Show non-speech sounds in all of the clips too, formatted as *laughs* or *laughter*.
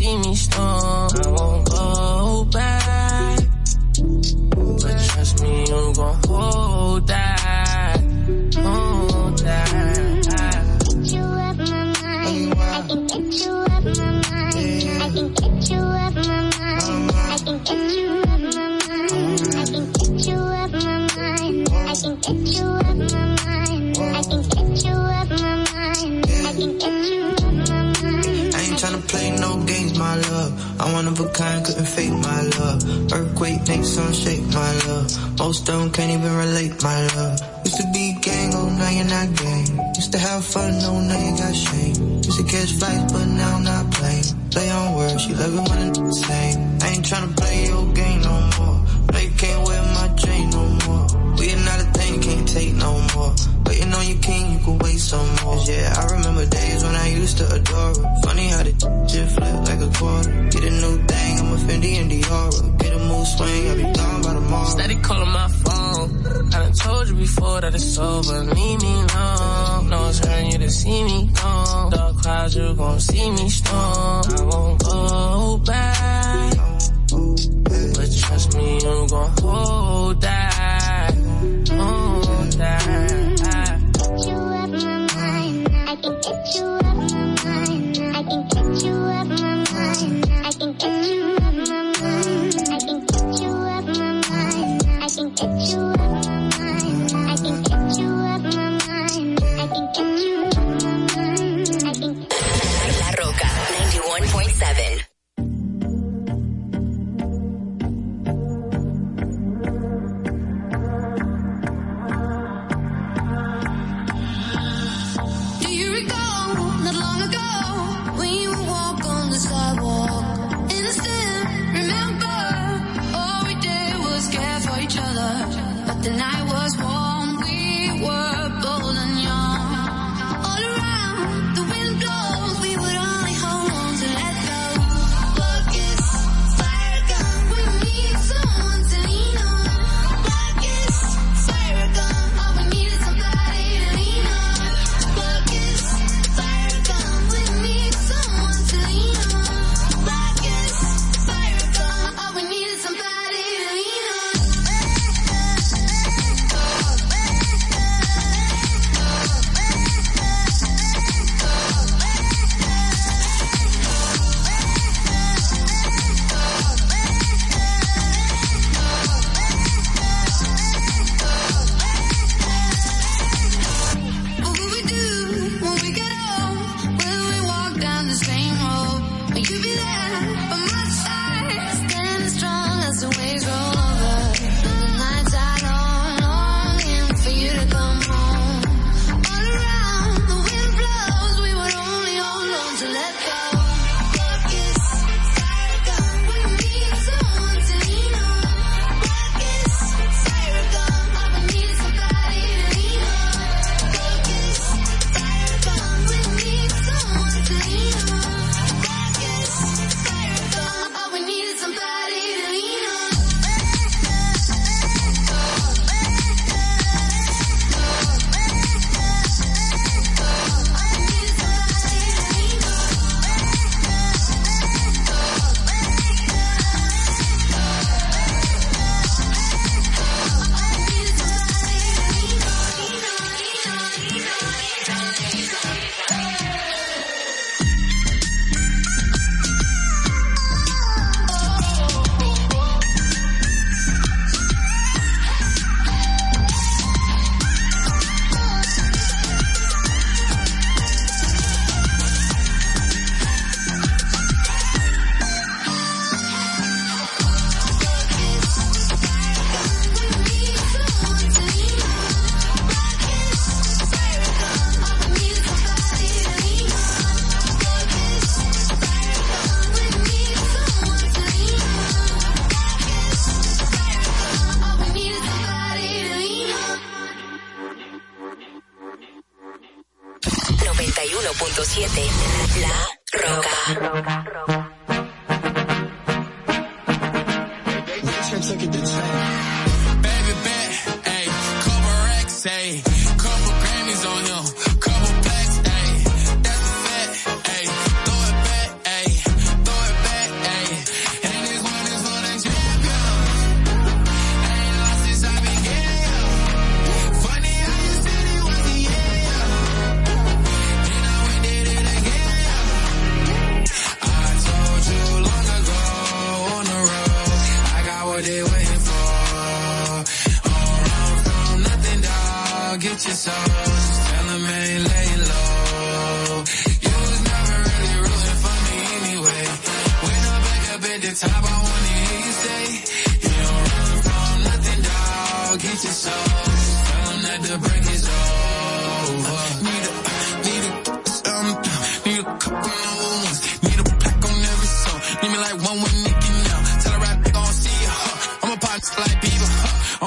see me storm. Most of them can't even relate, my love. Used to be gang, oh now you're not gang. Used to have fun, oh now you got shame. Used to catch flights, but now I'm not playing. Play on words, she love it when it's same. I ain't tryna play your game no more. No, you can't wear my chain no more. We are not a thing, you can't take no more. Waiting on your king, you can wait some more. Yeah, I remember days when I used to adore her. Funny how the just flip like a quarter. Get a new thing, I'm a Fendi and Diora. Get a mood swing, I'll be gone by tomorrow. Steady calling my before that it's over. Leave me alone. No one's hurting you to see me gone. Dark clouds, you gon' see me storm. I won't go back. But trust me, you gon' hold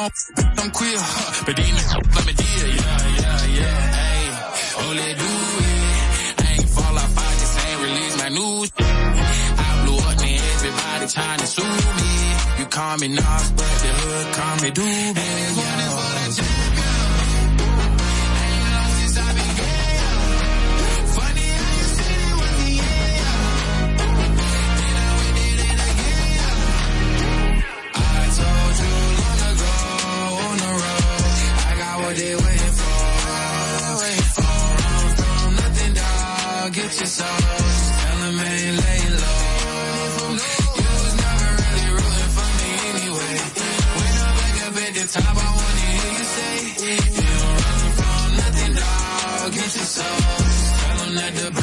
Huh. I'm, queer. Huh. But these let me deal. Yeah, yeah, yeah. Hey, only do it. I ain't fall off. I just ain't release my news. I blew up man, everybody trying to sue me. You call me Nas, but the hood call me Doobie. Dog. Get your soul. Just ain't lay low. You was never really rooting for me anyway. When I'm back up at the top, I wanna hear you say, you don't run from nothing, dog. Get your soul. Tell them that the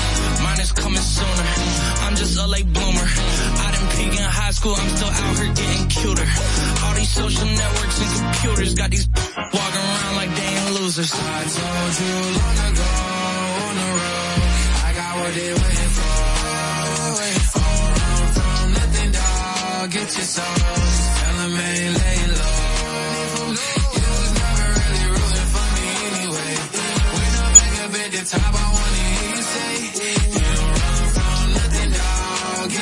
is coming sooner. I'm just a late bloomer. I didn't peak in high school, I'm still out here getting cuter. All these social networks and computers got these *laughs* walking around like they ain't losers. I told you long ago on the road, I got what they waiting for. Don't run from nothing, dog. Get your soul. Tell them ain't lay low. You was never really rooting for me anyway. When I'm back up the top, I wanna hear you say,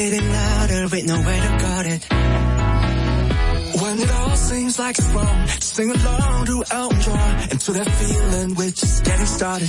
beating louder with nowhere to guard it. When it all seems like it's wrong, sing along to Elton and to that feeling we're just getting started.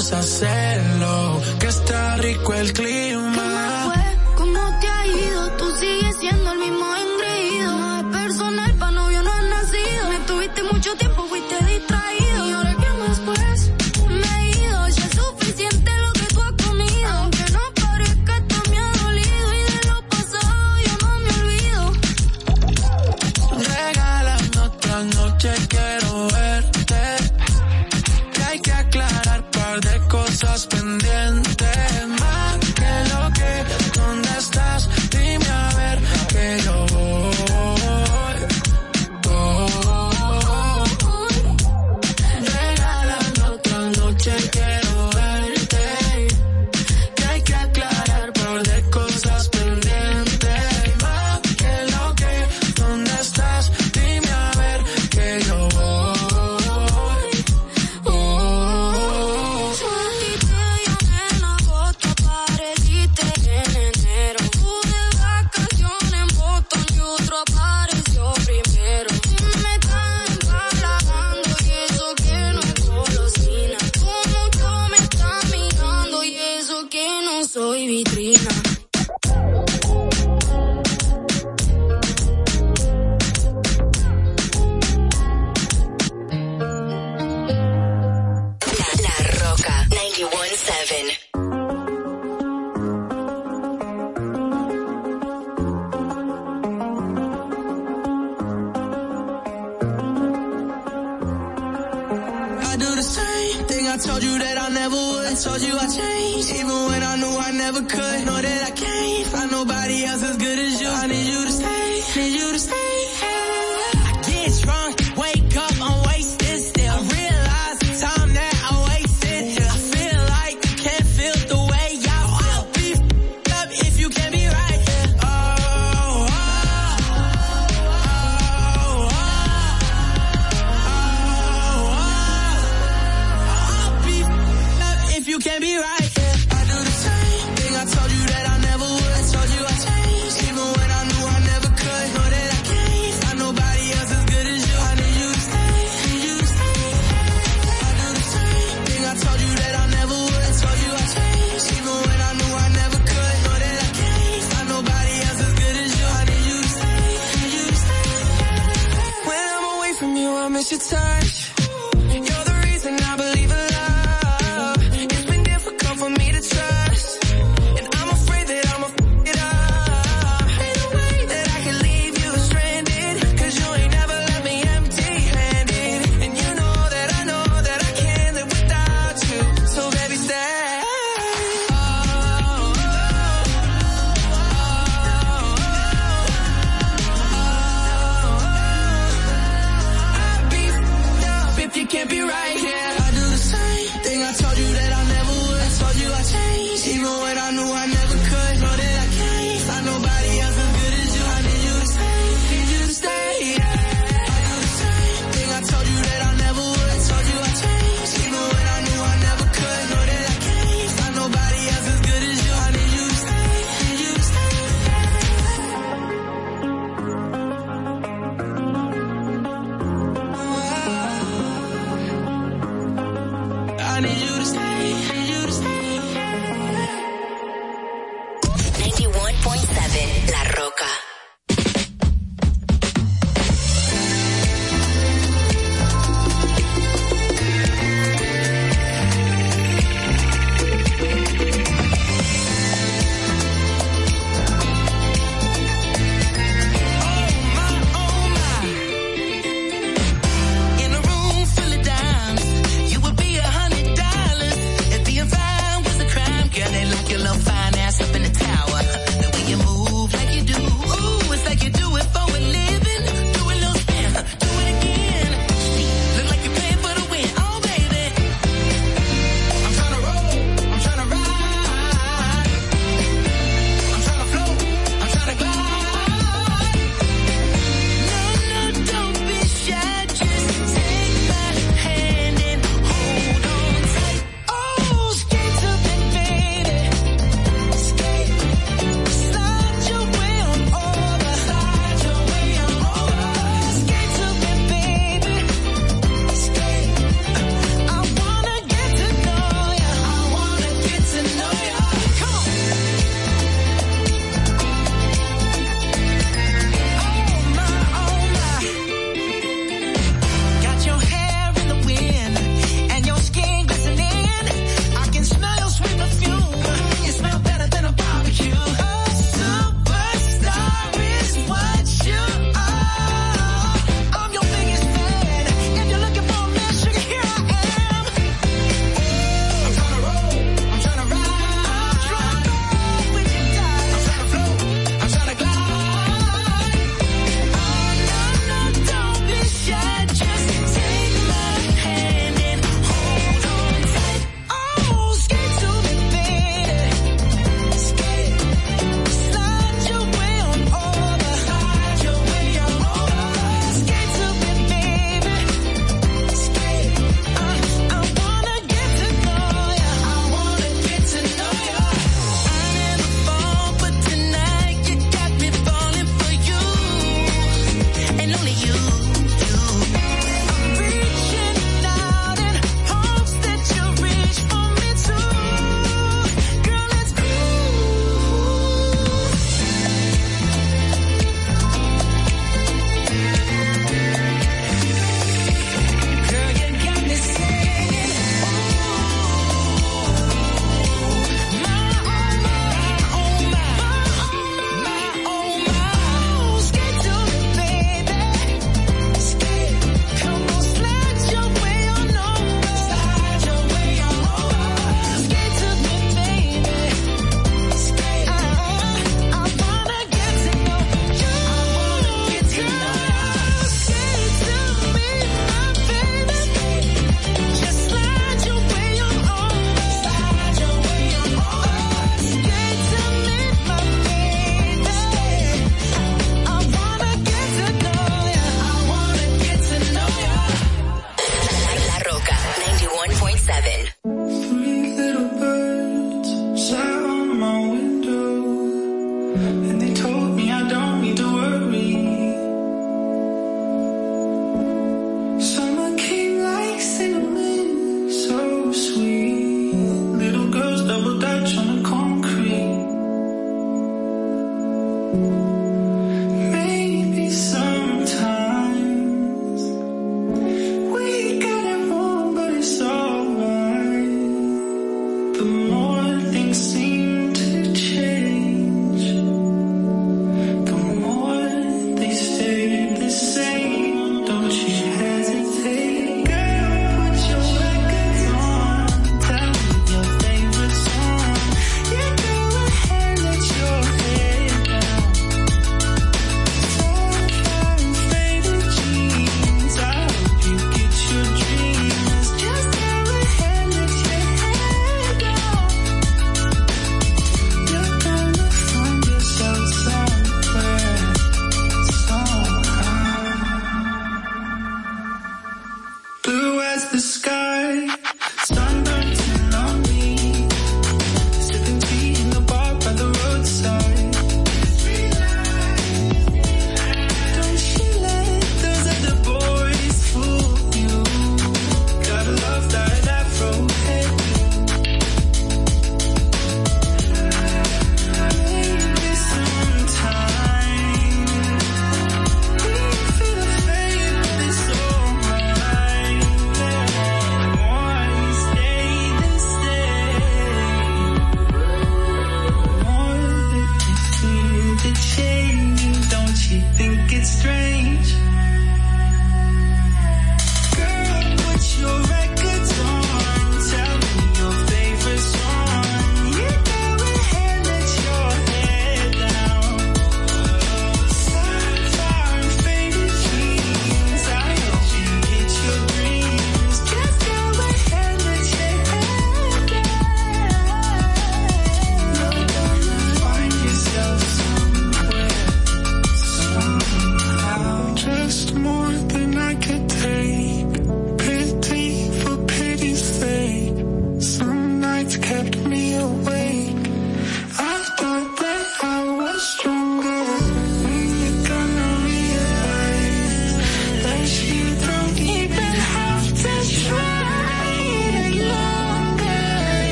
hacerlo, que está rico el clima. ¿Cómo fue? ¿Cómo te ha ido? Tú sigues siendo el mismo engreído. No es personal, pa' novio no has nacido. Me tuviste mucho tiempo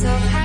saw a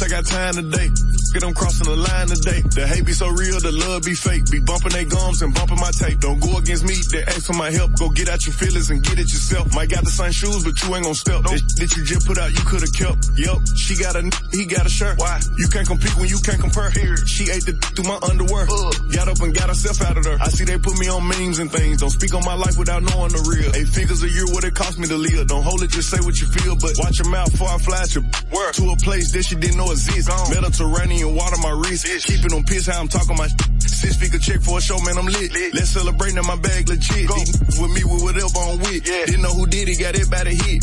I got time today. Get them crossing the line today. The hate be so real, the love be fake. Be bumping they gums and bumping my tape. Don't go against me, they ask for my help. Go get out your feelings and get it yourself. Might got the same shoes, but you ain't gon' step. That, that you just put out, you could've kept. Yup, she got a, he got a shirt. Why? You can't compete when you can't compare. Here, she ate the through my underwear. Got up and got herself out of there. I see they put me on memes and things. Don't speak on my life without knowing the real. Eight figures a year, what it cost me to live. Don't hold it, just say what you feel, but watch your mouth before I flash your to a place that she didn't know exists. Mediterranean water my wrist, keeping them pissed how I'm talking my Six figure check for a show, man, I'm lit. lit. Let's celebrate now my bag legit. Go. These with me with whatever I'm with. Yeah. Didn't know who did it, got it by the hit.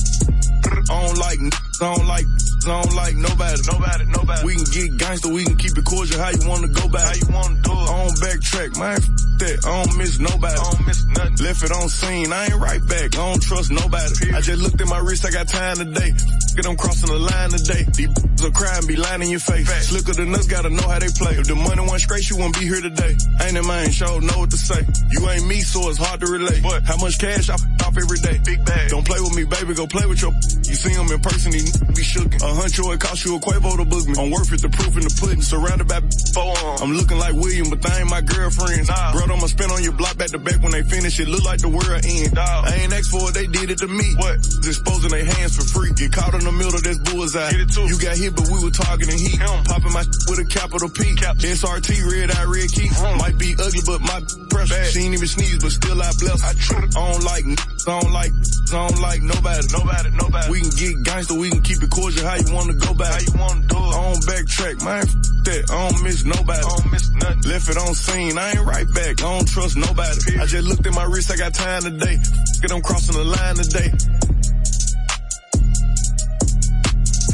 I don't like, I don't like, I don't like nobody. Nobody, nobody. We can get gangster, we can keep it cordial. How you wanna go back? How you wanna do it? I don't backtrack, man. F that. I don't miss nobody. I don't miss nothing. Left it on scene. I ain't right back. I don't trust nobody. Period. I just looked at my wrist. I got time today. Get them crossing the line today. These are crying, be lying in your face. Fact. Slicker than us, gotta know how they play. If the money went straight, you wouldn't be here today. Ain't it man, show know what to say. You ain't me, so it's hard to relate. But how much cash I f- off every day? Big bag. Don't play with me, baby. Go play with your. You see him in person, he be shook. A huncho, it cost you a Quavo to book me. I'm worth it, the proof in the pudding. Surrounded by I'm looking like William, but they ain't my girlfriends. Nah. Bro, I'ma spin on your block back to back when they finish. It look like the world end. Dog. I ain't asked for it, they did it to me. What? Disposing their hands for free. Get caught in the middle, of this bullseye. Get it too. You got hit, but we were targeting heat. Him. Popping my with a capital P. Cap. SRT, red eye, red key. Mm. Might be ugly, but my pressure. Bad. She ain't even sneeze, but still I bless. I, I don't like, I don't like, I don't like nobody. Nobody, nobody. We can get gangster, we can keep it cordial. How you wanna go back? How you wanna do it? I don't backtrack, man. F that. I don't miss nobody. I don't miss nothing. Left it on scene. I ain't right back. I don't trust nobody. I just looked at my wrist. I got time today. Get them crossing the line today.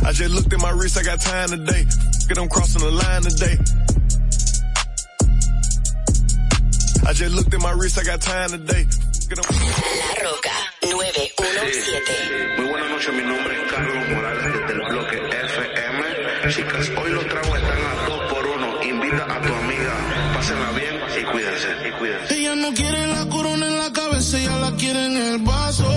I just looked at my wrist. I got time today. Get them crossing the line today. I just looked at my wrist. I got time today. Get them... La Roca 917. Muy buenas noches, mi nombre es Carlos Morales desde el bloque FM. Chicas, hoy los tragos no quiere la corona en la cabeza, ella la quiere en el vaso.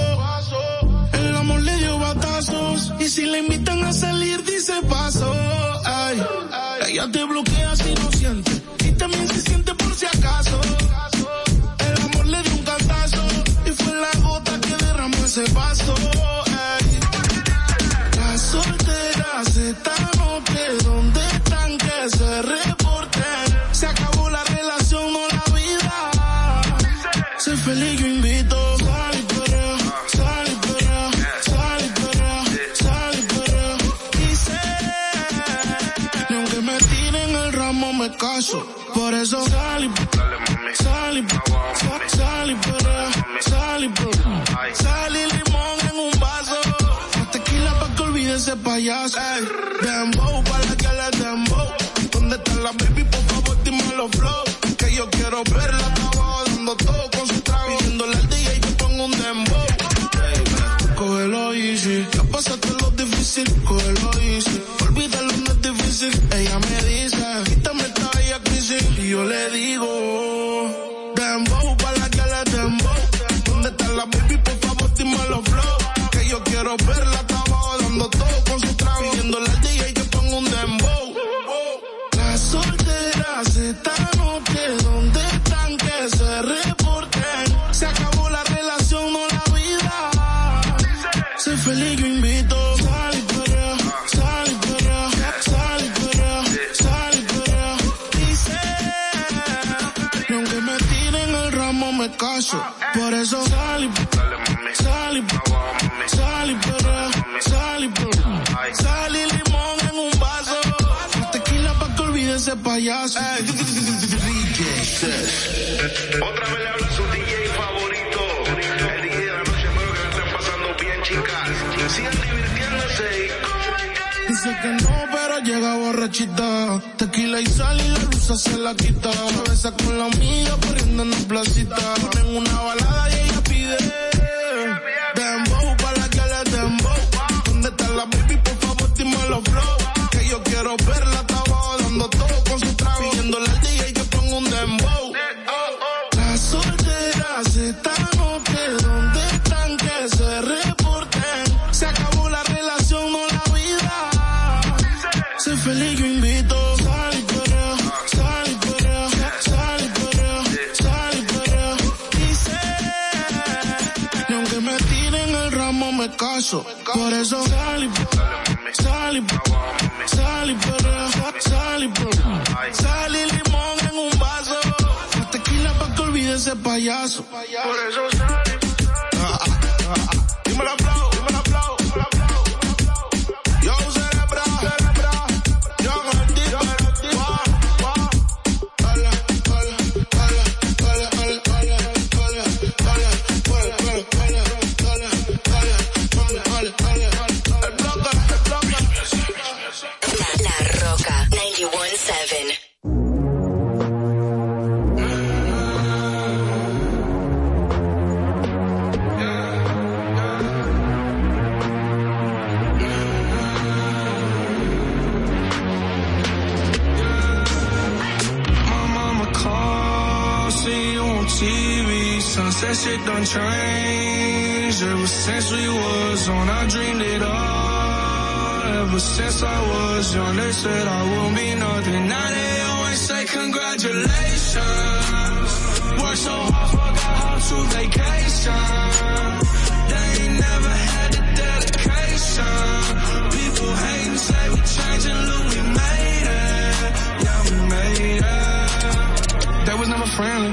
El amor le dio batazos y si le invitan a salir dice paso. Ay, ella te bloquea si no siente y también se siente por si acaso. Sé feliz, yo invito. Sal y perrea, sal y perrea, sal y perrea, sal y perrea. Y sé, ni aunque me tiren el ramo me caso. Por eso sal y sal y sal- y perrea, sal y perrea. Sal y limón en un vaso. Más tequila pa' que olvide ese payaso. Ey, dembow pa' la que le dembow. ¿Dónde está la baby? Por favor, dime los flow. Que yo quiero verla, cógelo Otra vez le habla su DJ favorito. El DJ de la noche, espero que la estén pasando bien, chicas. Sigan divirtiéndose y Dice que no, pero llega borrachita. Tequila y sal y la luz se la quita. Se besa con la amiga corriendo en la placita. Ponen una balada y eso sal y sal y sal y sal limón en un vaso. La tequila pa' que olvide ese payaso. Por eso shit done changed. Ever since we was on, I dreamed it all. Ever since I was young, they said I won't be nothing. Now they always say congratulations. Worked so hard, forgot how to vacation. They ain't never had the dedication. People hate and say we changing, look, we made it. Yeah, we made it. They was never friendly,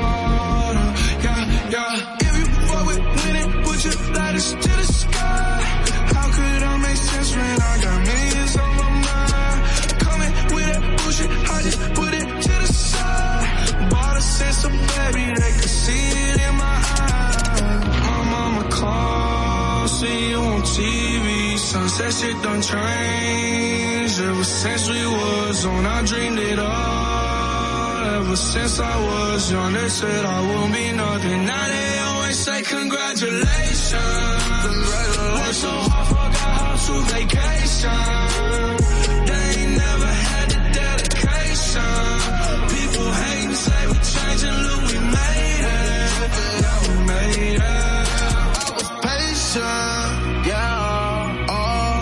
Your to the sky. How could I make sense when I got millions on my mind? Coming with that bullshit, I just put it to the side. Bought a sense of baby, they could see it in my eyes. My mama called, see you on TV. Sunset shit done changed. Ever since we was on, I dreamed it all. Ever since I was young, they said I won't be nothing. Now they always say congratulations. Worked so hard, forgot how to vacation. They ain't never had the dedication. People hate and say we changing, look, we made it. Yeah, we made it. I was patient, yeah. Oh,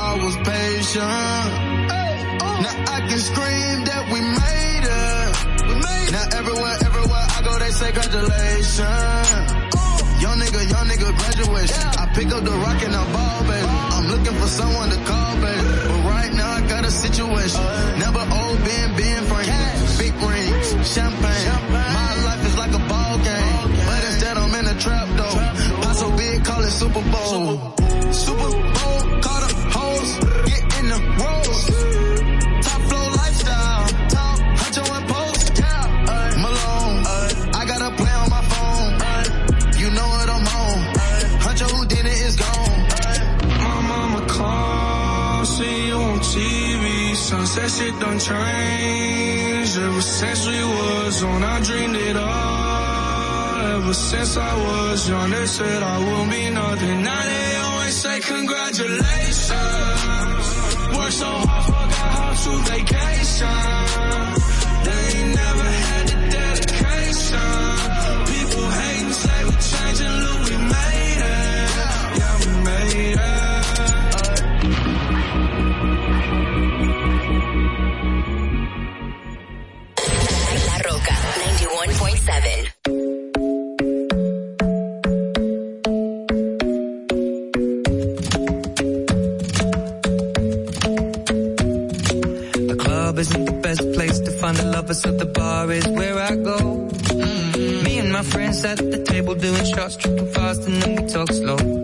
I was patient. Uh. Now I can scream that we made it. Now everywhere, everywhere I go, they say congratulations. Up the rock and I ball, baby. I'm looking for someone to call, baby. But right now I got a situation. Never old Ben, Ben Franklin. Big rings, champagne. My life is like a ball game. But instead I'm in a trap though. Pop so big, call it Super Bowl. Sunset shit done changed. Ever since we was on, I dreamed it all. Ever since I was young, they said I won't be nothing. Now they always say congratulations. Worked so hard, forgot how to vacation. They ain't never had the dedication. People hate and say we changing, look, we made it. Yeah, we made it. La Roca 91.7. The club isn't the best place to find a lover, so the bar is where I go. Mm. Me and my friends at the table doing shots, tripping fast, and then we talk slow.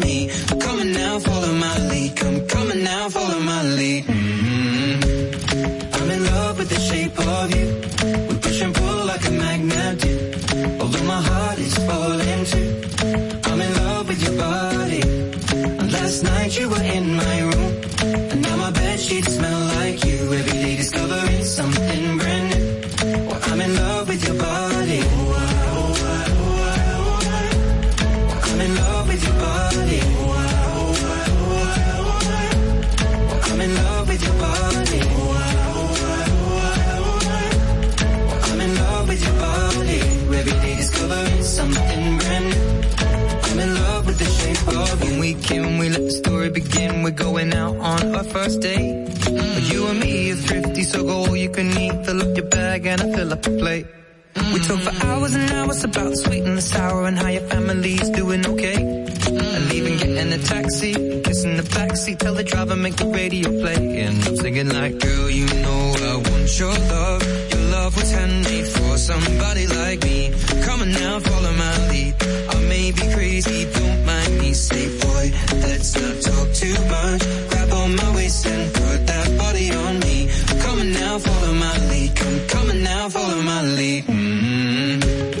On now, follow my lead. hmm I'm in love with the shape of you. We push and pull like a magnet do. Although my heart is falling too. I'm in love with your body. And Last night you were in my begin. We're going out on our first date. You and me are thrifty, so go all you can eat. Fill up your bag and I fill up the plate. We talk for hours and hours about sweet and sour and how your family's doing okay. And even getting a taxi, kissing the backseat, tell the driver make the radio play. And I'm singing like, girl, you know I want your love. Love was handmade for somebody like me. Come on now, follow my lead. I may be crazy, don't mind me. Say, boy, let's not talk too much. Grab on my waist and put that body on me. Come on now, follow my lead. Come, come on now, follow my lead. hmm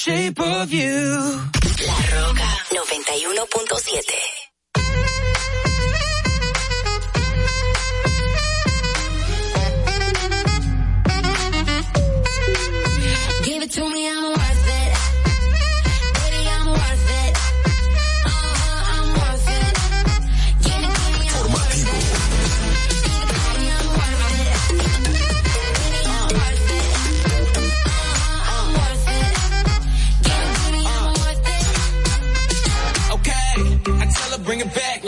Shape of you. La Roca 91.7.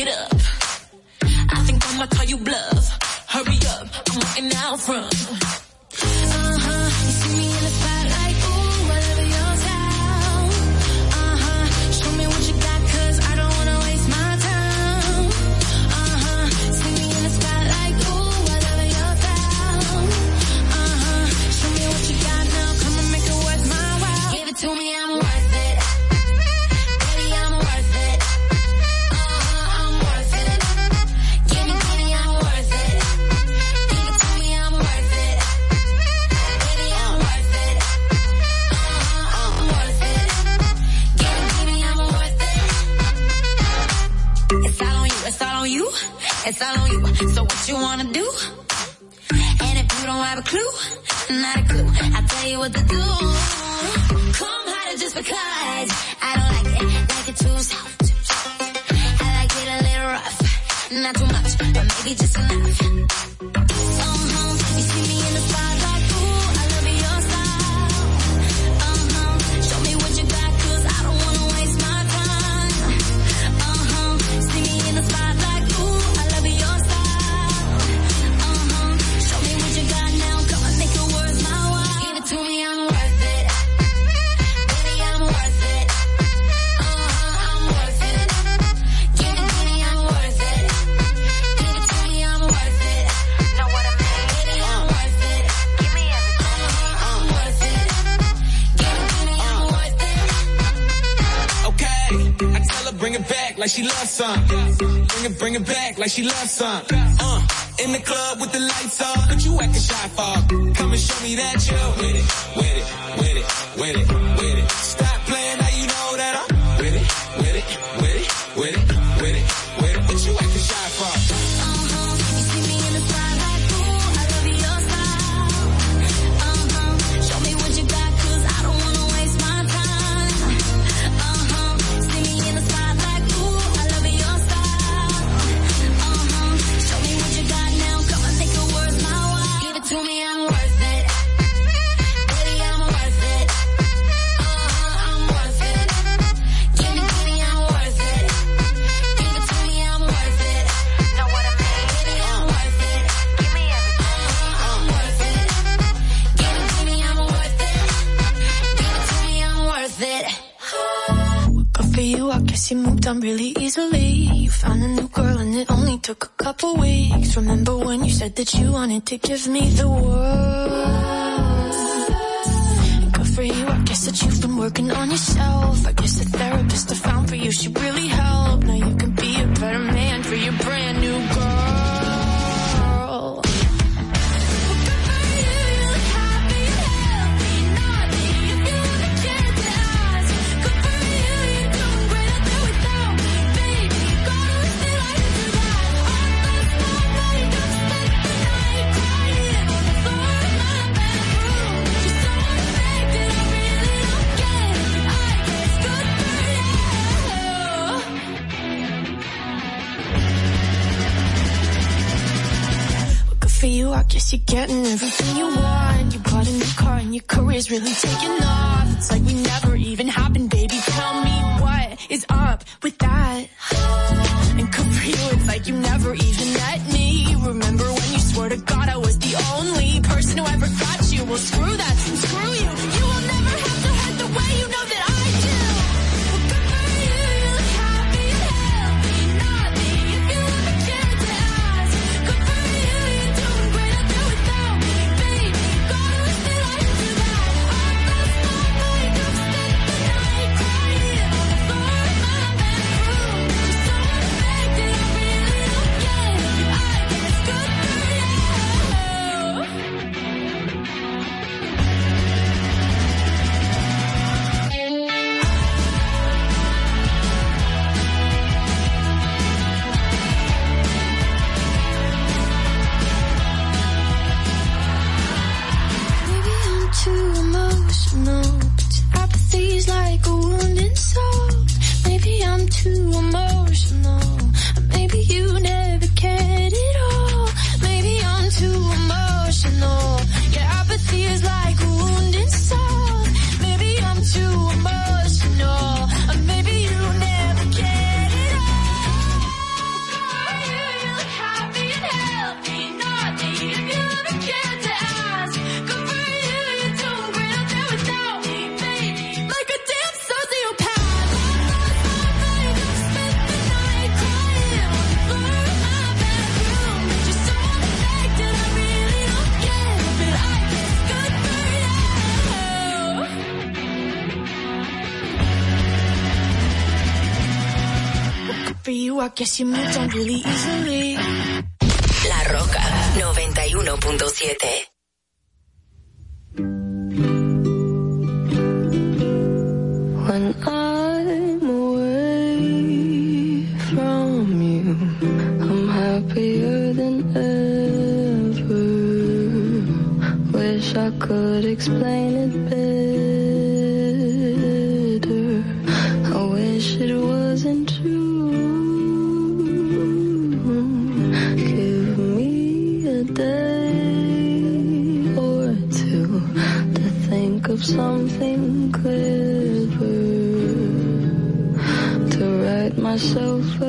it up. I think I'ma call you bluff. Hurry up, I'm waiting out front. bring it back like she loves some. give me Guess you moved on really easy. Of something clever to write myself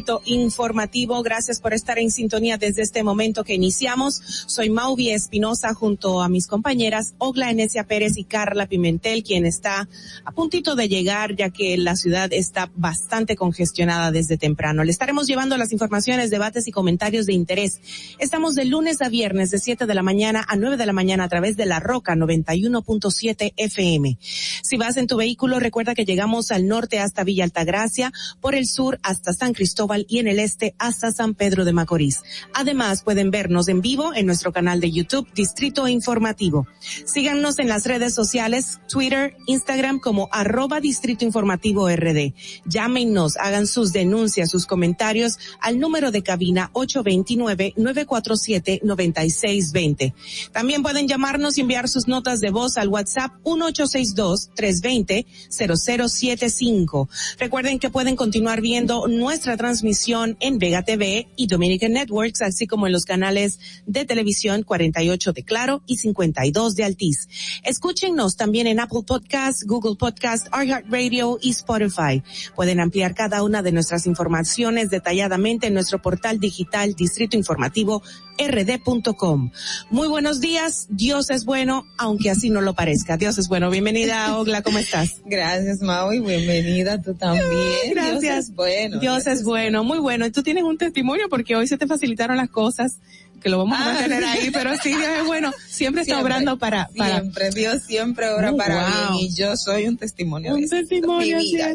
Distrito Informativo. Gracias por estar en sintonía desde este momento que iniciamos. Soy Mauvi Espinosa junto a mis compañeras Ogla Enesia Pérez y Carla Pimentel, quien está a puntito de llegar ya que la ciudad está bastante congestionada desde temprano. Le estaremos llevando las informaciones, debates y comentarios de interés. Estamos de lunes a viernes de 7 de la mañana a 9 de la mañana a través de la Roca 91.7 FM. Si vas en tu vehículo, recuerda que llegamos al norte hasta Villa Altagracia, por el sur hasta San Cristóbal y en el este hasta San Pedro de Macorís. Además, pueden vernos en vivo en nuestro canal de YouTube Distrito Informativo. Síganos en las redes sociales, Twitter, Instagram como arroba Distrito Informativo RD. Llámenos, hagan sus denuncias, sus comentarios al número de cabina 829-947-9620. También pueden llamarnos y enviar sus notas de voz al WhatsApp 1862-320-0075. Recuerden que pueden continuar viendo nuestra transmisión en Vega TV y Dominican Networks, así como en los canales de televisión 48 de Claro y 52 de Altiz. Escúchenos también en Apple Podcast, Google Podcast, iHeartRadio y Spotify. Pueden ampliar cada una de nuestras informaciones detalladamente en nuestro portal digital Distrito Informativo rd.com. Muy buenos días, Dios es bueno, aunque así no lo parezca. Dios es bueno. Bienvenida, Ogla, ¿cómo estás? *laughs* Gracias, Mau, y bienvenida tú también. Gracias. Dios es bueno. Dios es bueno, muy bueno. Y tú tienes un testimonio porque hoy se te facilitaron las cosas, que lo vamos a Ah. mantener *laughs* ahí, pero sí, Dios es bueno. Siempre está Siempre, obrando para, para, Siempre, Dios siempre obra Oh, para wow. bien y yo soy un testimonio Un de testimonio, Mi vida.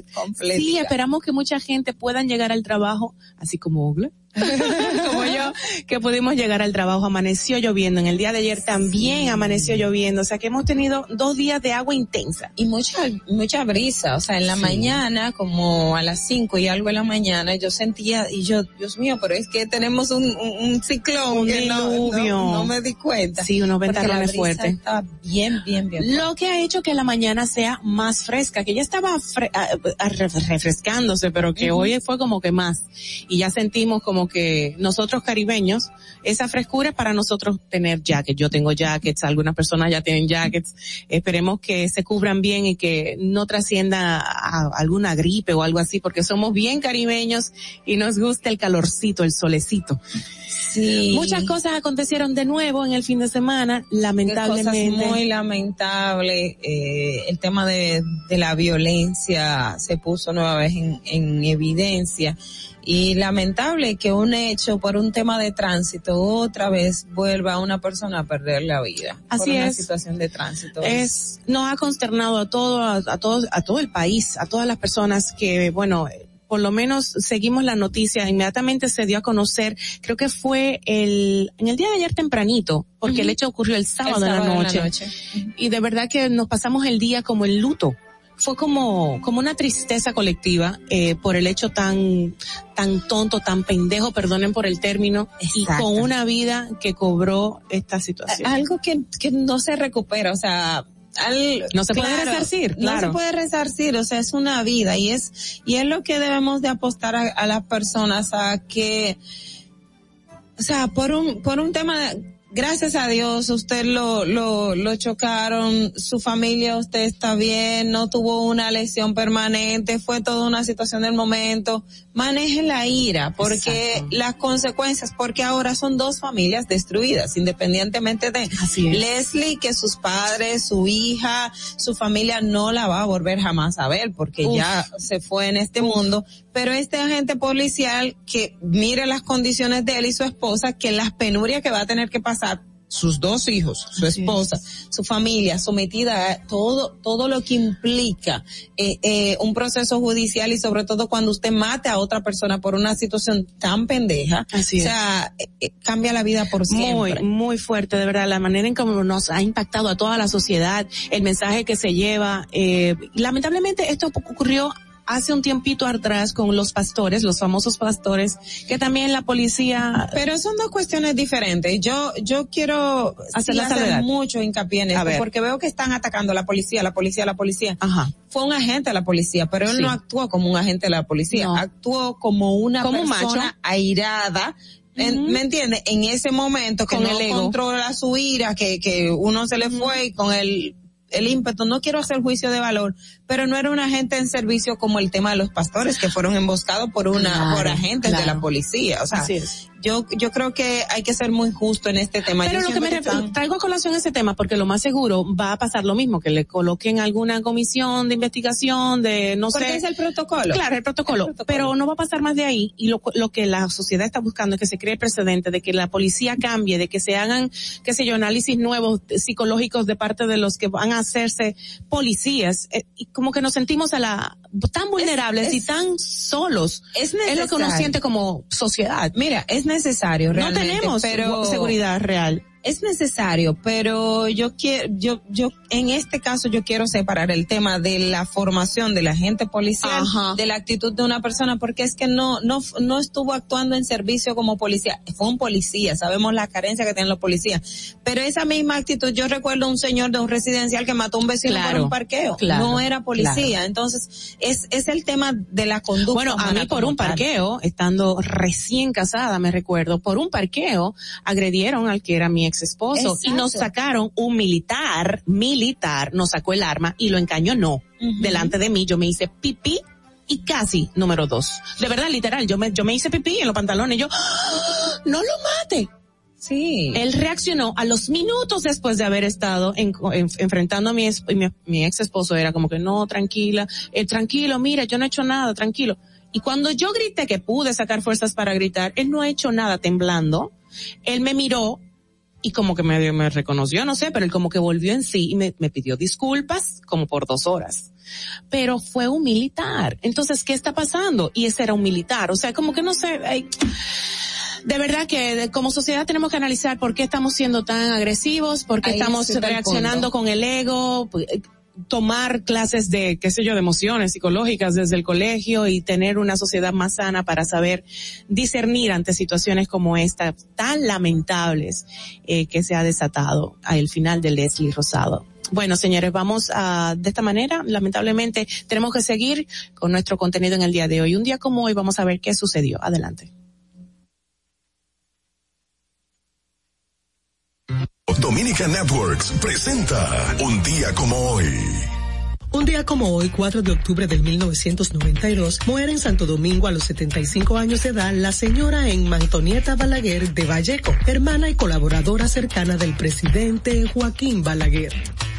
Sí, esperamos que mucha gente puedan llegar al trabajo, así como Ogle, *laughs* como yo, que pudimos llegar al trabajo. Amaneció lloviendo. En el día de ayer también amaneció lloviendo. O sea que hemos tenido dos días de agua intensa. y mucha mucha brisa, o sea, en la Sí. mañana, como a las cinco y algo de la mañana, yo sentía, y yo, Dios mío, pero es que tenemos un, un, un ciclón, Un que no, no, no me di cuenta. Sí, unos ventarrones fuertes. Bien, bien, bien. Lo que ha hecho que la mañana sea más fresca, que ya estaba fre- ah, ah, re- refrescándose, pero que Ujú. hoy fue como que más. Y ya sentimos como que nosotros caribeños, esa frescura es para nosotros tener jackets. Yo tengo jackets, algunas personas ya tienen jackets. Esperemos que se cubran bien y que no trascienda a alguna gripe o algo así, porque somos bien caribeños y nos gusta el calorcito, el solecito. Sí. Muchas cosas acontecieron de nuevo en el fin de semana, cosas lamentablemente. muy lamentables. Eh, el tema de, de la violencia se puso nueva vez en, en evidencia. Y lamentable que un hecho por un tema de tránsito otra vez vuelva a una persona a perder la vida. por Así una es. situación de tránsito. es nos ha consternado a todo a, a todos a todo el país a todas las personas que bueno por lo menos seguimos la noticia inmediatamente se dio a conocer creo que fue el en el día de ayer tempranito porque el hecho ocurrió el El sábado, en la noche, y de verdad que nos pasamos el día como el luto fue como como una tristeza colectiva eh, por el hecho tan tan tonto tan pendejo perdonen por el término y con una vida que cobró esta situación. Algo que, que no se recupera, o sea, al, No se puede resarcir, No se puede resarcir, o sea, es una vida y es, y es lo que debemos de apostar a, a las personas a que, o sea, por un, por un tema de, gracias a Dios, usted lo, lo, lo chocaron, su familia, usted está bien, no tuvo una lesión permanente, fue toda una situación del momento. Maneje la ira, porque Exacto. las consecuencias, porque ahora son dos familias destruidas, independientemente de. Leslie, que sus padres, su hija, su familia no la va a volver jamás a ver, porque Uf. ya se fue en este mundo. Pero este agente policial que mire las condiciones de él y su esposa, que las penurias que va a tener que pasar sus dos hijos, su esposa, su familia, sometida a todo, todo lo que implica eh, eh, un proceso judicial y sobre todo cuando usted mate a otra persona por una situación tan pendeja, Así o sea, eh, cambia la vida por Muy, siempre. muy fuerte, de verdad, la manera en cómo nos ha impactado a toda la sociedad, el mensaje que se lleva. Eh, lamentablemente esto ocurrió hace un tiempito atrás con los pastores, los famosos pastores, que también la policía... Pero son dos cuestiones diferentes. Yo, yo quiero Hacer sí hacer mucho hincapié en esto, porque veo que están atacando a la policía, la policía, la policía. Ajá. Fue un agente de la policía, pero él Sí. no actuó como un agente de la policía, No. actuó como una Como persona macho. airada. En-. ¿Me entiende? En ese momento que Con no el ego. controla su ira, que, que uno se le fue y con el, el ímpetu, no quiero hacer juicio de valor, pero no era un agente en servicio como el tema de los pastores que fueron emboscados por una, Claro, por agentes de la policía. O sea. Yo, yo creo que hay que ser muy justo en este tema. Pero Yo lo que me refiero, están- traigo a colación ese tema porque lo más seguro va a pasar lo mismo, que le coloquen alguna comisión de investigación, de no porque sé. es el protocolo. Claro, el protocolo, El protocolo. pero no va a pasar más de ahí y lo, lo que la sociedad está buscando es que se cree el precedente de que la policía cambie, de que se hagan, qué sé yo, análisis nuevos psicológicos de parte de los que van a hacerse policías eh, y como que nos sentimos a la tan vulnerables y es- tan solos. es Es lo que uno necesario. siente como sociedad. Mira, es necesario No realmente. tenemos pero seguridad real. Es necesario, pero yo quiero, yo, yo, en este caso yo quiero separar el tema de la formación del agente policial Ajá. de la actitud de una persona, porque es que no, no, no estuvo actuando en servicio como policía, fue un policía, sabemos la carencia que tienen los policías, pero esa misma actitud, yo recuerdo un señor de un residencial que mató a un vecino Claro, por un parqueo, claro, no era policía, claro. entonces es, es el tema de la conducta. Bueno, a mí por un tal. parqueo, estando recién casada, me recuerdo, por un parqueo agredieron al que era mi ex esposo y nos Exacto. sacaron un militar, militar, nos sacó el arma y lo encañonó Ujú. delante de mí. Yo me hice pipí y casi número dos. De verdad, literal, yo me, yo me hice pipí en los pantalones y yo, ¡Ah! no lo mate. Sí. Él reaccionó a los minutos después de haber estado en- en- enfrentando a mi, mi, mi ex esposo. Era como que no, tranquila, eh, tranquilo, mira, yo no he hecho nada, tranquilo. Y cuando yo grité que pude sacar fuerzas para gritar, él no ha hecho nada temblando. Él me miró y como que me, me reconoció, no sé, pero él como que volvió en sí y me, me pidió disculpas como por dos horas. Pero fue un militar. Entonces, ¿qué está pasando? Y ese era un militar. O sea, como que no sé, ay, de verdad que de- como sociedad tenemos que analizar por qué estamos siendo tan agresivos, por qué Ahí estamos el reaccionando con el ego, pues, tomar clases de, qué sé yo, de emociones psicológicas desde el colegio y tener una sociedad más sana para saber discernir ante situaciones como esta, tan lamentables, eh, que se ha desatado al final de Leslie Rosado. Bueno, señores, vamos a, de esta manera, lamentablemente, tenemos que seguir con nuestro contenido en el día de hoy. Un día como hoy vamos a ver qué sucedió. Adelante. Dominica Networks presenta Un día como hoy. Un día como hoy, 4 de octubre del 1992, muere en Santo Domingo a los 75 años de edad la señora Emma Antonieta Balaguer de Valleco, hermana y colaboradora cercana del presidente Joaquín Balaguer.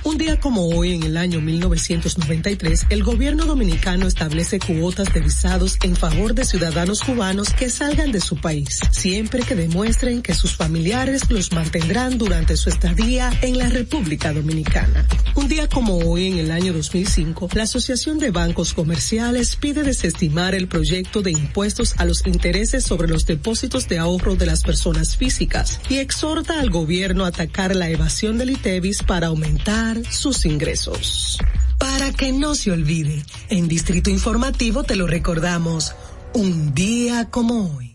Un día como hoy, en el año 1993, el gobierno dominicano establece cuotas de visados en favor de ciudadanos cubanos que salgan de su país, siempre que demuestren que sus familiares los mantendrán durante su estadía en la República Dominicana. Un día como hoy, en el año 2005, la Asociación de Bancos Comerciales pide desestimar el proyecto de impuestos a los intereses sobre los depósitos de ahorro de las personas físicas y exhorta al gobierno a atacar la evasión del ITEVIS para aumentar sus ingresos. Para que no se olvide, en Distrito Informativo te lo recordamos, un día como hoy.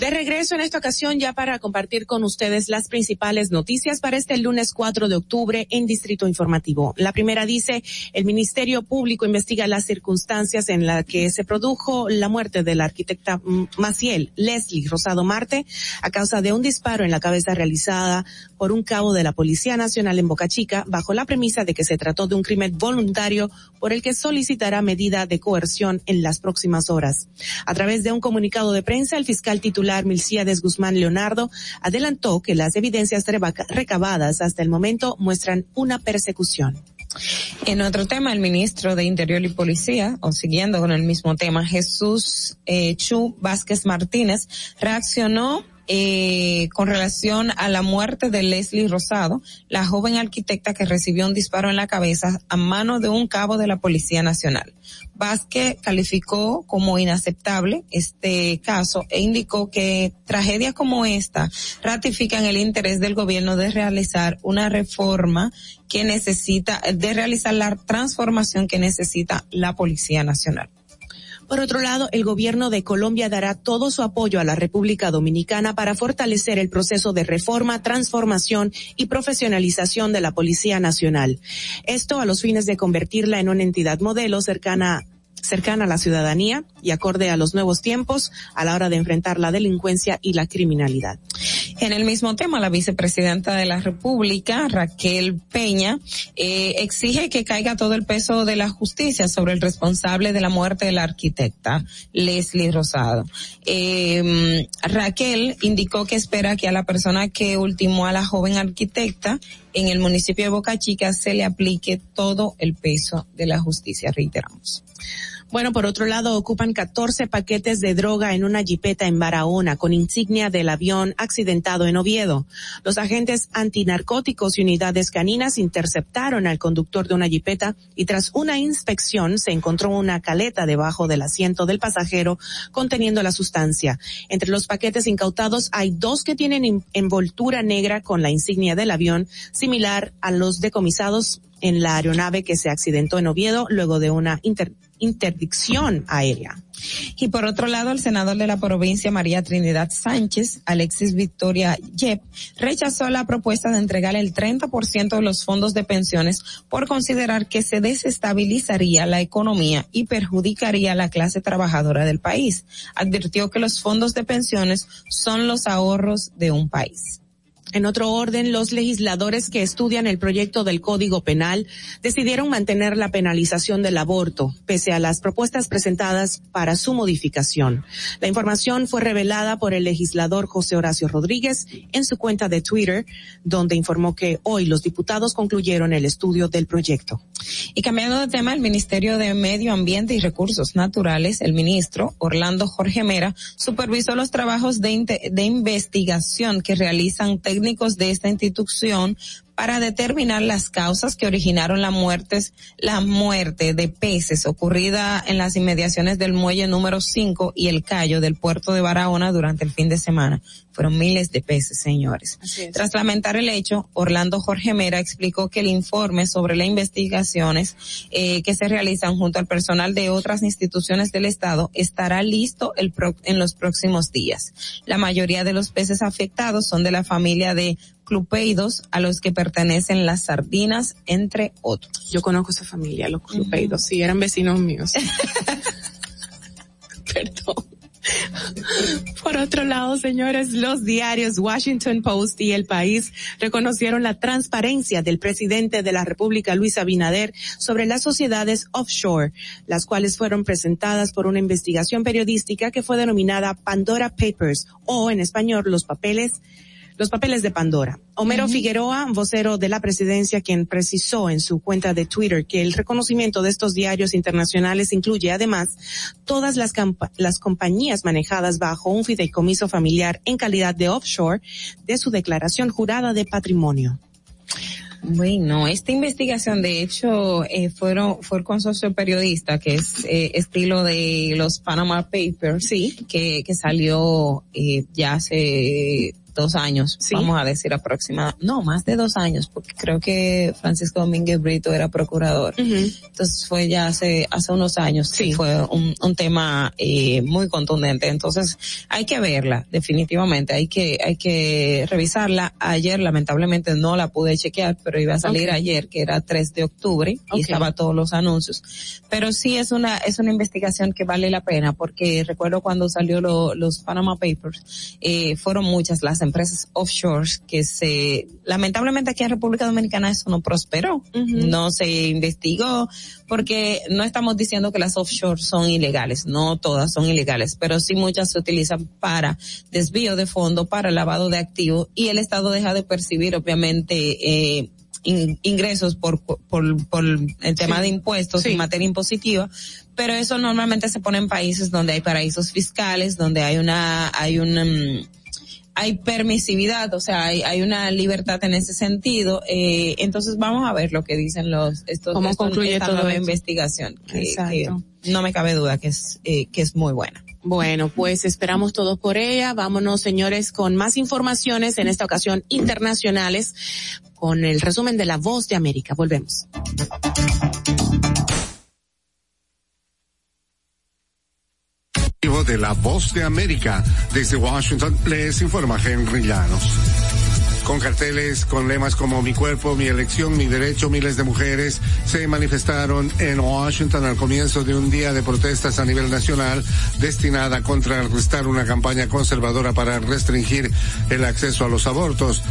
De regreso en esta ocasión ya para compartir con ustedes las principales noticias para este lunes 4 de octubre en Distrito Informativo. La primera dice, el Ministerio Público investiga las circunstancias en las que se produjo la muerte de la arquitecta Maciel Leslie Rosado Marte a causa de un disparo en la cabeza realizada por un cabo de la Policía Nacional en Boca Chica bajo la premisa de que se trató de un crimen voluntario por el que solicitará medida de coerción en las próximas horas. A través de un comunicado de prensa, el fiscal titular Milciades Guzmán Leonardo adelantó que las evidencias recabadas hasta el momento muestran una persecución. En otro tema, el ministro de Interior y Policía, o siguiendo con el mismo tema, Jesús eh, Chu Vázquez Martínez, reaccionó eh, con relación a la muerte de Leslie Rosado, la joven arquitecta que recibió un disparo en la cabeza a mano de un cabo de la Policía Nacional. Vázquez calificó como inaceptable este caso e indicó que tragedias como esta ratifican el interés del gobierno de realizar una reforma que necesita, de realizar la transformación que necesita la Policía Nacional. Por otro lado, el gobierno de Colombia dará todo su apoyo a la República Dominicana para fortalecer el proceso de reforma, transformación y profesionalización de la Policía Nacional. Esto a los fines de convertirla en una entidad modelo cercana cercana a la ciudadanía y acorde a los nuevos tiempos a la hora de enfrentar la delincuencia y la criminalidad. En el mismo tema, la vicepresidenta de la República, Raquel Peña, eh, exige que caiga todo el peso de la justicia sobre el responsable de la muerte de la arquitecta Leslie Rosado. Eh, Raquel indicó que espera que a la persona que ultimó a la joven arquitecta en el municipio de Boca Chica se le aplique todo el peso de la justicia, reiteramos. Bueno, por otro lado, ocupan 14 paquetes de droga en una jipeta en Barahona con insignia del avión accidentado en Oviedo. Los agentes antinarcóticos y unidades caninas interceptaron al conductor de una jipeta y tras una inspección se encontró una caleta debajo del asiento del pasajero conteniendo la sustancia. Entre los paquetes incautados hay dos que tienen en- envoltura negra con la insignia del avión, similar a los decomisados en la aeronave que se accidentó en Oviedo luego de una inter- interdicción aérea. Y por otro lado, el senador de la provincia, María Trinidad Sánchez, Alexis Victoria Yep, rechazó la propuesta de entregar el 30% de los fondos de pensiones por considerar que se desestabilizaría la economía y perjudicaría a la clase trabajadora del país. Advirtió que los fondos de pensiones son los ahorros de un país. En otro orden, los legisladores que estudian el proyecto del Código Penal decidieron mantener la penalización del aborto, pese a las propuestas presentadas para su modificación. La información fue revelada por el legislador José Horacio Rodríguez en su cuenta de Twitter, donde informó que hoy los diputados concluyeron el estudio del proyecto. Y cambiando de tema, el Ministerio de Medio Ambiente y Recursos Naturales, el ministro Orlando Jorge Mera, supervisó los trabajos de, de investigación que realizan de esta institución para determinar las causas que originaron la muertes, la muerte de peces ocurrida en las inmediaciones del muelle número 5 y el callo del puerto de Barahona durante el fin de semana. Fueron miles de peces, señores. Tras lamentar el hecho, Orlando Jorge Mera explicó que el informe sobre las investigaciones eh, que se realizan junto al personal de otras instituciones del Estado estará listo el en los próximos días. La mayoría de los peces afectados son de la familia de clupeidos a los que pertenecen las sardinas, entre otros. Yo conozco esa familia, los clupeidos, sí, eran vecinos míos. *laughs* Perdón. Por otro lado, señores, los diarios Washington Post y El País reconocieron la transparencia del presidente de la República, Luis Abinader, sobre las sociedades offshore, las cuales fueron presentadas por una investigación periodística que fue denominada Pandora Papers o en español los papeles los papeles de Pandora. Homero Figueroa, vocero de la presidencia, quien precisó en su cuenta de Twitter que el reconocimiento de estos diarios internacionales incluye además todas las, las compañías manejadas bajo un fideicomiso familiar en calidad de offshore de su declaración jurada de patrimonio. Bueno, esta investigación de hecho eh, fueron, fue el consorcio periodista que es eh, estilo de los Panama Papers, sí, que, que salió eh, ya hace dos años, vamos a decir aproximadamente, no, más de dos años, porque creo que Francisco Domínguez Brito era procurador. Entonces fue ya hace, hace unos años, sí. fue un, un tema eh, muy contundente. Entonces hay que verla, definitivamente, hay que, hay que revisarla. Ayer lamentablemente no la pude chequear, pero iba a salir ayer, que era 3 de octubre, y estaba todos los anuncios. Pero sí es una, es una investigación que vale la pena, porque recuerdo cuando salió lo, los Panama Papers, eh, fueron muchas las empresas offshore que se, lamentablemente aquí en República Dominicana eso no prosperó, no se investigó, porque no estamos diciendo que las offshore son ilegales, no todas son ilegales, pero sí muchas se utilizan para desvío de fondo, para lavado de activos y el Estado deja de percibir obviamente eh, ingresos por, por, por el tema de impuestos en materia impositiva, pero eso normalmente se pone en países donde hay paraísos fiscales, donde hay una, hay un, mm, hay permisividad, o sea, hay, hay una libertad en ese sentido. Eh, entonces vamos a ver lo que dicen los estos cómo concluye esta toda nueva investigación, que, que no me cabe duda que es eh, que es muy buena. Bueno, pues esperamos todos por ella. Vámonos, señores, con más informaciones, en esta ocasión internacionales, con el resumen de La Voz de América. Volvemos. De La Voz de América. Desde Washington les informa Henry Llanos. Con carteles con lemas como mi cuerpo, mi elección, mi derecho, miles de mujeres se manifestaron en Washington al comienzo de un día de protestas a nivel nacional destinada a contrarrestar una campaña conservadora para restringir el acceso a los abortos.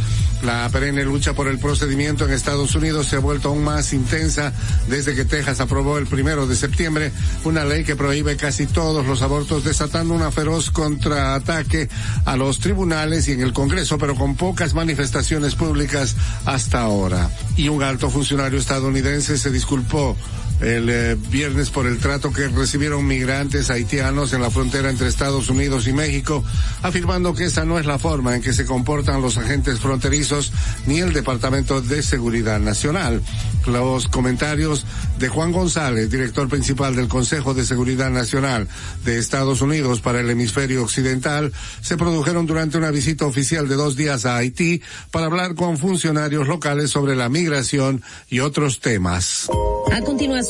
La perenne lucha por el procedimiento en Estados Unidos se ha vuelto aún más intensa desde que Texas aprobó el primero de septiembre una ley que prohíbe casi todos los abortos, desatando una feroz contraataque a los tribunales y en el Congreso, pero con pocas manifestaciones públicas hasta ahora. Y un alto funcionario estadounidense se disculpó el eh, viernes por el trato que recibieron migrantes haitianos en la frontera entre Estados Unidos y México, afirmando que esa no es la forma en que se comportan los agentes fronterizos ni el Departamento de Seguridad Nacional. Los comentarios de Juan González, director principal del Consejo de Seguridad Nacional de Estados Unidos para el hemisferio occidental, se produjeron durante una visita oficial de dos días a Haití para hablar con funcionarios locales sobre la migración y otros temas. A continuación,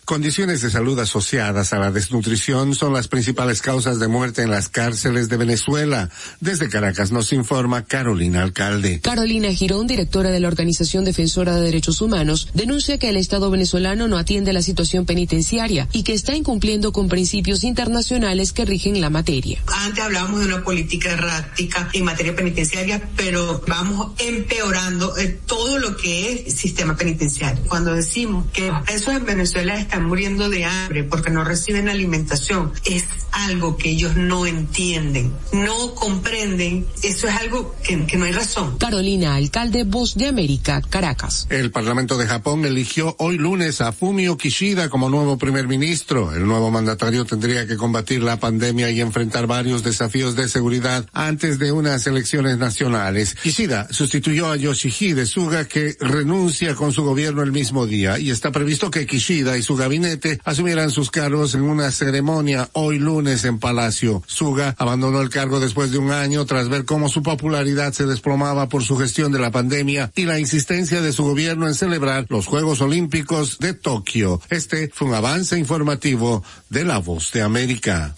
Condiciones de salud asociadas a la desnutrición son las principales causas de muerte en las cárceles de Venezuela. Desde Caracas nos informa Carolina Alcalde. Carolina Girón, directora de la Organización Defensora de Derechos Humanos, denuncia que el Estado venezolano no atiende la situación penitenciaria y que está incumpliendo con principios internacionales que rigen la materia. Antes hablábamos de una política errática en materia penitenciaria, pero vamos empeorando eh, todo lo que es sistema penitenciario. Cuando decimos que presos en Venezuela están muriendo de hambre porque no reciben alimentación, es algo que ellos no entienden, no comprenden. Eso es algo que, que no hay razón. Carolina, alcalde Voz de América, Caracas. El Parlamento de Japón eligió hoy lunes a Fumio Kishida como nuevo primer ministro. El nuevo mandatario tendría que combatir la pandemia y enfrentar varios desafíos de seguridad antes de unas elecciones nacionales. Kishida sustituyó a Yoshihide Suga que renuncia con su gobierno el mismo día y está previsto que Kishida y su gabinete asumieran sus cargos en una ceremonia hoy lunes en Palacio. Suga abandonó el cargo después de un año tras ver cómo su popularidad se desplomaba por su gestión de la pandemia y la insistencia de su gobierno en celebrar los Juegos Olímpicos de Tokio. Este fue un avance informativo de La Voz de América.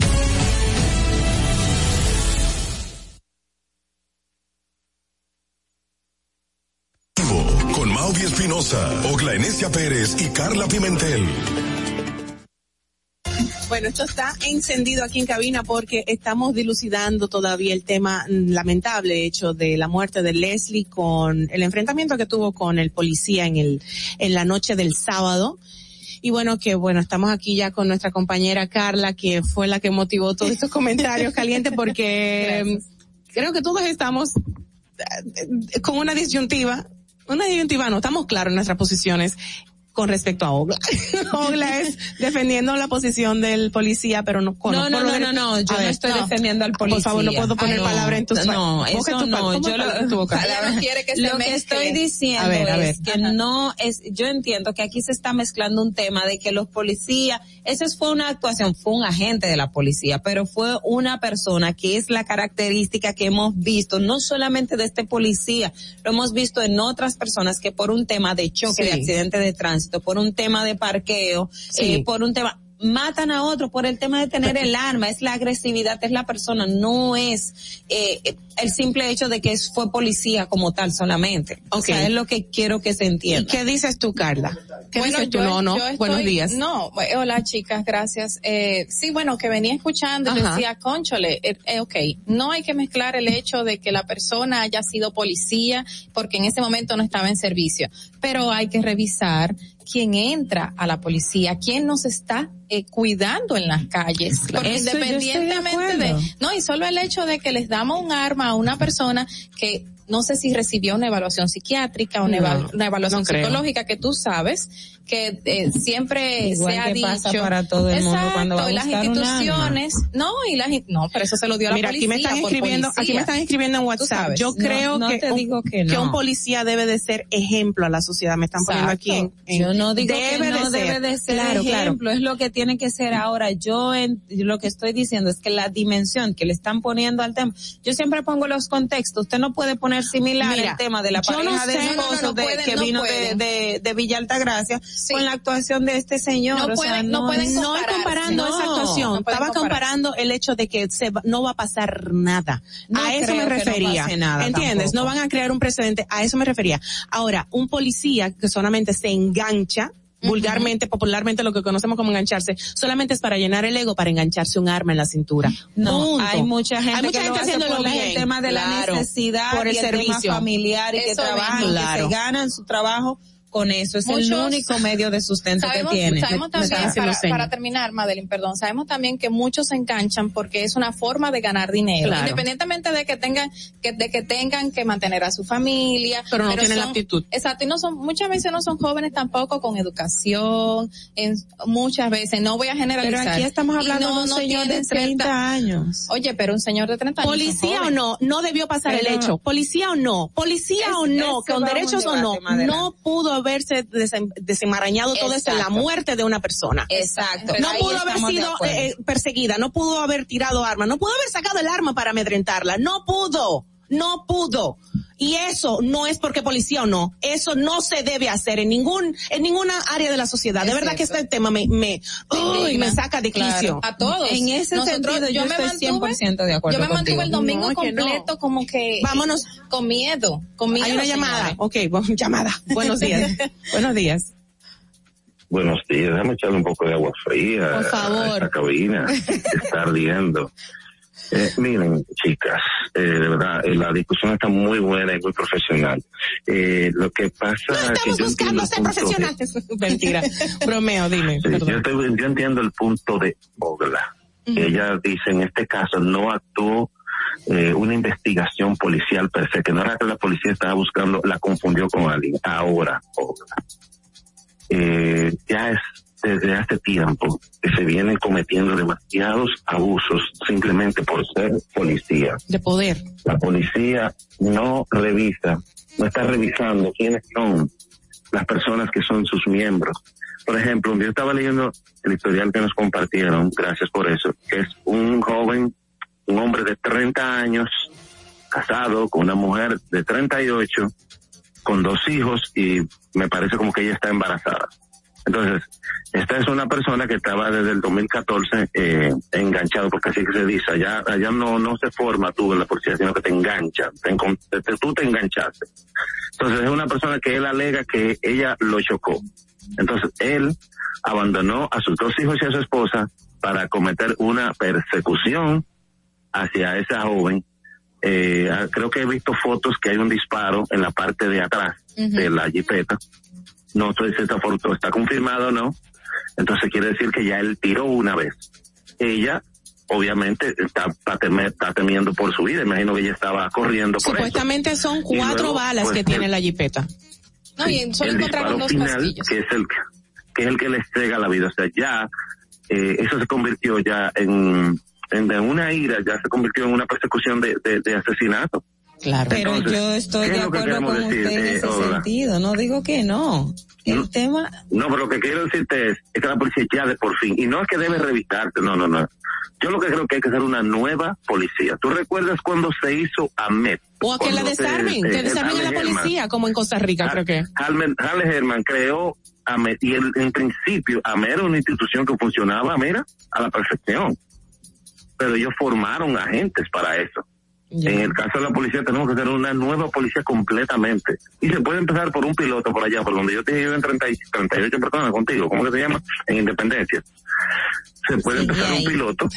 Espinosa, Ogla Enesia Pérez y Carla Pimentel. Bueno, esto está encendido aquí en cabina porque estamos dilucidando todavía el tema mm, lamentable hecho de la muerte de Leslie con el enfrentamiento que tuvo con el policía en el, en la noche del sábado. Y bueno, que bueno, estamos aquí ya con nuestra compañera Carla, que fue la que motivó todos estos *laughs* comentarios calientes porque mm, creo que todos estamos eh, con una disyuntiva, una disyuntiva, no, estamos claros en nuestras posiciones con respecto a Ogla. *laughs* Ogla es defendiendo la posición del policía, pero no con No, no, no, no, no, yo no estoy defendiendo al policía. Por favor, no puedo poner palabra en tus No, eso no, ¿cómo yo lo, quiere que se lo que estoy diciendo A ver, a es que no es, yo entiendo que aquí se está mezclando un tema de que los policías, esa fue una actuación, fue un agente de la policía, pero fue una persona que es la característica que hemos visto, no solamente de este policía, lo hemos visto en otras personas que por un tema de choque, Sí. de accidente de tránsito, por un tema de parqueo, Sí. eh, por un tema, matan a otro por el tema de tener el arma, es la agresividad, es la persona, no es eh, el simple hecho de que fue policía como tal solamente. O Ok. sea, es lo que quiero que se ¿Y entienda. qué dices tú, Carla? ¿Qué Bueno, dices tú? yo- No, no, yo estoy- buenos días. No, eh, hola chicas, gracias. Eh, sí, bueno, que venía escuchando y decía, conchole, eh, eh, ok, no hay que mezclar el hecho de que la persona haya sido policía porque en ese momento no estaba en servicio, pero hay que revisar quién entra a la policía, quién nos está eh, cuidando en las calles, porque Eso de independientemente de, acuerdo. no, y solo el hecho de que les damos un arma a una persona que no sé si recibió una evaluación psiquiátrica o una, No, eva- una evaluación no psicológica que tú sabes que eh, siempre Igual se ha que dicho pasa para todo el mundo Exacto, cuando va a y las instituciones no y las no pero eso se lo dio a la Mira, policía aquí me están escribiendo, policía. aquí me están escribiendo en WhatsApp. sabes. Yo No, creo no que, te un, digo que no. un policía debe de ser ejemplo a la sociedad. Me están poniendo aquí en, en- Yo no digo debe que no de debe de ser Claro, claro. ejemplo, es lo que tiene que ser ahora. Yo en, lo que estoy diciendo es que la dimensión que le están poniendo al tema, yo siempre pongo los contextos. Usted no puede poner similar Mira, el tema de la yo no pareja de sé- no, no, de- pueden, que no vino de, pueden. de, de Villa Altagracia Sí. con la actuación de este señor. No o sea, pueden- no pueden comparando No, esa actuación, estaba comparar. comparando el hecho de que se va- no va a pasar nada. No a eso me refería. nada ¿Entiendes? tampoco. No van a crear un precedente, a eso me refería. Ahora, un policía que solamente se engancha, vulgarmente, popularmente lo que conocemos como engancharse, solamente es para llenar el ego, para engancharse un arma en la cintura. No, Punto. hay mucha gente, Hay mucha que gente lo haciéndolo por bien. el tema de Claro, la necesidad por el y el servicio. tema familiar y que Eso trabajan, mismo. Claro. que se ganan su trabajo con eso. Es el único medio de sustento Sabemos, que tiene. sabemos también, para, terminar, Madeline, perdón, sabemos también que muchos se enganchan porque es una forma de ganar dinero, Claro. independientemente de que tengan que de que tengan que mantener a su familia, Pero no tienen la aptitud. Exacto, y no son muchas veces no son jóvenes tampoco con educación, en muchas veces no voy a Pero generalizar. aquí estamos hablando no- de un no señor de tienen 30 cierta- años. Oye, pero un señor de 30 años. Policía o no, no debió pasar Pero- el hecho. Policía o no, policía Es- o no, con derechos o no, no pudo haberse desem- desenmarañado todo esto en la muerte de una persona. Exacto. No pudo haber sido acuerdo. eh, perseguida, no pudo haber tirado arma, no pudo haber sacado el arma para amedrentarla, no pudo, no pudo. Y eso no es porque policía o no. Eso no se debe hacer en ningún, en ninguna área de la sociedad. de verdad que este tema me, me, uy, me saca de Claro, quicio. a todos. En ese Nosotros- sentido, yo me estoy 100% de acuerdo Yo me mantuve contigo. el domingo No, que no. completo como que Vámonos. con miedo, con miedo. Hay una llamada. Ok, bueno, *laughs* llamada. Buenos días. *laughs* Buenos días. Buenos días, déjame echarle un poco de agua fría Por favor. a esta cabina que *laughs* está ardiendo. Eh, miren, chicas, eh, de verdad, eh, la discusión está muy buena y muy profesional. Eh, lo que pasa No que yo buscando entiendo ser de- profesionales. *laughs* Mentira. Bromeo, dime. Sí, yo, estoy- yo entiendo el punto de Ogla. Ella dice, en este caso no actuó eh, una investigación policial per se, que no era que la policía estaba buscando, la confundió con alguien. Ahora, Ogla. Eh, ya es desde hace tiempo que se vienen cometiendo demasiados abusos simplemente por ser policía. De poder. La policía no revisa, no está revisando quiénes son las personas que son sus miembros. Por ejemplo, yo estaba leyendo el historial que nos compartieron, gracias por eso, que es un joven, un hombre de 30 años, casado con una mujer de 38, con dos hijos y me parece como que ella está embarazada. Entonces, esta es una persona que estaba desde el 2014 eh, enganchado, porque así que se dice, allá, allá no, no se forma tú en la policía, sino que te enganchan, te te- tú te enganchaste. Entonces es una persona que él alega que ella lo chocó. Entonces él abandonó a sus dos hijos y a su esposa para cometer una persecución hacia esa joven. Eh, ah, creo que he visto fotos que hay un disparo en la parte de atrás de la jipeta. No esta foto está confirmada o no. Entonces quiere decir que ya él tiró una vez. Ella, obviamente, está, está, temiendo por su vida. Imagino que ella estaba corriendo por eso. Supuestamente son cuatro luego, balas pues, que tiene la jipeta. No, y solo el encontraron dos final, que es el que es el que les cega la vida. O sea, ya eh, eso se convirtió ya en, en una ira, ya se convirtió en una persecución de, de, de asesinato. Claro. Pero Entonces, yo estoy ¿qué de que acuerdo con decir, usted en eh, ese sentido, no digo que no. El tema, No, pero lo que quiero decirte es, es que la policía ya de por fin, y no es que debe revisarte, no, no, no. Yo lo que creo que hay que hacer una nueva policía. ¿Tú recuerdas cuando se hizo AMET? O a que la desarmen, eh, que desarmen a la Herman- policía, como en Costa Rica, creo que. Halmer- Halle Herman creó AMET y él, en principio AMET era una institución que funcionaba, mira, a la perfección. Pero ellos formaron agentes para eso. En el caso de la policía tenemos que hacer una nueva policía completamente. Y se puede empezar por un piloto por allá, por donde yo te llevo en 30 y- 38 personas contigo, ¿cómo que se llama? En Independencia. Se puede empezar un piloto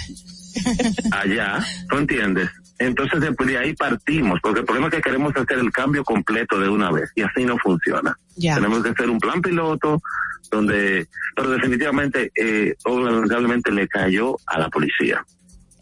allá, ¿tú entiendes? Entonces después de ahí partimos, porque el problema es que queremos hacer el cambio completo de una vez y así no funciona. Tenemos que hacer un plan piloto donde, pero definitivamente, eh, lamentablemente le cayó a la policía.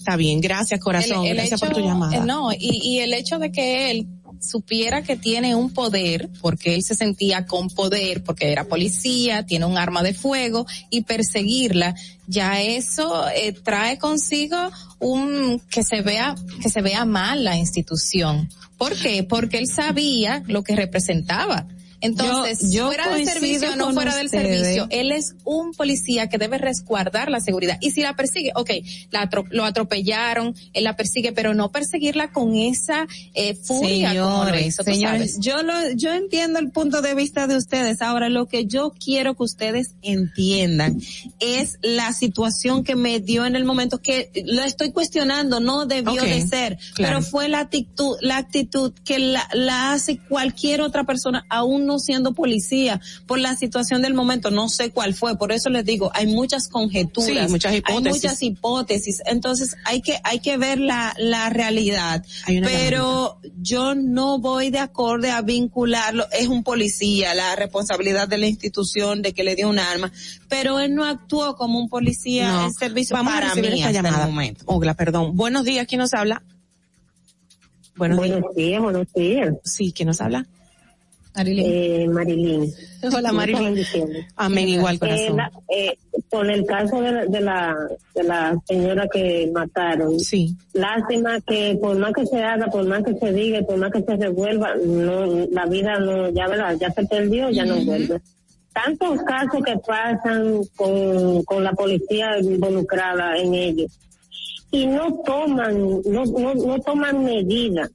Está bien, gracias corazón, El- el gracias hecho- por tu llamada. eh, no, y, y el hecho de que él supiera que tiene un poder, porque él se sentía con poder, porque era policía, tiene un arma de fuego, y perseguirla, ya eso eh, trae consigo un que se vea, que se vea mal la institución. ¿Por qué? Porque él sabía lo que representaba. Entonces, Yo- yo fuera del servicio o no fuera del servicio, él es un policía que debe resguardar la seguridad. Y si la persigue, ok, la atro- lo atropellaron, él la persigue, pero no perseguirla con esa eh, furia Señores, tú señores, yo lo, yo entiendo el punto de vista de ustedes. Ahora, lo que yo quiero que ustedes entiendan es la situación que me dio en el momento que lo estoy cuestionando, no debió de ser, claro. pero fue la actitud, la actitud que la, la hace cualquier otra persona, aún no siendo policía, por la situación del momento. No sé cuál fue, por eso les digo, hay muchas conjeturas, Sí, muchas hay hipótesis. muchas hipótesis. Entonces hay que, hay que ver la, la realidad. Hay Pero yo no voy de acorde a vincularlo. Es un policía, la responsabilidad de la institución de que le dio un arma. Pero él no actuó como un policía No. en servicio Vamos para a mí esta hasta el llamada. momento. Ogla, perdón. Buenos días, ¿quién nos habla? Buenos, días. buenos días. Sí, ¿quién nos habla? Marilyn. Eh, Marilyn. Hola, bendiciones. Amén, igual Eh, corazón. la- eh, con el caso de la, de la de la señora que mataron. Sí. Lástima que por más que se haga, por más que se diga, por más que se revuelva, no, la vida no, ya verdad, ya se perdió, ya no vuelve. Tantos casos que pasan con, con la policía involucrada en ellos y no toman, no, no, no toman medidas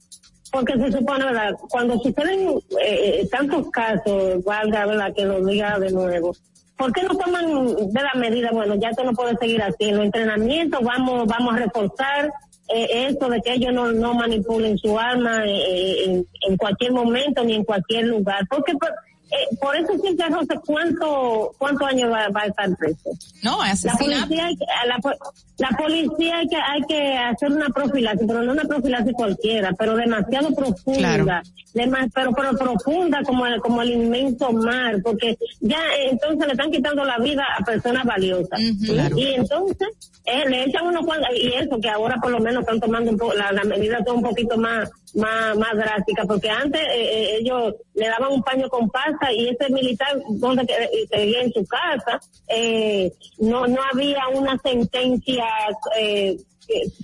porque se supone, ¿verdad? Cuando suceden eh, tantos casos, valga, ¿verdad? Que lo diga de nuevo. ¿Por qué no toman de la medida? Bueno, ya esto no puede seguir así. En los entrenamientos vamos, vamos a reforzar eh, eso de que ellos no, no manipulen su arma eh, eh, en, en cualquier momento ni en cualquier lugar. Porque por, eh, por eso siempre no sé cuánto, cuántos años va, va a estar preso. No, La policía, hay que, la, po- la policía hay que, hay que hacer una profilaxis, pero no una profilaxis cualquiera, pero demasiado profunda, Claro. Pero, pero profunda como el, como el inmenso mar, porque ya eh, entonces le están quitando la vida a personas valiosas. Claro. Y entonces eh, le echan unos cuantos, y eso que ahora por lo menos están tomando un po- la, la medida todo un poquito más, más, más drástica, porque antes eh, eh, ellos le daban un paño con pasta y ese militar donde eh, seguía en su casa, eh, no, no había una sentencia eh,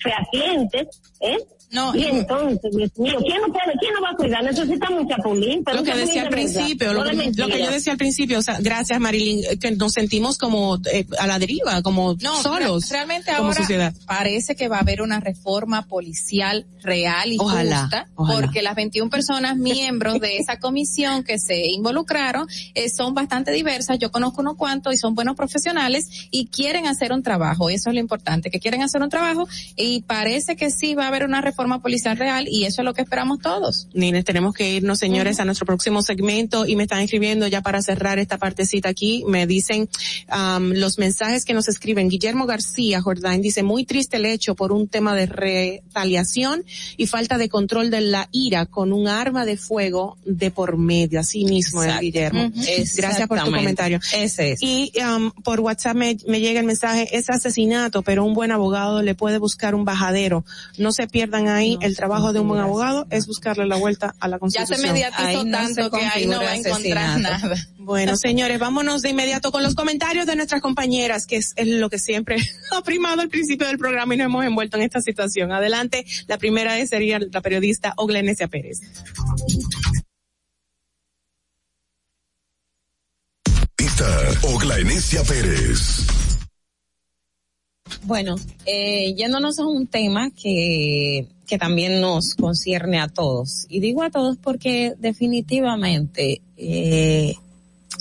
fehaciente, ¿eh? No, y entonces, Dios mío, ¿quién no puede, quién no va a cuidar? Necesita mucha pulín, pero lo que decía al principio, lo no que, lo que mentira. yo decía al principio, o sea, gracias Marilyn, que nos sentimos como eh, a la deriva, como No, solos re- realmente como ahora sociedad. parece que va a haber una reforma policial real y Ojalá, justa, ojalá. porque las 21 personas *laughs* miembros de esa comisión que se involucraron eh, son bastante diversas. Yo conozco unos cuantos y son buenos profesionales y quieren hacer un trabajo. Eso es lo importante, que quieren hacer un trabajo y parece que sí va a haber una reforma policial real y eso es lo que esperamos todos. Nines, tenemos que irnos, señores, a nuestro próximo segmento y me están escribiendo ya para cerrar esta partecita aquí. Me dicen am, los mensajes que nos escriben. Guillermo García Jordán dice, muy triste el hecho por un tema de retaliación y falta de control de la ira con un arma de fuego de por medio. Así mismo es. Guillermo. Ujú. Gracias por tu comentario. Ese es. Y am, por WhatsApp me, me llega el mensaje, es asesinato, pero un buen abogado le puede buscar un bajadero. No se pierdan ahí, el trabajo de un buen abogado es buscarle la vuelta a la Ya constitución. se mediatizó Ahí no tanto se que ahí no va a encontrar nada. Bueno, señores, vámonos de inmediato con los comentarios de nuestras compañeras, que es, es lo que siempre *laughs* ha primado al principio del programa y nos hemos envuelto en esta situación. Adelante, la primera es, sería la periodista Oglenesia Pérez. Esta Oglaenecia Pérez. Bueno, eh, yéndonos a un tema que, que también nos concierne a todos. Y digo a todos porque definitivamente eh,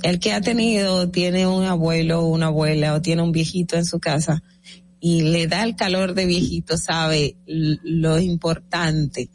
el que ha tenido, tiene un abuelo o una abuela o tiene un viejito en su casa y le da el calor de viejito, sabe lo importante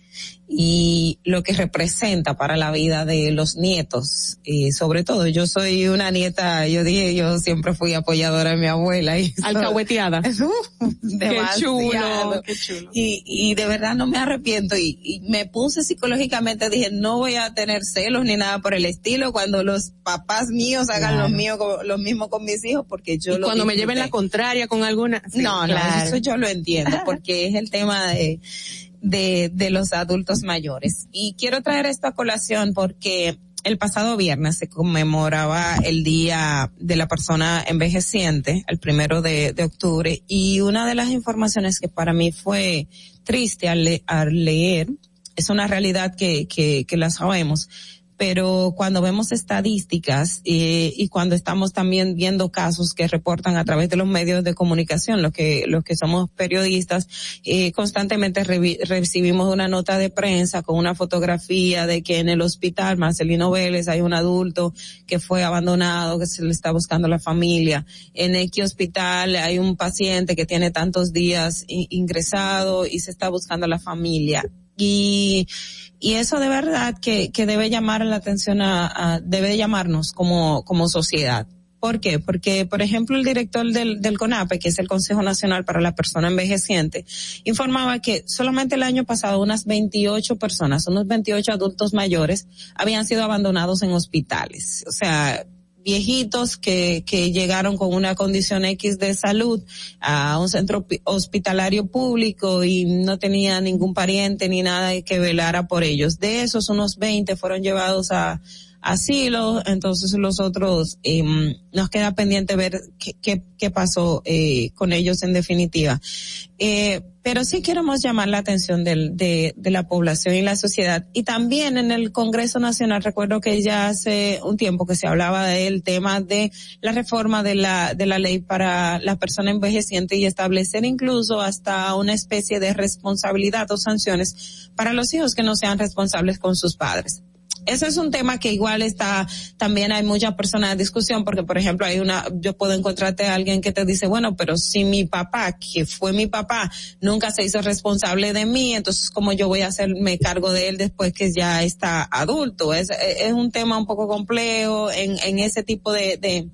y lo que representa para la vida de los nietos. Y sobre todo, yo soy una nieta, yo dije, yo siempre fui apoyadora de mi abuela. Y eso- Alcahueteada. *laughs* demasiado. qué chulo. Y, y de verdad no me arrepiento y, y me puse psicológicamente, dije, no voy a tener celos ni nada por el estilo cuando los papás míos hagan Claro. los míos, con- lo mismo con mis hijos porque yo Y lo cuando me lleven la contraria con alguna. sí, No, no, claro. eso yo lo entiendo, *laughs* porque es el tema de, de, de los adultos mayores. Y quiero traer esto a colación porque el pasado viernes se conmemoraba el Día de la Persona Envejeciente, el primero de, de octubre, y una de las informaciones que para mí fue triste al, le- al leer, es una realidad que, que, que la sabemos, pero cuando vemos estadísticas eh, y cuando estamos también viendo casos que reportan a través de los medios de comunicación, los que los que somos periodistas, eh, constantemente revi- recibimos una nota de prensa con una fotografía de que en el hospital Marcelino Vélez hay un adulto que fue abandonado, que se le está buscando la familia. En X hospital hay un paciente que tiene tantos días ingresado y se está buscando la familia. Y, y eso de verdad que, que debe llamar la atención a, debe llamarnos como, como sociedad. ¿Por qué? Porque, por ejemplo, el director del, del CONAPE, que es el Consejo Nacional para la Persona Envejeciente, informaba que solamente el año pasado unas 28 personas, unos 28 adultos mayores, habían sido abandonados en hospitales. O sea, viejitos que, que llegaron con una condición X de salud a un centro pi- hospitalario público y no tenía ningún pariente ni nada que velara por ellos. De esos, unos 20 fueron llevados a, asilo, entonces los otros em, nos queda pendiente ver qué, qué, qué pasó eh, con ellos en definitiva. Eh, pero sí queremos llamar la atención del, de, de la población y la sociedad. Y también en el Congreso Nacional, recuerdo que ya hace un tiempo que se hablaba del tema de la reforma de la, de la ley para la persona envejeciente y establecer incluso hasta una especie de responsabilidad o sanciones para los hijos que no sean responsables con sus padres ese es un tema que igual está, también hay muchas personas en discusión, porque por ejemplo hay una, yo puedo encontrarte a alguien que te dice, bueno, pero si mi papá, que fue mi papá, nunca se hizo responsable de mí, entonces cómo yo voy a hacerme cargo de él después que ya está adulto. Es, es un tema un poco complejo en, en ese tipo de, de,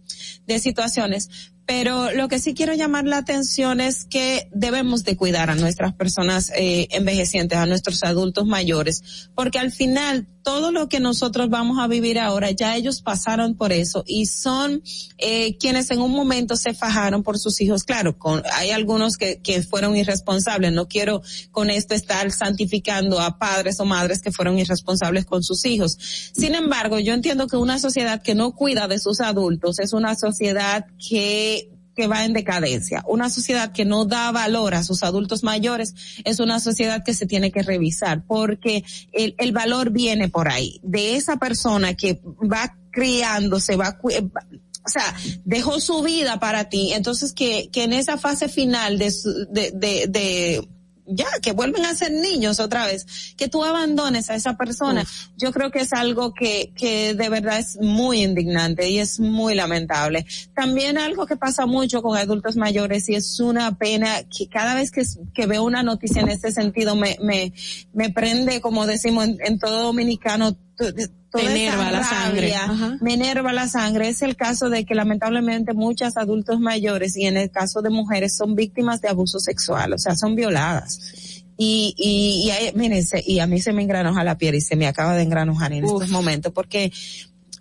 de situaciones, pero lo que sí quiero llamar la atención es que debemos de cuidar a nuestras personas eh, envejecientes, a nuestros adultos mayores, porque al final todo lo que nosotros vamos a vivir ahora, ya ellos pasaron por eso y son eh, quienes en un momento se fajaron por sus hijos. Claro, con, hay algunos que, que fueron irresponsables. No quiero con esto estar santificando a padres o madres que fueron irresponsables con sus hijos. Sin embargo, yo entiendo que una sociedad que no cuida de sus adultos es una sociedad que que va en decadencia. Una sociedad que no da valor a sus adultos mayores es una sociedad que se tiene que revisar porque el, valor viene por ahí, de esa persona que va criándose, va, o sea, dejó su vida para ti, entonces que, que en esa fase final de, de, de, de ya, que vuelven a ser niños otra vez, que tú abandones a esa persona, Uf. yo creo que es algo que, que de verdad es muy indignante y es muy lamentable. También algo que pasa mucho con adultos mayores y es una pena que cada vez que, que veo una noticia en este sentido me, me, me prende, como decimos en, en todo dominicano, me enerva la sangre. Ajá. Me enerva la sangre. Es el caso de que lamentablemente muchos adultos mayores y en el caso de mujeres son víctimas de abuso sexual, o sea, son violadas. Y, y, y, a, miren, se, y a mí se me engranoja la piel y se me acaba de engranojar en Uf. estos momentos porque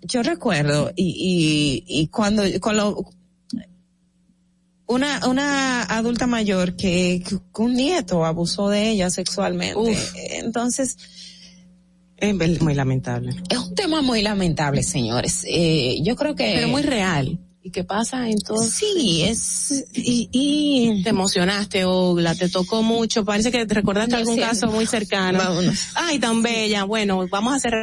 yo recuerdo y, y, y cuando, cuando una, una adulta mayor que, que un nieto abusó de ella sexualmente. Uf. Entonces, es muy lamentable. Es un tema muy lamentable, señores. Eh, yo creo que... Pero muy real. ¿Y qué pasa entonces? Sí, es... Y, y... Te emocionaste, Ogla, te tocó mucho. Parece que te recordaste no, algún caso muy cercano. Vámonos. Ay, tan bella. Bueno, vamos a hacer...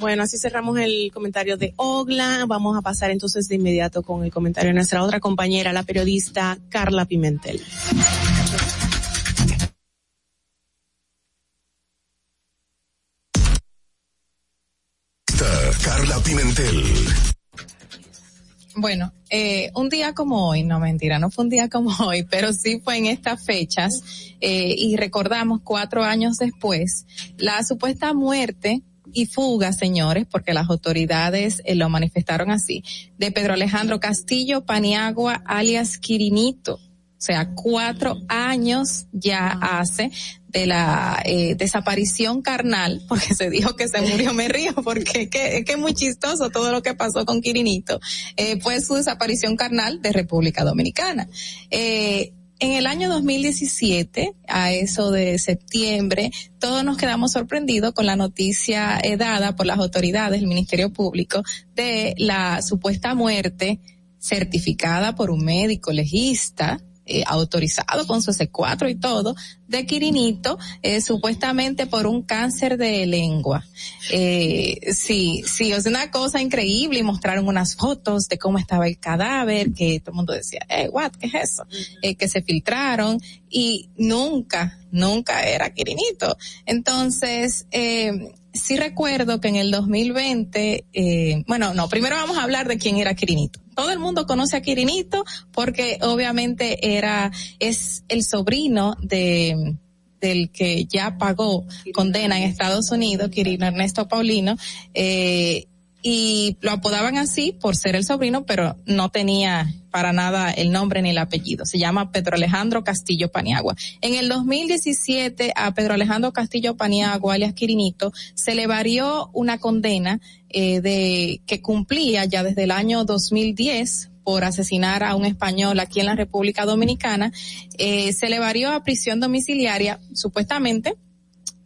Bueno, así cerramos el comentario de Ogla. Vamos a pasar entonces de inmediato con el comentario de nuestra otra compañera, la periodista Carla Pimentel. Pimentel. Bueno, eh, un día como hoy, no mentira, no fue un día como *laughs* hoy, pero sí fue en estas fechas eh, y recordamos cuatro años después la supuesta muerte y fuga, señores, porque las autoridades eh, lo manifestaron así, de Pedro Alejandro Castillo Paniagua, alias Quirinito. O sea, cuatro años ya hace de la eh, desaparición carnal, *laughs* porque se dijo que se murió, me río, porque es que, es que muy chistoso todo lo que pasó con Quirinito, eh, fue su desaparición carnal de República Dominicana. Eh, en el año 2017, a eso de septiembre, todos nos quedamos sorprendidos con la noticia eh, dada por las autoridades del Ministerio Público de la supuesta muerte certificada por un médico legista eh, autorizado con su C4 y todo, de Quirinito, eh, supuestamente por un cáncer de lengua. Eh, sí, sí, es una cosa increíble y mostraron unas fotos de cómo estaba el cadáver, que todo el mundo decía, eh, what, ¿qué es eso? Eh, que se filtraron y nunca, nunca era Quirinito. Entonces, eh, sí recuerdo que en el 2020, eh, bueno, no, primero vamos a hablar de quién era Quirinito. Todo el mundo conoce a Quirinito porque obviamente era, es el sobrino de, del que ya pagó condena en Estados Unidos, Quirino Ernesto Paulino, eh, y lo apodaban así por ser el sobrino, pero no tenía para nada el nombre ni el apellido. Se llama Pedro Alejandro Castillo Paniagua. En el 2017 a Pedro Alejandro Castillo Paniagua, alias Quirinito, se le varió una condena eh, de que cumplía ya desde el año 2010 por asesinar a un español aquí en la República Dominicana. Eh, se le varió a prisión domiciliaria, supuestamente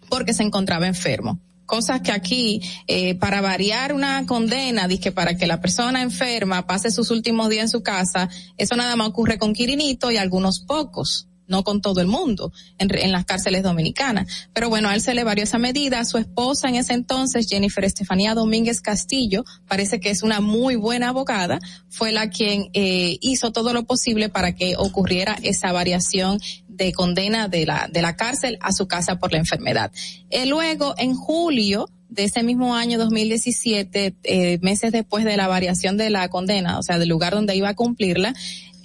porque se encontraba enfermo cosas que aquí, eh, para variar una condena, que para que la persona enferma pase sus últimos días en su casa, eso nada más ocurre con Quirinito y algunos pocos no con todo el mundo en, en, las cárceles dominicanas. Pero bueno, a él se le varió esa medida. Su esposa en ese entonces, Jennifer Estefanía Domínguez Castillo, parece que es una muy buena abogada, fue la quien eh, hizo todo lo posible para que ocurriera esa variación de condena de la, de la cárcel a su casa por la enfermedad. Eh, luego, en julio, de ese mismo año 2017, eh, meses después de la variación de la condena, o sea, del lugar donde iba a cumplirla,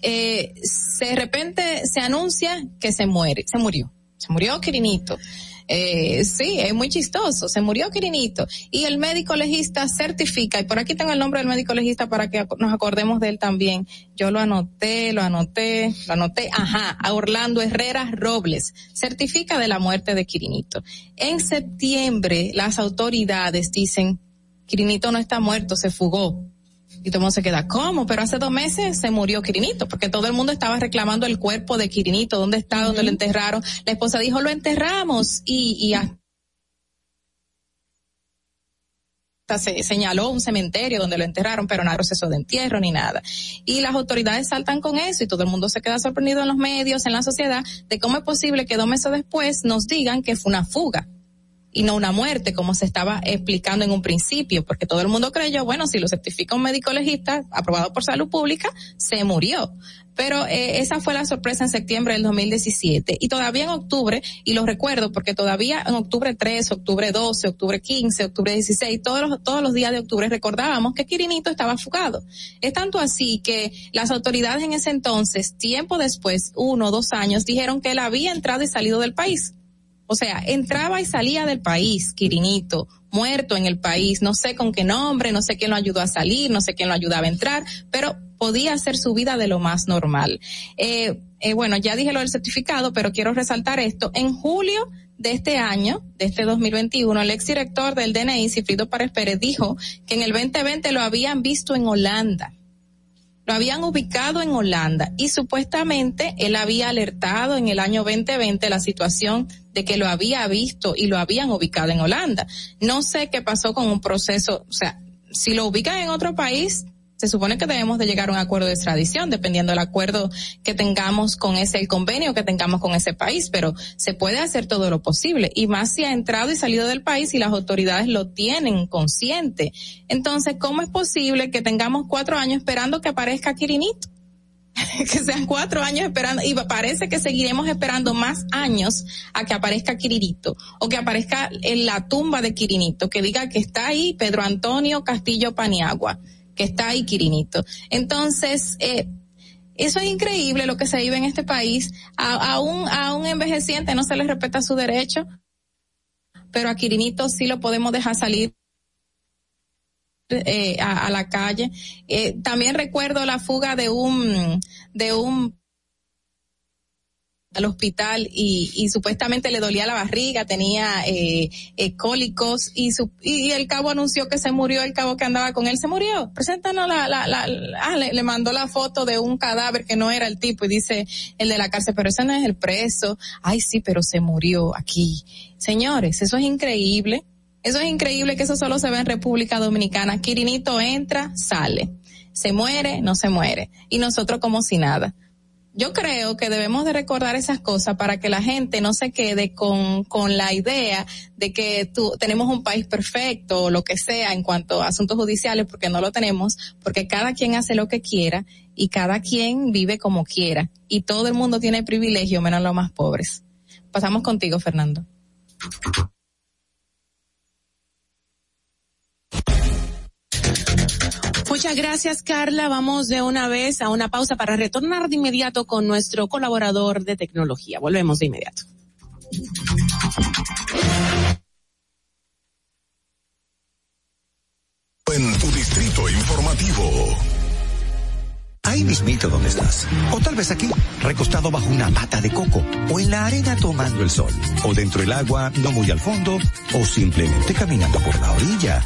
eh, de repente se anuncia que se muere, se murió, se murió Quirinito. Eh, sí, es muy chistoso, se murió Quirinito y el médico legista certifica, y por aquí tengo el nombre del médico legista para que nos acordemos de él también. Yo lo anoté, lo anoté, lo anoté, ajá, a Orlando Herrera Robles, certifica de la muerte de Quirinito. En septiembre las autoridades dicen, Quirinito no está muerto, se fugó. Y todo el mundo se queda, ¿cómo? Pero hace dos meses se murió Quirinito, porque todo el mundo estaba reclamando el cuerpo de Quirinito, ¿dónde está? ¿Dónde lo enterraron? La esposa dijo, lo enterramos y, y hasta se señaló un cementerio donde lo enterraron, pero no hay proceso de entierro ni nada. Y las autoridades saltan con eso y todo el mundo se queda sorprendido en los medios, en la sociedad, de cómo es posible que dos meses después nos digan que fue una fuga y no una muerte, como se estaba explicando en un principio, porque todo el mundo creyó, bueno, si lo certifica un médico legista aprobado por salud pública, se murió. Pero eh, esa fue la sorpresa en septiembre del 2017 y todavía en octubre, y lo recuerdo porque todavía en octubre 3, octubre 12, octubre 15, octubre 16, todos los, todos los días de octubre recordábamos que Quirinito estaba fugado. Es tanto así que las autoridades en ese entonces, tiempo después, uno o dos años, dijeron que él había entrado y salido del país o sea, entraba y salía del país, Quirinito, muerto en el país, no sé con qué nombre, no sé quién lo ayudó a salir, no sé quién lo ayudaba a entrar, pero podía hacer su vida de lo más normal. Eh, eh, bueno, ya dije lo del certificado, pero quiero resaltar esto. En julio de este año, de este 2021, el exdirector del DNI, Cifrido Párez Pérez, dijo que en el 2020 lo habían visto en Holanda lo habían ubicado en Holanda y supuestamente él había alertado en el año 2020 la situación de que lo había visto y lo habían ubicado en Holanda. No sé qué pasó con un proceso, o sea, si lo ubican en otro país, se supone que debemos de llegar a un acuerdo de extradición, dependiendo del acuerdo que tengamos con ese, convenio que tengamos con ese país, pero se puede hacer todo lo posible, y más si ha entrado y salido del país y las autoridades lo tienen consciente. Entonces, ¿cómo es posible que tengamos cuatro años esperando que aparezca Quirinito? *laughs* que sean cuatro años esperando y parece que seguiremos esperando más años a que aparezca Quirinito o que aparezca en la tumba de Quirinito, que diga que está ahí Pedro Antonio Castillo Paniagua que está ahí Quirinito. Entonces, eh, eso es increíble lo que se vive en este país. A, un, a un envejeciente no se le respeta su derecho, pero a Quirinito sí lo podemos dejar salir eh, a, a, la calle. Eh, también recuerdo la fuga de un, de un al hospital y, y supuestamente le dolía la barriga, tenía eh, eh, cólicos y, su, y, el cabo anunció que se murió, el cabo que andaba con él se murió. Preséntanos la, la, la, ah, le, le, mandó la foto de un cadáver que no era el tipo y dice el de la cárcel, pero ese no es el preso. Ay, sí, pero se murió aquí. Señores, eso es increíble. Eso es increíble que eso solo se ve en República Dominicana. Quirinito entra, sale. Se muere, no se muere. Y nosotros como si nada yo creo que debemos de recordar esas cosas para que la gente no se quede con, con la idea de que tú, tenemos un país perfecto o lo que sea en cuanto a asuntos judiciales, porque no lo tenemos, porque cada quien hace lo que quiera y cada quien vive como quiera y todo el mundo tiene privilegio menos los más pobres. Pasamos contigo, Fernando. Muchas gracias, Carla. Vamos de una vez a una pausa para retornar de inmediato con nuestro colaborador de tecnología. Volvemos de inmediato. En tu distrito informativo. Ahí mismito donde estás. O tal vez aquí, recostado bajo una mata de coco. O en la arena tomando el sol. O dentro del agua, no muy al fondo. O simplemente caminando por la orilla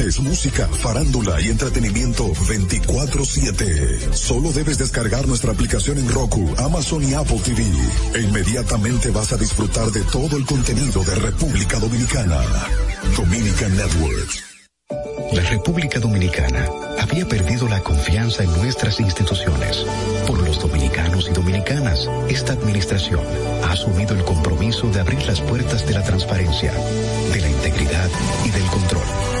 música, farándula y entretenimiento 24/7. Solo debes descargar nuestra aplicación en Roku, Amazon y Apple TV. E inmediatamente vas a disfrutar de todo el contenido de República Dominicana. Dominican Networks. La República Dominicana había perdido la confianza en nuestras instituciones. Por los dominicanos y dominicanas, esta administración ha asumido el compromiso de abrir las puertas de la transparencia, de la integridad y del control.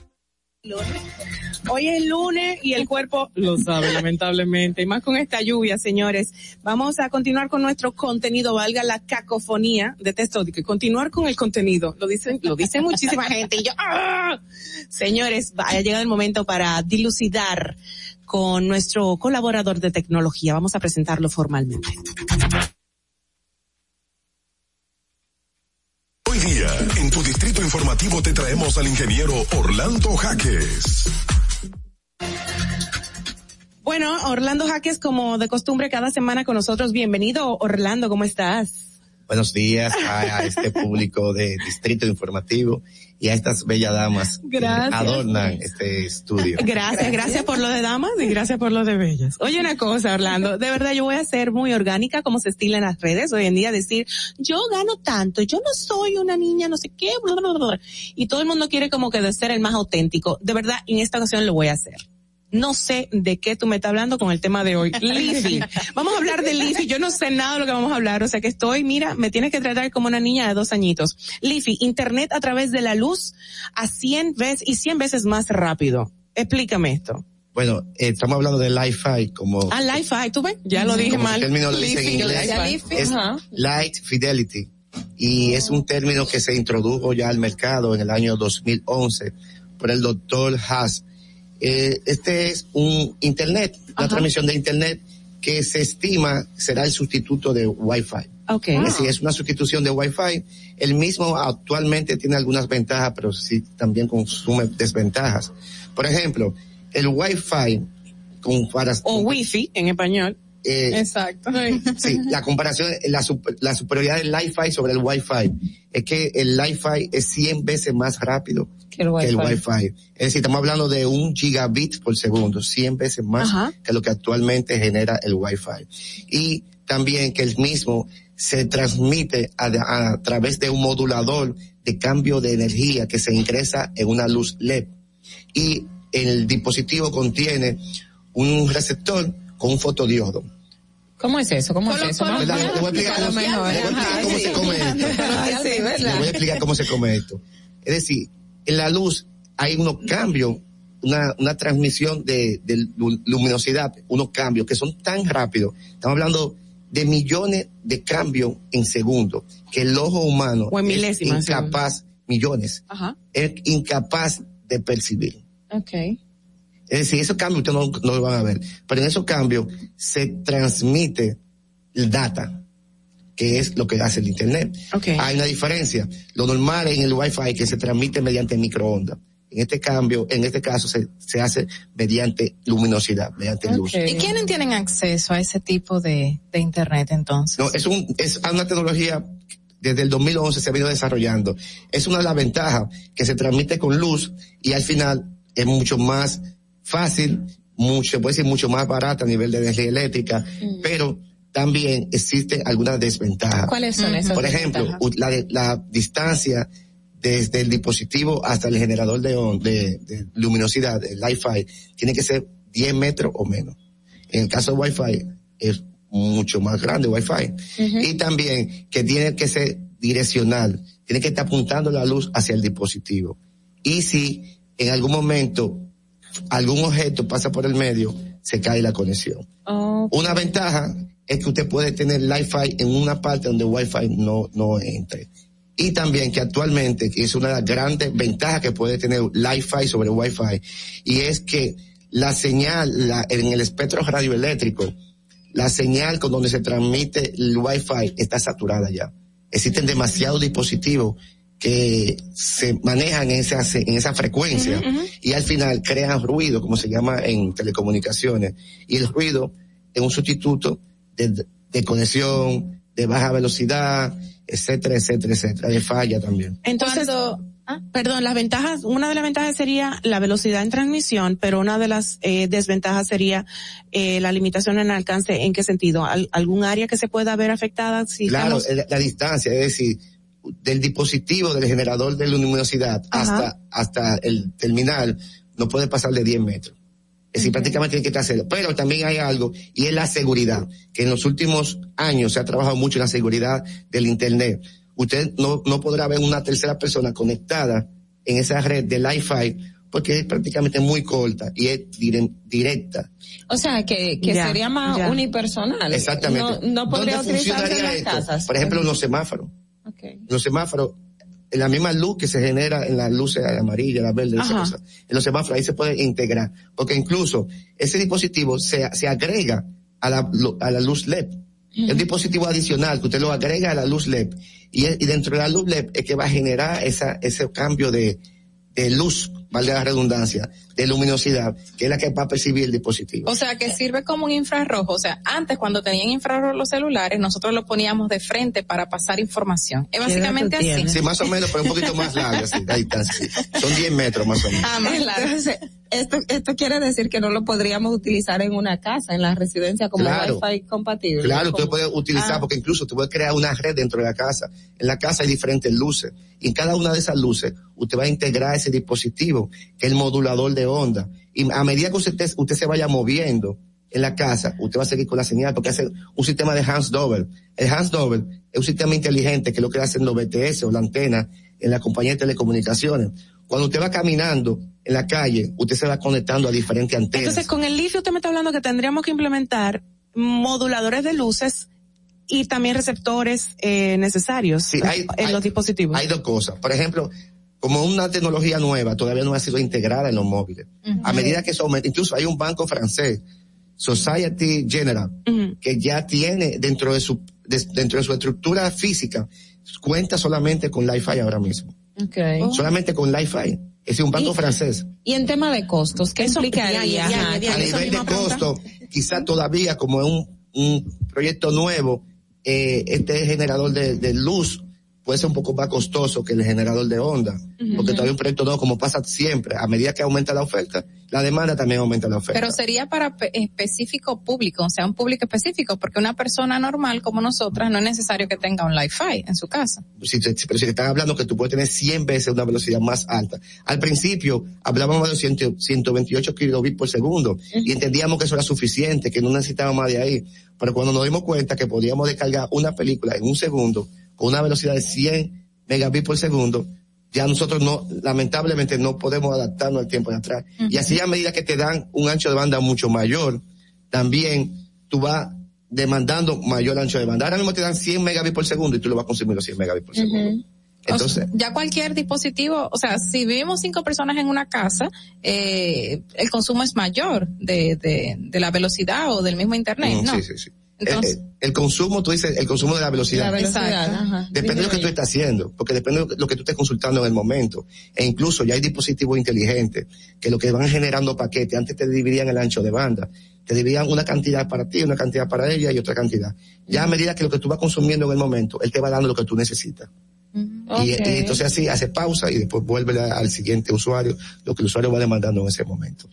Hoy es lunes y el cuerpo lo sabe, *laughs* lamentablemente. Y más con esta lluvia, señores. Vamos a continuar con nuestro contenido, valga la cacofonía de texto, continuar con el contenido. Lo dicen, lo dice muchísima *laughs* gente. Y yo, ¡ah! Señores, ha llegado el momento para dilucidar con nuestro colaborador de tecnología. Vamos a presentarlo formalmente. Informativo te traemos al ingeniero Orlando Jaques. Bueno, Orlando Jaques, como de costumbre, cada semana con nosotros. Bienvenido, Orlando, ¿cómo estás? Buenos días a, a este público de Distrito Informativo y a estas bellas damas Gracias. que adornan este estudio. *laughs* Gracias, gracias por lo de damas y gracias por lo de bellas. Oye una cosa, Orlando, de verdad yo voy a ser muy orgánica como se estila en las redes hoy en día, decir, yo gano tanto, yo no soy una niña, no sé qué, bla, bla, bla, bla. y todo el mundo quiere como que de ser el más auténtico. De verdad, en esta ocasión lo voy a hacer. No sé de qué tú me estás hablando con el tema de hoy. *laughs* Lifi. Vamos a hablar de Lifi. Yo no sé nada de lo que vamos a hablar. O sea que estoy, mira, me tienes que tratar como una niña de dos añitos. Lifi, internet a través de la luz a 100 veces y 100 veces más rápido. Explícame esto. Bueno, eh, estamos hablando de Li-Fi como... Ah, Li-Fi, ¿tú ves? Ya lo dije como mal. el término lo dice en inglés. Li-Fi, Es ajá. Light Fidelity. Y es un término que se introdujo ya al mercado en el año 2011 por el doctor Haas. Eh, este es un Internet, una Ajá. transmisión de Internet que se estima será el sustituto de Wi-Fi. Ok. Es decir, es una sustitución de Wi-Fi. El mismo actualmente tiene algunas ventajas, pero sí también consume desventajas. Por ejemplo, el Wi-Fi con para O Wi-Fi en español. Eh, Exacto. *laughs* Sí, la comparación, la, super- la superioridad del Li-Fi sobre el Wi-Fi es que el Li-Fi es 100 veces más rápido Que el Wi-Fi. Wi-Fi. Es decir, estamos hablando de un gigabit por segundo, 100 veces más Ajá. que lo que actualmente genera el Wi-Fi. Y también que el mismo se transmite a, a través de un modulador de cambio de energía que se ingresa en una luz LED. Y el dispositivo contiene un receptor con un fotodiodo. ¿Cómo es eso? ¿Cómo es eso? Le voy a explicar cómo- mejor, le voy a explicar ajá, cómo sí. se come esto. Ay, sí, ¿verdad? Le voy a explicar cómo se come esto. Es decir, en la luz hay unos cambios una, una transmisión de, de lu- luminosidad, unos cambios que son tan rápidos. Estamos hablando de millones de cambios en segundo, que el ojo humano O en es incapaz, millones, Ajá. es incapaz de percibir. Okay. Es decir, esos cambios ustedes no, no lo van a ver, pero en esos cambios se transmite el data, que es lo que hace el Internet. Hay una diferencia. Lo normal en el Wi-Fi que se transmite mediante microondas. En este cambio, en este caso se, se hace mediante luminosidad, mediante luz. ¿Y quiénes tienen acceso a ese tipo de, de internet entonces? No, es un, es una tecnología desde el 2011 se ha venido desarrollando. Es una de las ventajas que se transmite con luz y al final es mucho más fácil, mucho, puede decir mucho más barata a nivel de energía eléctrica, pero también existen algunas desventajas. ¿Cuáles son esas Por ejemplo, la, la distancia desde el dispositivo hasta el generador de, on- de, de luminosidad, el Wi-Fi, tiene que ser 10 metros o menos. En el caso de Wi-Fi es mucho más grande Wi-Fi. Y también que tiene que ser direccional, tiene que estar apuntando la luz hacia el dispositivo. Y si en algún momento algún objeto pasa por el medio, se cae la conexión. Una ventaja es que usted puede tener Wi-Fi en una parte donde Wi-Fi no, no entre. Y también que actualmente, que es una de las grandes ventajas que puede tener Wi-Fi sobre Wi-Fi, y es que la señal la- en el espectro radioeléctrico, la señal con donde se transmite el Wi-Fi está saturada ya. Existen demasiados dispositivos que se manejan en esa, en esa frecuencia y al final crean ruido, como se llama en telecomunicaciones. Y el ruido es un sustituto de, de conexión, de baja velocidad, etcétera, etcétera, etcétera, de falla también. Entonces, perdón, las ventajas, una de las ventajas sería la velocidad en transmisión, pero una de las eh, desventajas sería eh, la limitación en alcance. ¿En qué sentido? ¿Al- ¿Algún área que se pueda ver afectada? Si claro, estamos- la, la distancia, es decir, del dispositivo del generador de luminosidad Ajá. hasta, hasta el terminal no puede pasar de 10 metros. Es decir, prácticamente tiene que hacerlo. Pero también hay algo, y es la seguridad, que en los últimos años se ha trabajado mucho en la seguridad del Internet. Usted no, no podrá ver una tercera persona conectada en esa red de Wi-Fi porque es prácticamente muy corta y es dire- directa. O sea, que, que Ya, sería más ya. unipersonal. Exactamente. No, no podría ¿Dónde utilizarse en funcionaría las esto? casas. Por ejemplo, los semáforos. Okay. los semáforos, en la misma luz que se genera en las luces amarillas, las verdes, esas Ajá. cosas, en los semáforos ahí se puede integrar, porque incluso ese dispositivo se, se agrega a la, a la luz LED. Es un dispositivo adicional que usted lo agrega a la luz LED y, y dentro de la luz LED es que va a generar esa, ese cambio de, de luz, valga la redundancia, de luminosidad, que es la que va a percibir el dispositivo. O sea, que sirve como un infrarrojo. O sea, antes cuando tenían infrarrojo los celulares, nosotros lo poníamos de frente para pasar información. Es básicamente así. Sí, más o menos, pero un poquito más larga, sí, la distancia. sí. Son 10 metros más o menos. Ah, más. Entonces, esto, esto quiere decir que no lo podríamos utilizar en una casa, en la residencia como Claro. Wi-Fi compatible. Claro, usted Como- puede utilizar, Ah. porque incluso usted puede crear una red dentro de la casa. En la casa hay diferentes luces. Y en cada una de esas luces, usted va a integrar ese dispositivo, que es el modulador de onda. Y a medida que usted, usted se vaya moviendo en la casa, usted va a seguir con la señal, porque hace un sistema de Double. El Double es un sistema inteligente que es lo que hacen los BTS o la antena en la compañía de telecomunicaciones. Cuando usted va caminando en la calle, usted se va conectando a diferentes antenas. Entonces, con el litio usted me está hablando que tendríamos que implementar moduladores de luces y también receptores eh, necesarios Sí, hay- en hay- los dispositivos. Hay dos cosas. Por ejemplo, como una tecnología nueva todavía no ha sido integrada en los móviles. A medida que eso aumenta, incluso hay un banco francés, Society General, que ya tiene dentro de su de- dentro de su estructura física cuenta solamente con Wi-Fi ahora mismo. Okay. Solamente con Wi-Fi. Es un banco francés. Y en tema de costos, ¿qué implicaría? ya, ya, Ajá, ya, a nivel de costo, quizá todavía como es un, un proyecto nuevo, eh, este generador de, de luz puede ser un poco más costoso que el generador de onda, porque todavía un proyecto nuevo, como pasa siempre, a medida que aumenta la oferta, la demanda también aumenta la oferta. Pero sería para pe- específico público, o sea, un público específico, porque una persona normal como nosotras no es necesario que tenga un Wi-Fi en su casa. si te, pero si te están hablando que tú puedes tener 100 veces una velocidad más alta. Al principio hablábamos de 100 128 kilobits por segundo y entendíamos que eso era suficiente, que no necesitábamos más de ahí. Pero cuando nos dimos cuenta que podíamos descargar una película en un segundo con una velocidad de 100 megabits por segundo, ya nosotros no, lamentablemente no podemos adaptarnos al tiempo de atrás. Y así a medida que te dan un ancho de banda mucho mayor, también tú vas demandando mayor ancho de banda. Ahora mismo te dan 100 megabits por segundo y tú lo vas consumiendo 100 megabits por segundo. Entonces, ya cualquier dispositivo, o sea, si vivimos cinco personas en una casa, eh, el consumo es mayor de, de, de la velocidad o del mismo internet, ¿no? Sí, sí, sí. Entonces- el, el- consumo, tú dices, el consumo de la velocidad. La velocidad. Depende de lo que tú estás haciendo, porque depende de lo que tú estés consultando en el momento. E incluso ya hay dispositivos inteligentes que lo que van generando paquetes, antes te dividían el ancho de banda, te dividían una cantidad para ti, una cantidad para ella y otra cantidad. Ya a medida que lo que tú vas consumiendo en el momento, él te va dando lo que tú necesitas. Y, y entonces así hace pausa y después vuelve al siguiente usuario, lo que el usuario va demandando en ese momento.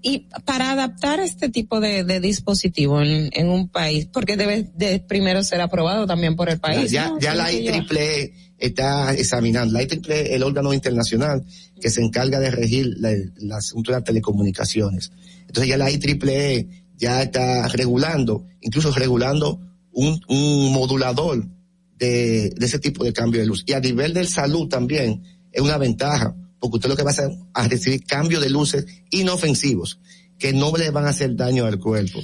Y para adaptar este tipo de, de dispositivo en, en un país, porque debe de primero ser aprobado también por el país. Ya, ¿no? ya la IEEE está examinando. La IEEE es el órgano internacional que se encarga de regir la- el asunto de las telecomunicaciones. Entonces ya la IEEE ya está regulando, incluso regulando un, un modulador de, de ese tipo de cambio de luz. Y a nivel de salud también es una ventaja, porque usted lo que va a hacer a recibir cambio de luces inofensivos que no le van a hacer daño al cuerpo.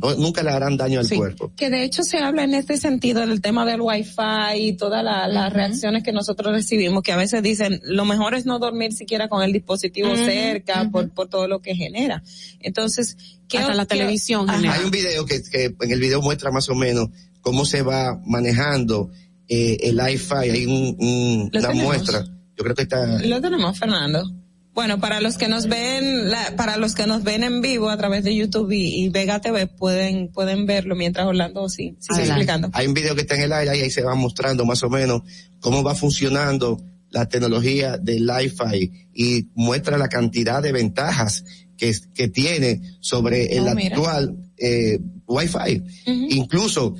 No- nunca le harán daño al Sí, cuerpo. Que de hecho se habla en este sentido del tema del wifi y todas la- las reacciones que nosotros recibimos, que a veces dicen, lo mejor es no dormir siquiera con el dispositivo cerca por, por todo lo que genera. Entonces, ¿qué Hasta la televisión Ajá. Hay un video que, que en el video muestra más o menos cómo se va manejando eh, el Wi-Fi. Hay un, un- ¿Lo una tenemos? muestra. Yo creo que está. Lo tenemos, Fernando. Bueno, para los que nos ven, la- para los que nos ven en vivo a través de YouTube y, y Vega TV pueden pueden verlo mientras Orlando sí, sigue explicando. Hay un video que está en el aire y ahí se va mostrando más o menos cómo va funcionando la tecnología del Wi-Fi y muestra la cantidad de ventajas que, que tiene sobre el Oh, mira. actual eh, Wi-Fi. Incluso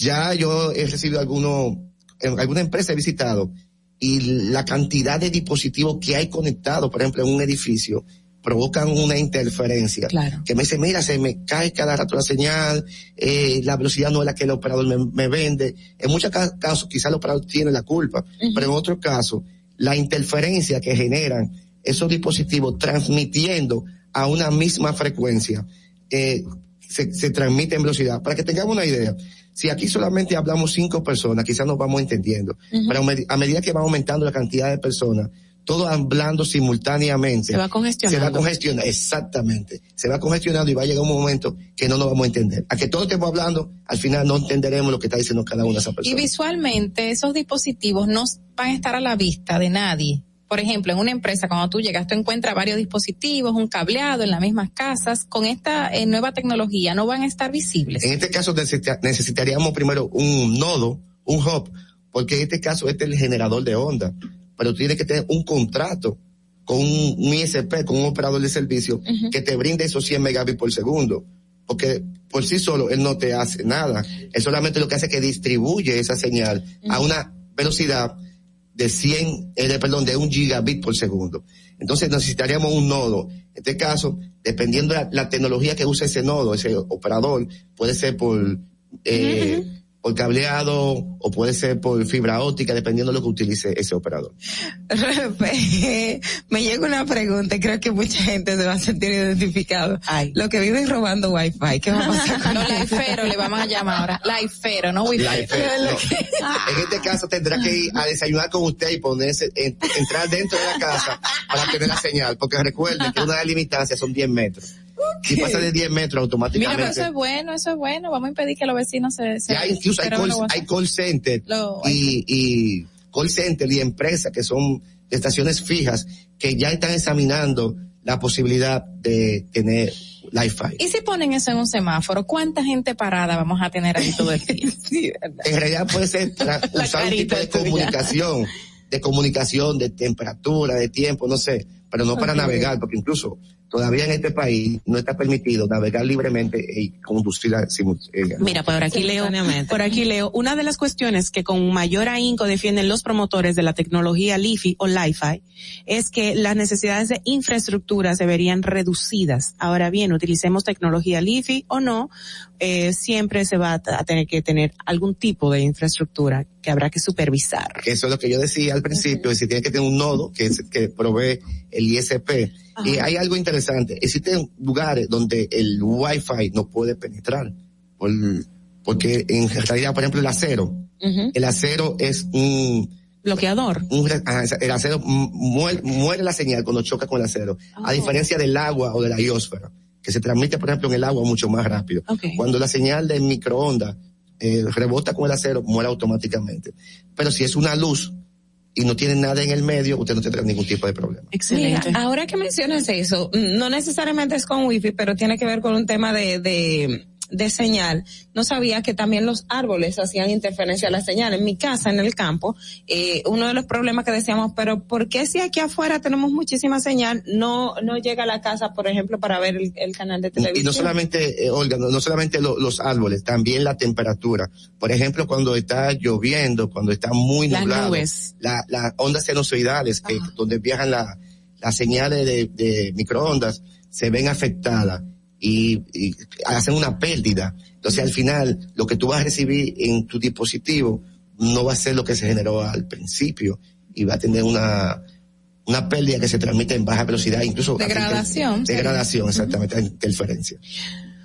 ya yo he recibido algunos, en alguna empresa he visitado y la cantidad de dispositivos que hay conectados, por ejemplo, en un edificio, provocan una interferencia. Que me dice, mira, se me cae cada rato la señal, eh, la velocidad no es la que el operador me, me vende. En muchos ca- casos quizás el operador tiene la culpa, pero en otros casos, la interferencia que generan esos dispositivos transmitiendo a una misma frecuencia, eh, se, se transmite en velocidad. Para que tengamos una idea, si aquí solamente hablamos cinco personas, quizás nos vamos entendiendo, pero a med- a medida que va aumentando la cantidad de personas, todos hablando simultáneamente. Se va congestionando. Se va congestionando, exactamente. Se va congestionando y va a llegar un momento que no nos vamos a entender. A que todos estemos hablando, al final no entenderemos lo que está diciendo cada una de esas Y personas. visualmente esos dispositivos no van a estar a la vista de nadie. Por ejemplo, en una empresa, cuando tú llegas, tú encuentras varios dispositivos, un cableado en las mismas casas. Con esta eh, nueva tecnología no van a estar visibles. En este caso necesita- necesitaríamos primero un nodo, un hub, porque en este caso este es el generador de onda, pero tú tienes que tener un contrato con un, un ISP, con un operador de servicio que te brinde esos 100 megabits por segundo, porque por sí solo él no te hace nada, él solamente lo que hace es que distribuye esa señal a una velocidad de 100, eh, perdón, de un gigabit por segundo. Entonces necesitaríamos un nodo. En este caso, dependiendo de la, tecnología que use ese nodo, ese operador, puede ser por, eh, por cableado o puede ser por fibra óptica, dependiendo de lo que utilice ese operador. *laughs* Me llega una pregunta y creo que mucha gente se va a sentir identificado. Lo que viven robando wifi, ¿qué va a pasar *laughs* con No? Laifero le vamos a llamar ahora. Laifero, no wifi. Laifero, *laughs* no. En este caso tendrá que ir a desayunar con usted y ponerse, en- entrar dentro de la casa para tener la señal, porque recuerden que una de las limitancias son 10 metros. Si pasa de 10 metros Mira, automáticamente. pero eso es bueno, eso es bueno. Vamos a impedir que los vecinos se... se Ya incluso hay call, hay call center Lo- y, y call center y empresas que son de estaciones fijas que ya están examinando la posibilidad de tener Wi-Fi. ¿Y si ponen eso en un semáforo? ¿Cuánta gente parada vamos a tener ahí todo el día? *laughs* En realidad puede ser *laughs* usar un tipo de tuya. comunicación, de comunicación, de temperatura, de tiempo, no sé, pero no para navegar, porque incluso todavía en este país no está permitido navegar libremente y conducir a eh, Mira, por aquí leo, por aquí leo, una de las cuestiones que con mayor ahínco defienden los promotores de la tecnología LiFi o Li-Fi es que las necesidades de infraestructura se verían reducidas. Ahora bien, utilicemos tecnología LiFi o no, eh, siempre se va a, tener que tener algún tipo de infraestructura. que habrá que supervisar. eso es lo que yo decía al principio, es decir, tiene que tener un nodo que, es- que provee el ISP. Y hay algo interesante, existen lugares donde el Wi-Fi no puede penetrar, por- porque en realidad, por ejemplo, el acero, el acero es un... Bloqueador. un el acero mu- muere, muere la señal cuando choca con el acero, a diferencia del agua o de la iosfera, que se transmite, por ejemplo, en el agua mucho más rápido. Cuando la señal de microondas eh, rebota con el acero, muere automáticamente. Pero si es una luz y no tiene nada en el medio, usted no tendrá ningún tipo de problema. Excelente. Mira, ahora que mencionas eso, no necesariamente es con wifi, pero tiene que ver con un tema de, de, de señal. No sabía que también los árboles hacían interferencia a la señal. En mi casa, en el campo, eh, uno de los problemas que decíamos, pero ¿por qué si aquí afuera tenemos muchísima señal, no, no llega a la casa, por ejemplo, para ver el, el canal de televisión? Y no solamente, eh, Olga, no, no solamente lo- los árboles, también la temperatura. Por ejemplo, cuando está lloviendo, cuando está muy Las nublado, nubes. la- las ondas sinusoidales, que, donde viajan la- las señales de, de microondas, se ven afectadas y, y hacen una pérdida. Entonces, al final, lo que tú vas a recibir en tu dispositivo no va a ser lo que se generó al principio y va a tener una, una pérdida que se transmite en baja velocidad, incluso Degradación. Degradación, exactamente, interferencia.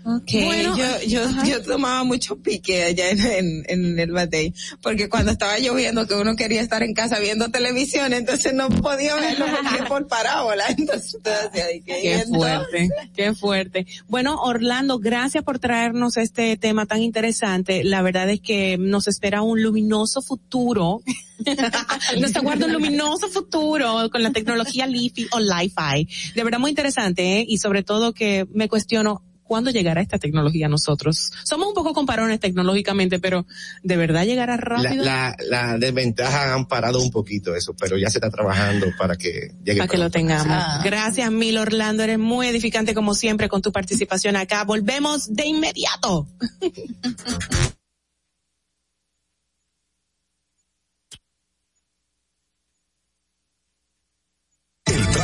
Okay. Bueno, yo, yo, yo tomaba mucho pique allá en, en, en el batey, porque cuando estaba lloviendo que uno quería estar en casa viendo televisión, entonces no podía verlo porque por parábola, *laughs* entonces que, y Qué entonces- fuerte, qué fuerte. Bueno, Orlando, gracias por traernos este tema tan interesante. La verdad es que nos espera un luminoso futuro. *laughs* nos aguarda un luminoso futuro con la tecnología Li-Fi o Li-Fi. De verdad muy interesante, ¿eh? Y sobre todo que me cuestiono cuándo llegará esta tecnología a nosotros. Somos un poco comparones tecnológicamente, pero ¿de verdad llegará rápido? la, la desventaja han parado un poquito eso, pero ya se está trabajando para que llegue. para que lo tengamos. Gracias, Mil Orlando. Eres muy edificante como siempre con tu participación acá. Volvemos de inmediato. *laughs*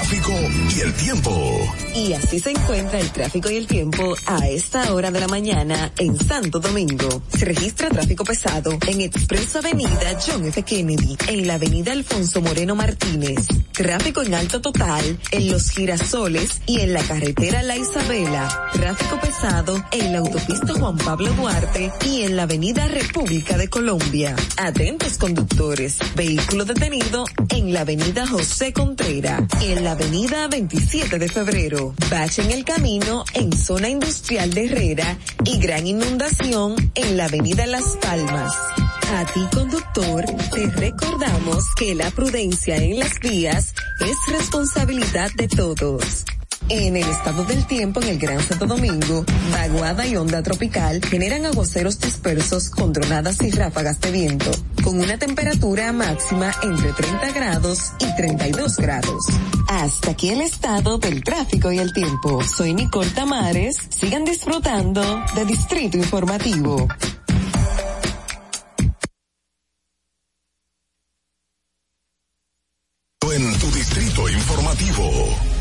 Tráfico y el tiempo. Y así se encuentra el tráfico y el tiempo a esta hora de la mañana en Santo Domingo. Se registra tráfico pesado en Expreso Avenida John F. Kennedy, en la Avenida Alfonso Moreno Martínez. Tráfico en alto total en Los Girasoles y en la carretera La Isabela. Tráfico pesado en la autopista Juan Pablo Duarte y en la Avenida República de Colombia. Atentos conductores. Vehículo detenido en la Avenida José Contreras y en la Avenida 27 de Febrero. Bache en el camino en zona industrial de Herrera y gran inundación en la Avenida Las Palmas. A ti conductor, te recordamos que la prudencia en las vías es responsabilidad de todos. En el estado del tiempo en el Gran Santo Domingo, vaguada y onda tropical generan aguaceros dispersos con tronadas y ráfagas de viento, con una temperatura máxima entre 30 grados y 32 grados. Hasta aquí el estado del tráfico y el tiempo. Soy Nicole Tamares. Sigan disfrutando de Distrito Informativo. En tu distrito informativo.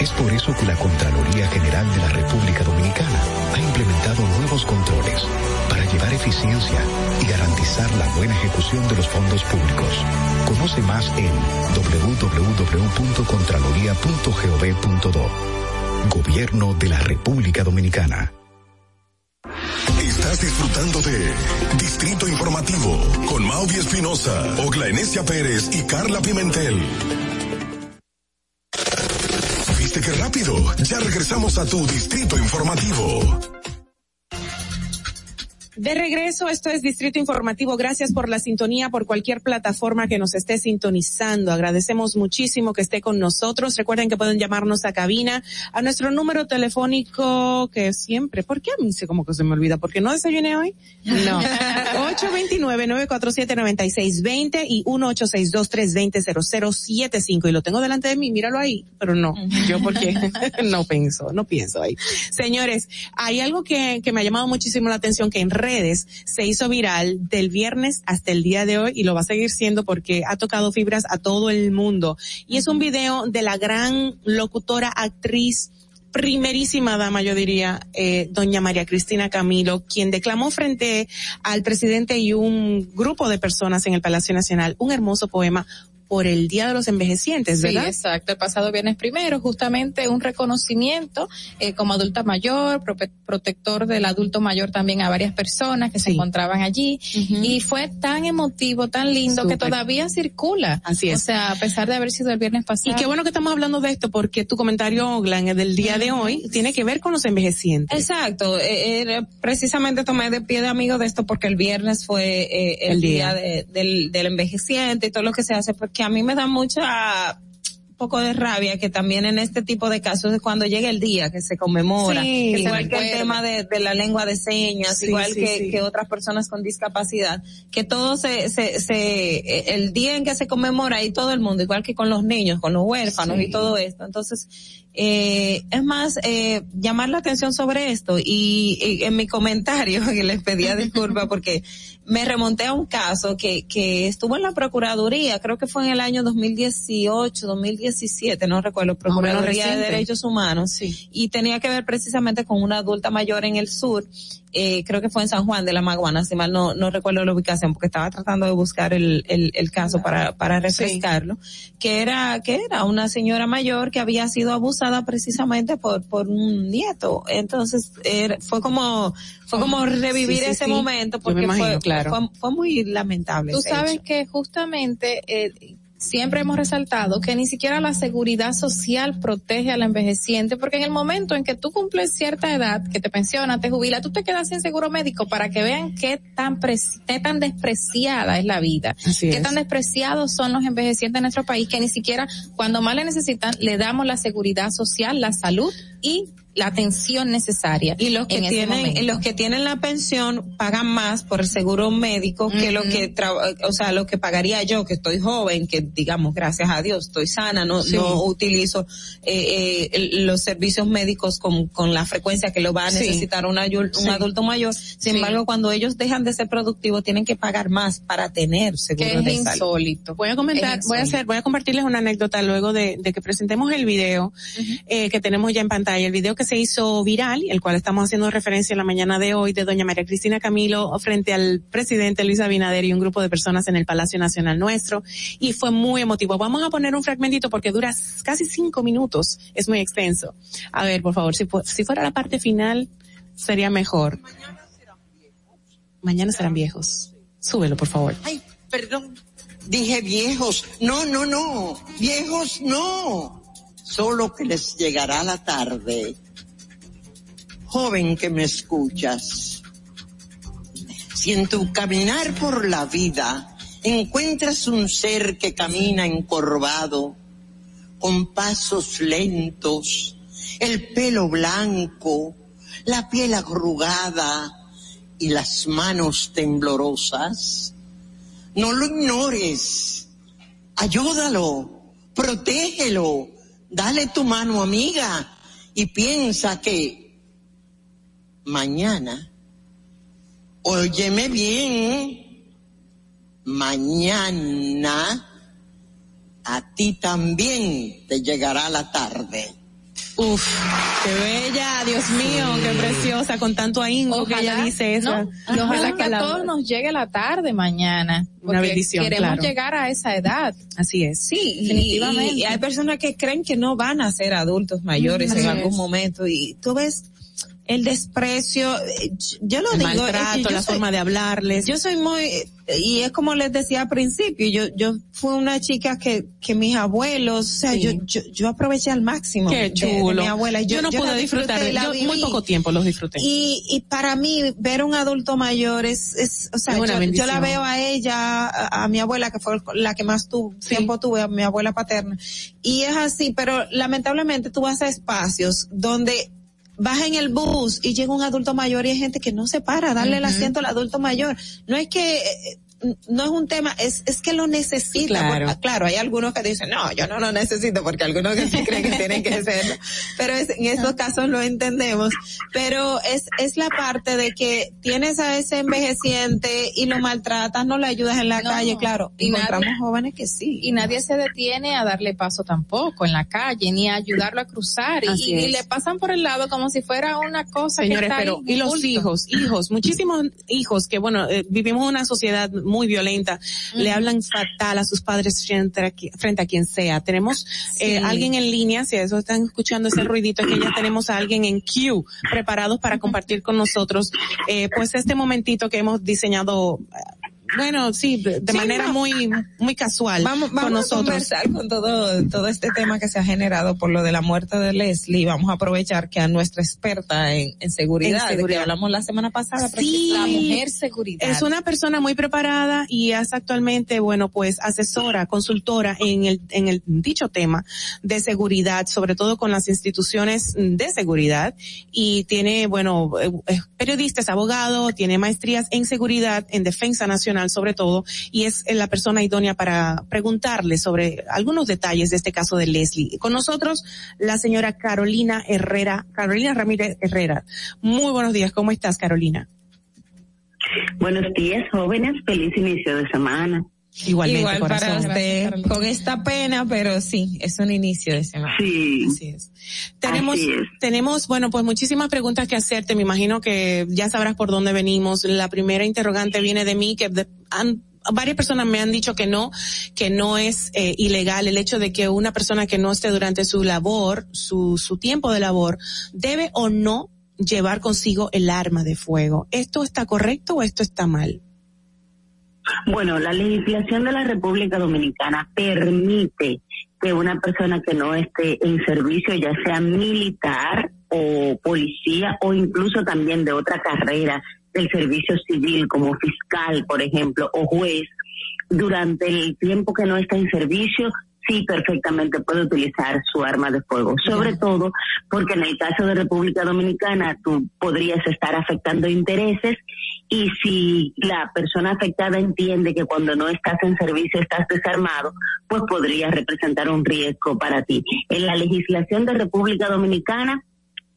Es por eso que la Contraloría General de la República Dominicana ha implementado nuevos controles para llevar eficiencia y garantizar la buena ejecución de los fondos públicos. Conoce más en www.contraloría.gov.do. Gobierno de la República Dominicana. Estás disfrutando de Distrito Informativo con Mauvi Espinosa, Ogla Enesia Pérez y Carla Pimentel. Ya regresamos a tu Distrito Informativo. De regreso, esto es Distrito Informativo. Gracias por la sintonía, por cualquier plataforma que nos esté sintonizando. Agradecemos muchísimo que esté con nosotros. Recuerden que pueden llamarnos a cabina a nuestro número telefónico que siempre, ¿por qué a mí se como que se me olvida? ¿Porque no desayuné hoy? No. *laughs* 829-947-9620 y 1862-320-0075. Y lo tengo delante de mí, míralo ahí. Pero no, yo porque *laughs* no pienso, no pienso ahí. Señores, hay algo que, que me ha llamado muchísimo la atención que en redes se hizo viral del viernes hasta el día de hoy y lo va a seguir siendo porque ha tocado fibras a todo el mundo. Y es un video de la gran locutora, actriz, primerísima dama, yo diría, eh, doña María Cristina Camilo, quien declamó frente al presidente y un grupo de personas en el Palacio Nacional un hermoso poema por el Día de los Envejecientes, ¿verdad? Sí, exacto. El pasado viernes primero, justamente un reconocimiento eh, como adulta mayor, protector del adulto mayor también a varias personas que se encontraban allí. Y fue tan emotivo, tan lindo, que Súper. todavía circula. Así es. O sea, a pesar de haber sido el viernes pasado. Y qué bueno que estamos hablando de esto porque tu comentario, Glan, del día de hoy tiene que ver con los envejecientes. Exacto, eh, eh, precisamente tomé de pie de amigo de esto porque el viernes fue eh, el, El día, día. de- del, del envejeciente y todo lo que se hace, porque a mí me da mucha poco de rabia que también en este tipo de casos es cuando llega el día que se conmemora, Sí, que igual que el tema de, de la lengua de señas, Sí, igual sí, que, que otras personas con discapacidad, que todo se, se, se, eh, el día en que se conmemora y todo el mundo, igual que con los niños, con los huérfanos y todo esto. Entonces, eh, es más, eh, llamar la atención sobre esto y, y en mi comentario *laughs* que les pedía disculpas *laughs* porque me remonté a un caso que, que estuvo en la Procuraduría, creo que fue en el año 2018, 2017, no recuerdo, Procuraduría de. Derechos Humanos, y tenía que ver precisamente con una adulta mayor en el sur, eh, creo que fue en San Juan de la Maguana, si mal no, no recuerdo la ubicación, porque estaba tratando de buscar el, el, el caso para, para refrescarlo, que era, que era una señora mayor que había sido abusada precisamente por, por un nieto. Entonces, fue como, fue como revivir Sí, sí, ese momento porque imagino, fue, claro. fue, fue muy lamentable. Tú sabes hecho. que justamente eh, siempre hemos resaltado que ni siquiera la seguridad social protege al envejeciente, porque en el momento en que tú cumples cierta edad, que te pensionas, te jubilas, tú te quedas sin seguro médico para que vean qué tan, qué tan despreciada es la vida, Así qué es. tan despreciados son los envejecientes en nuestro país, que ni siquiera cuando más le necesitan, le damos la seguridad social, la salud y la atención necesaria. Y los que en tienen, los que tienen la pensión pagan más por el seguro médico que lo que, tra- o sea, lo que pagaría yo, que estoy joven, que digamos, gracias a Dios, estoy sana, no, Sí. no utilizo eh, eh, el- los servicios médicos con, con la frecuencia que lo va a Sí. necesitar un, ayul- un Sí. adulto mayor. Sin embargo, cuando ellos dejan de ser productivos, tienen que pagar más para tener seguro que es de salud. insólito. Voy a comentar, Es voy a hacer, voy a compartirles una anécdota luego de, de que presentemos el video eh, que tenemos ya en pantalla, el video que se hizo viral, el cual estamos haciendo referencia en la mañana de hoy de doña María Cristina Camilo frente al presidente Luis Abinader y un grupo de personas en el Palacio Nacional nuestro y fue muy emotivo. Vamos a poner un fragmentito porque dura casi cinco minutos, es muy extenso. A ver, por favor, si, si fuera la parte final sería mejor. Mañana serán viejos. Súbelo, por favor. Ay, perdón. Dije viejos. No, no, no. Viejos no. Solo que les llegará la tarde. Joven que me escuchas. Si en tu caminar por la vida encuentras un ser que camina encorvado, con pasos lentos, el pelo blanco, la piel arrugada y las manos temblorosas, no lo ignores, ayúdalo, protégelo, dale tu mano amiga y piensa que mañana, óyeme bien, mañana a ti también te llegará la tarde. Uf, qué bella, Dios mío, qué preciosa, con tanto ahínco que ella dice eso. ¿no? Ojalá que a todos nos llegue la tarde mañana. Una bendición, Queremos claro. llegar a esa edad. Así es. Sí, y- definitivamente. Y, y hay personas que creen que no van a ser adultos mayores en algún es. momento y tú ves el desprecio, eh, yo lo El digo, es que maltrato, yo la soy- forma de hablarles. Yo soy muy, y es como les decía al principio, yo, yo fui una chica que, que mis abuelos, o sea, Sí. yo, yo, yo aproveché al máximo. Qué de- de chulo. mi abuela. Yo, no la pude disfrutar, yo muy viví. poco tiempo los disfruté. Y, y para mí, ver un adulto mayor es, es o sea, Es yo, yo la veo a ella, a, a mi abuela, que fue la que más tu, tiempo tuve, a mi abuela paterna. Y es así, pero lamentablemente tú vas a espacios donde vas en el bus y llega un adulto mayor y hay gente que no se para a darle el asiento al adulto mayor. No es que, eh, no es un tema, es, es que lo necesita. Claro. Porque, claro, hay algunos que dicen, no, yo no lo necesito porque algunos que sí *laughs* creen que tienen que hacerlo. Pero es- en estos casos lo entendemos. Pero es, es la parte de que tienes a ese envejeciente y lo maltratas, no le ayudas en la No. calle, claro. Y encontramos nadie- jóvenes que sí. Y nadie se detiene a darle paso tampoco en la calle, ni a ayudarlo a cruzar. Y, le pasan por el lado como si fuera una cosa Señores, que está pero y los hijos, hijos, muchísimos hijos que bueno, eh, vivimos una sociedad muy violenta, le hablan fatal a sus padres frente a, frente a quien sea. Tenemos eh, Sí. alguien en línea, si eso están escuchando ese ruidito, es que ya tenemos a alguien en queue preparados para compartir con nosotros, eh, pues este momentito que hemos diseñado, eh, bueno, sí, de, de Sí, manera no. muy, muy casual Vamos, con vamos a nosotros. conversar con todo, todo este tema que se ha generado por lo de la muerte de Leslie. Vamos a aprovechar que a nuestra experta en, en seguridad, En de seguridad. que hablamos la semana pasada, Sí. La mujer seguridad. Es una persona muy preparada y es actualmente, bueno, pues asesora, consultora en el, en el dicho tema de seguridad, sobre todo con las instituciones de seguridad y tiene, bueno, eh, es periodista, es abogado, tiene maestrías en seguridad, en defensa nacional sobre todo y es eh, la persona idónea para preguntarle sobre algunos detalles de este caso de Leslie. Con nosotros la señora Carolina Herrera, Carolina Ramírez Herrera. Muy buenos días, ¿cómo estás Carolina? Buenos días, jóvenes. Feliz inicio de semana. Igualmente, Igual para corazón. con esta pena, pero sí, es un inicio de semana. Sí. Así es. Tenemos, Así es. tenemos, bueno, pues muchísimas preguntas que hacerte. Me imagino que ya sabrás por dónde venimos. La primera interrogante viene de mí, que de- han- varias personas me han dicho que no, que no es eh, ilegal el hecho de que una persona que no esté durante su labor, su, su tiempo de labor, debe o no llevar consigo el arma de fuego. ¿Esto está correcto o esto está mal? Bueno, la legislación de la República Dominicana permite que una persona que no esté en servicio, ya sea militar o policía o incluso también de otra carrera del servicio civil como fiscal, por ejemplo, o juez, durante el tiempo que no está en servicio, sí perfectamente puede utilizar su arma de fuego. Sobre todo porque en el caso de República Dominicana tú podrías estar afectando intereses y si la persona afectada entiende que cuando no estás en servicio estás desarmado, pues podría representar un riesgo para ti. En la legislación de República Dominicana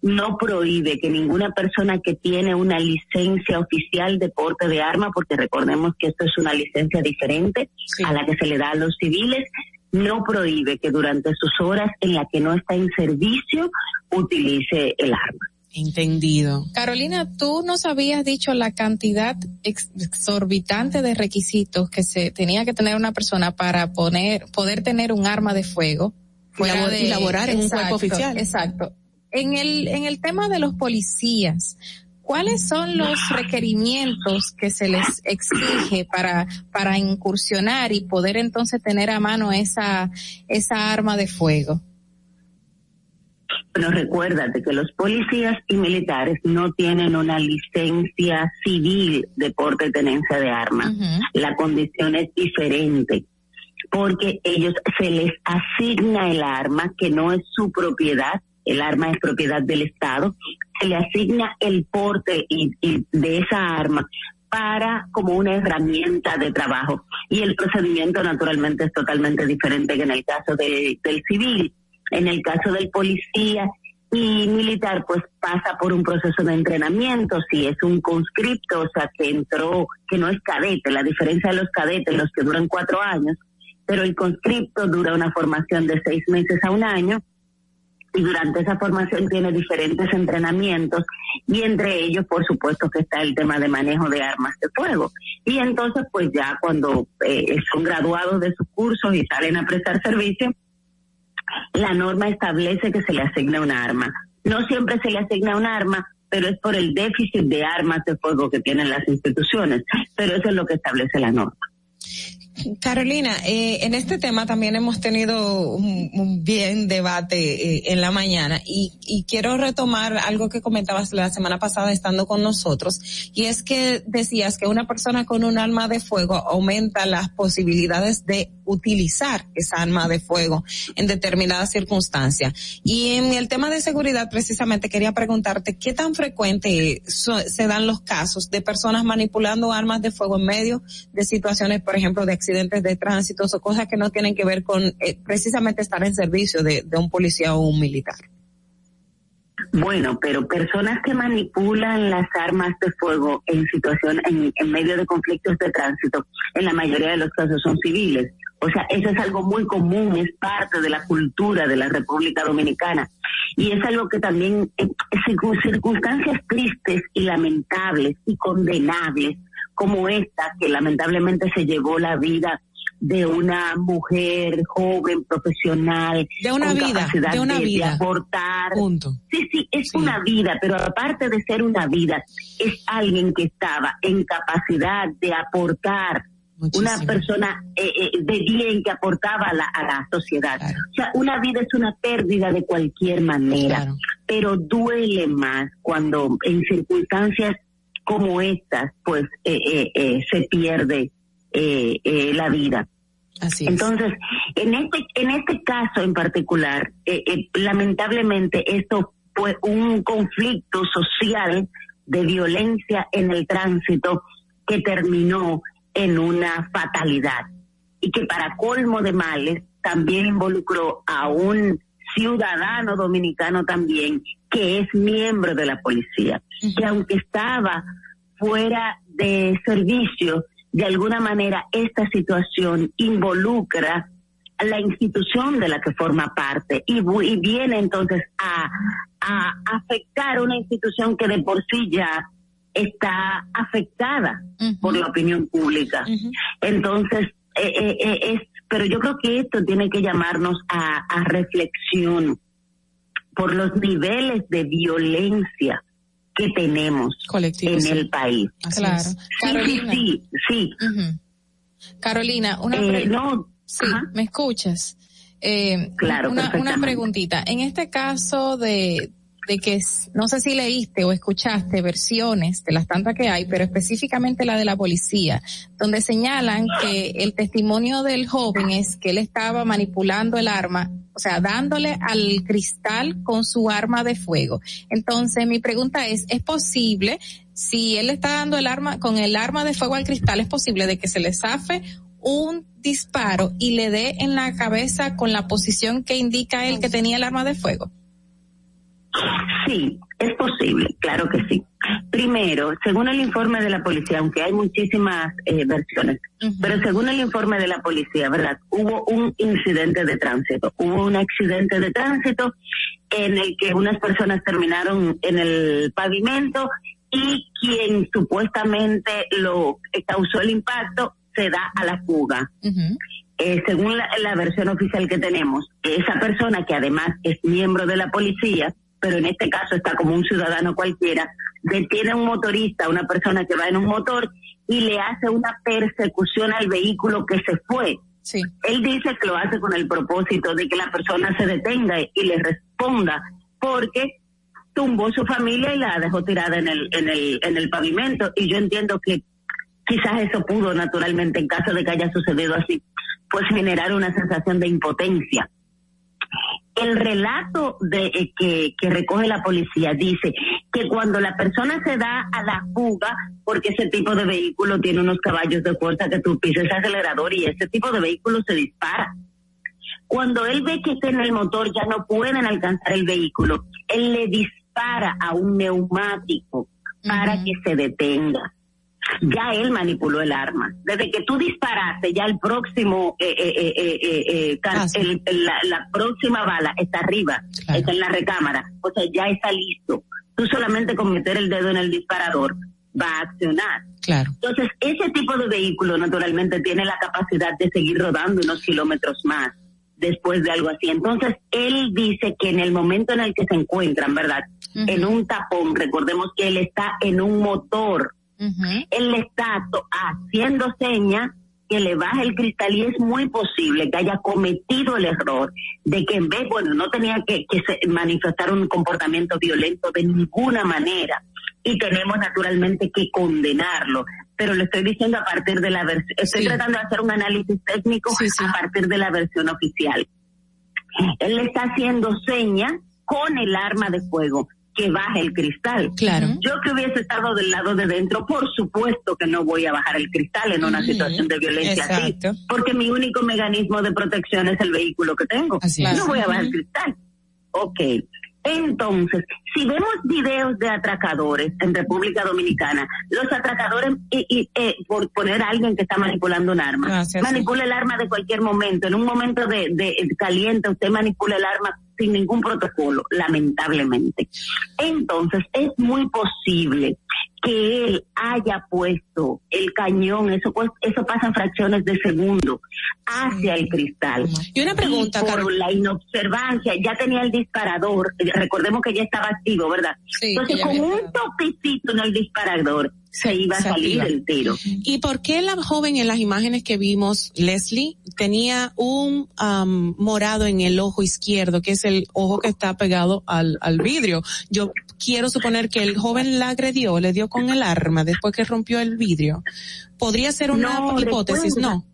no prohíbe que ninguna persona que tiene una licencia oficial de porte de arma, porque recordemos que esto es una licencia diferente a la que se le da a los civiles, no prohíbe que durante sus horas en la que no está en servicio utilice el arma. Entendido. Carolina, tú nos habías dicho la cantidad ex- exorbitante de requisitos que se tenía que tener una persona para poner, poder tener un arma de fuego. fuera de- y laborar en un cuerpo oficial. Exacto. En el, en el tema de los policías, ¿cuáles son los requerimientos que se les exige para, para incursionar y poder entonces tener a mano esa, esa arma de fuego? Pero recuérdate que los policías y militares no tienen una licencia civil de porte y tenencia de armas. La condición es diferente porque ellos se les asigna el arma que no es su propiedad el arma es propiedad del Estado, se le asigna el porte y, y de esa arma para como una herramienta de trabajo. Y el procedimiento naturalmente es totalmente diferente que en el caso de- del civil. En el caso del policía y militar, pues pasa por un proceso de entrenamiento. Si es un conscripto, o sea, que entró, que no es cadete, la diferencia de los cadetes, los que duran cuatro años, pero el conscripto dura una formación de seis meses a un año y durante esa formación tiene diferentes entrenamientos y entre ellos por supuesto que está el tema de manejo de armas de fuego. Y entonces pues ya cuando eh, son graduados de sus cursos y salen a prestar servicio la norma establece que se le asigna una arma. No siempre se le asigna un arma pero es por el déficit de armas de fuego que tienen las instituciones. Pero eso es lo que establece la norma Carolina, eh, en este tema también hemos tenido un, bien debate eh, en la mañana y, y quiero retomar algo que comentabas la semana pasada estando con nosotros y es que decías que una persona con un arma de fuego aumenta las posibilidades de utilizar esa arma de fuego en determinadas circunstancias. Y en el tema de seguridad precisamente quería preguntarte qué tan frecuente se dan los casos de personas manipulando armas de fuego en medio de situaciones, por ejemplo, de accidentes de tránsito o cosas que no tienen que ver con eh, precisamente estar en servicio de, un policía o un militar. Bueno, pero personas que manipulan las armas de fuego en situación, en, medio de conflictos de tránsito, en la mayoría de los casos son civiles. O sea, eso es algo muy común, es parte de la cultura de la República Dominicana. Y es algo que también, circun- circunstancias tristes y lamentables y condenables, como esta, que lamentablemente se llevó la vida de una mujer joven, profesional, De una con vida, capacidad de una vida. aportar. Punto. Sí, sí, es una vida, pero aparte de ser una vida, es alguien que estaba en capacidad de aportar, una persona eh, eh, de bien que aportaba a la, a la sociedad. O sea, una vida es una pérdida de cualquier manera, pero duele más cuando en circunstancias como estas, pues eh, eh, eh, se pierde eh, eh, la vida. Así Entonces, en este, en este caso en particular, eh, eh, lamentablemente esto fue un conflicto social de violencia en el tránsito que terminó en una fatalidad y que para colmo de males también involucró a un ciudadano dominicano también que es miembro de la policía, que aunque estaba fuera de servicio, de alguna manera esta situación involucra a la institución de la que forma parte y, viene entonces a, a afectar una institución que de por sí ya está afectada por la opinión pública. Entonces, eh, eh, eh, es, pero yo creo que esto tiene que llamarnos a, a reflexión por los niveles de violencia que tenemos en el país. Claro. Sí, Carolina. sí, sí. Carolina, una Eh, pre- no, Sí, ¿me escuchas? Eh, Claro, una, una preguntita. En este caso de, de que, no sé si leíste o escuchaste versiones de las tantas que hay, pero específicamente la de la policía, donde señalan que el testimonio del joven es que él estaba manipulando el arma, o sea, dándole al cristal con su arma de fuego. Entonces, mi pregunta es, ¿es posible, si él está dando el arma, con el arma de fuego al cristal, es posible de que se le zafe un disparo y le dé en la cabeza con la posición que indica él que tenía el arma de fuego? Sí, es posible, claro que sí. Primero, según el informe de la policía, aunque hay muchísimas eh, versiones, pero según el informe de la policía, ¿verdad? Hubo un incidente de tránsito, hubo un accidente de tránsito en el que unas personas terminaron en el pavimento y quien supuestamente lo eh, causó el impacto se da a la fuga. Eh, según la, la versión oficial que tenemos, esa persona que además es miembro de la policía, pero en este caso está como un ciudadano cualquiera, detiene a un motorista, una persona que va en un motor y le hace una persecución al vehículo que se fue. Él dice que lo hace con el propósito de que la persona se detenga y le responda, porque tumbó su familia y la dejó tirada en el, en el, en el pavimento. Y yo entiendo que quizás eso pudo naturalmente, en caso de que haya sucedido así, pues generar una sensación de impotencia. El relato de eh, que, que recoge la policía dice que cuando la persona se da a la fuga, porque ese tipo de vehículo tiene unos caballos de fuerza que tú pises el acelerador y ese tipo de vehículo se dispara. Cuando él ve que está en el motor ya no pueden alcanzar el vehículo, él le dispara a un neumático para que se detenga. Ya él manipuló el arma. Desde que tú disparaste, ya el próximo, eh, eh, eh, eh, eh, eh, el- la, la próxima bala está arriba, está en la recámara. O sea, ya está listo. Tú solamente con meter el dedo en el disparador va a accionar. Claro. Entonces, ese tipo de vehículo naturalmente tiene la capacidad de seguir rodando unos kilómetros más después de algo así. Entonces, él dice que en el momento en el que se encuentran, ¿verdad? En un tapón, recordemos que él está en un motor. Él le está haciendo señas que le baje el cristal y es muy posible que haya cometido el error de que en vez, bueno, no tenía que, que se- manifestar un comportamiento violento de ninguna manera. Y tenemos naturalmente que condenarlo. Pero le estoy diciendo a partir de la versión, estoy tratando de hacer un análisis técnico a partir de la versión oficial. Él le está haciendo señas con el arma de fuego que baje el cristal. Claro. Yo que hubiese estado del lado de dentro, por supuesto que no voy a bajar el cristal en una situación de violencia Exacto. así, porque mi único mecanismo de protección es el vehículo que tengo. Así es. no voy a bajar el cristal. Ok. Entonces, si vemos videos de atracadores en República Dominicana, los atracadores, y, y, eh, por poner a alguien que está manipulando un arma, Gracias. manipula el arma de cualquier momento. En un momento de, de caliente, usted manipula el arma sin ningún protocolo, lamentablemente. Entonces, es muy posible que él haya puesto el cañón, eso pues, eso pasa en fracciones de segundo, hacia el cristal. Y una pregunta, por Carol. la inobservancia, ya tenía el disparador, eh, recordemos que ya estaba ¿verdad? Sí, Entonces, con un toquecito en el disparador, se iba a se salir activa. el tiro. ¿Y por qué la joven en las imágenes que vimos, Leslie, tenía un am, morado en el ojo izquierdo, que es el ojo que está pegado al, al vidrio? Yo quiero suponer que el joven la agredió, le dio con el arma después que rompió el vidrio. ¿Podría ser una No, hipótesis? No.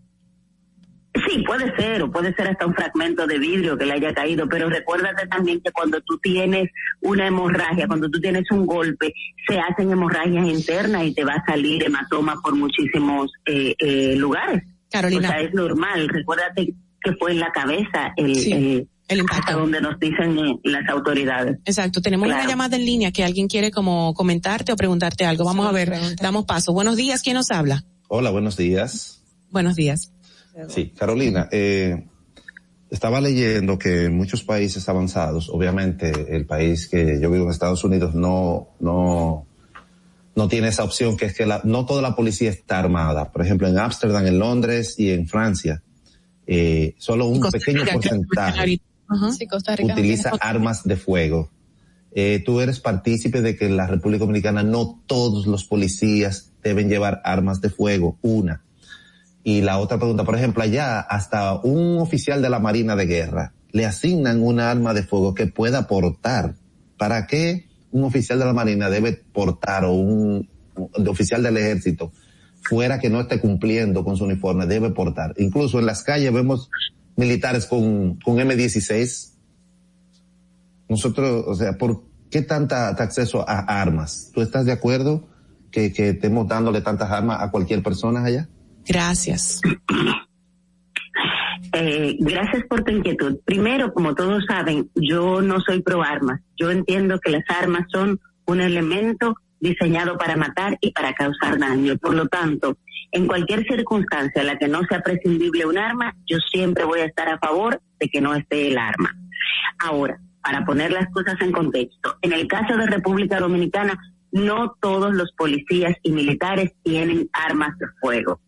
Sí, puede ser, o puede ser hasta un fragmento de vidrio que le haya caído, pero recuérdate también que cuando tú tienes una hemorragia, cuando tú tienes un golpe, se hacen hemorragias internas y te va a salir hematoma por muchísimos eh, eh, lugares. Carolina. O sea, es normal. Recuérdate que fue en la cabeza el, Sí, el impacto. hasta donde nos dicen eh, las autoridades. Exacto, tenemos Claro. una llamada en línea que alguien quiere como comentarte o preguntarte algo. Vamos a ver, damos paso. Buenos días, ¿quién nos habla? Hola, buenos días. Buenos días. Sí, Carolina, eh, estaba leyendo que en muchos países avanzados, obviamente el país que yo vivo en Estados Unidos no, no, no tiene esa opción, que es que la- no toda la policía está armada. Por ejemplo, en Ámsterdam, en Londres y en Francia, eh, solo un Costa pequeño Rica, porcentaje Sí, Costa Rica. utiliza armas de fuego. Eh, tú eres partícipe de que en la República Dominicana no todos los policías deben llevar armas de fuego, una. Y la otra pregunta, por ejemplo, allá hasta un oficial de la Marina de Guerra le asignan una arma de fuego que pueda portar. ¿Para qué un oficial de la Marina debe portar o un, oficial del ejército fuera que no esté cumpliendo con su uniforme debe portar? Incluso en las calles vemos militares con, con M16. Nosotros, o sea, ¿por qué tanta acceso a armas? ¿Tú estás de acuerdo que, que estemos dándole tantas armas a cualquier persona allá? Gracias. Eh, gracias por tu inquietud. Primero, como todos saben, yo no soy pro armas. Yo entiendo que las armas son un elemento diseñado para matar y para causar daño. Por lo tanto, en cualquier circunstancia en la que no sea prescindible un arma, yo siempre voy a estar a favor de que no esté el arma. Ahora, para poner las cosas en contexto, en el caso de República Dominicana, no todos los policías y militares tienen armas de fuego.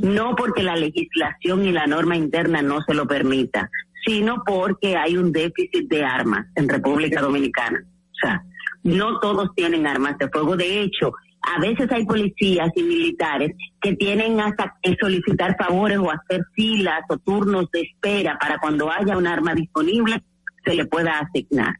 No porque la legislación y la norma interna no se lo permita, sino porque hay un déficit de armas en República Dominicana. O sea, no todos tienen armas de fuego. De hecho, a veces hay policías y militares que tienen hasta que solicitar favores o hacer filas o turnos de espera para cuando haya un arma disponible se le pueda asignar.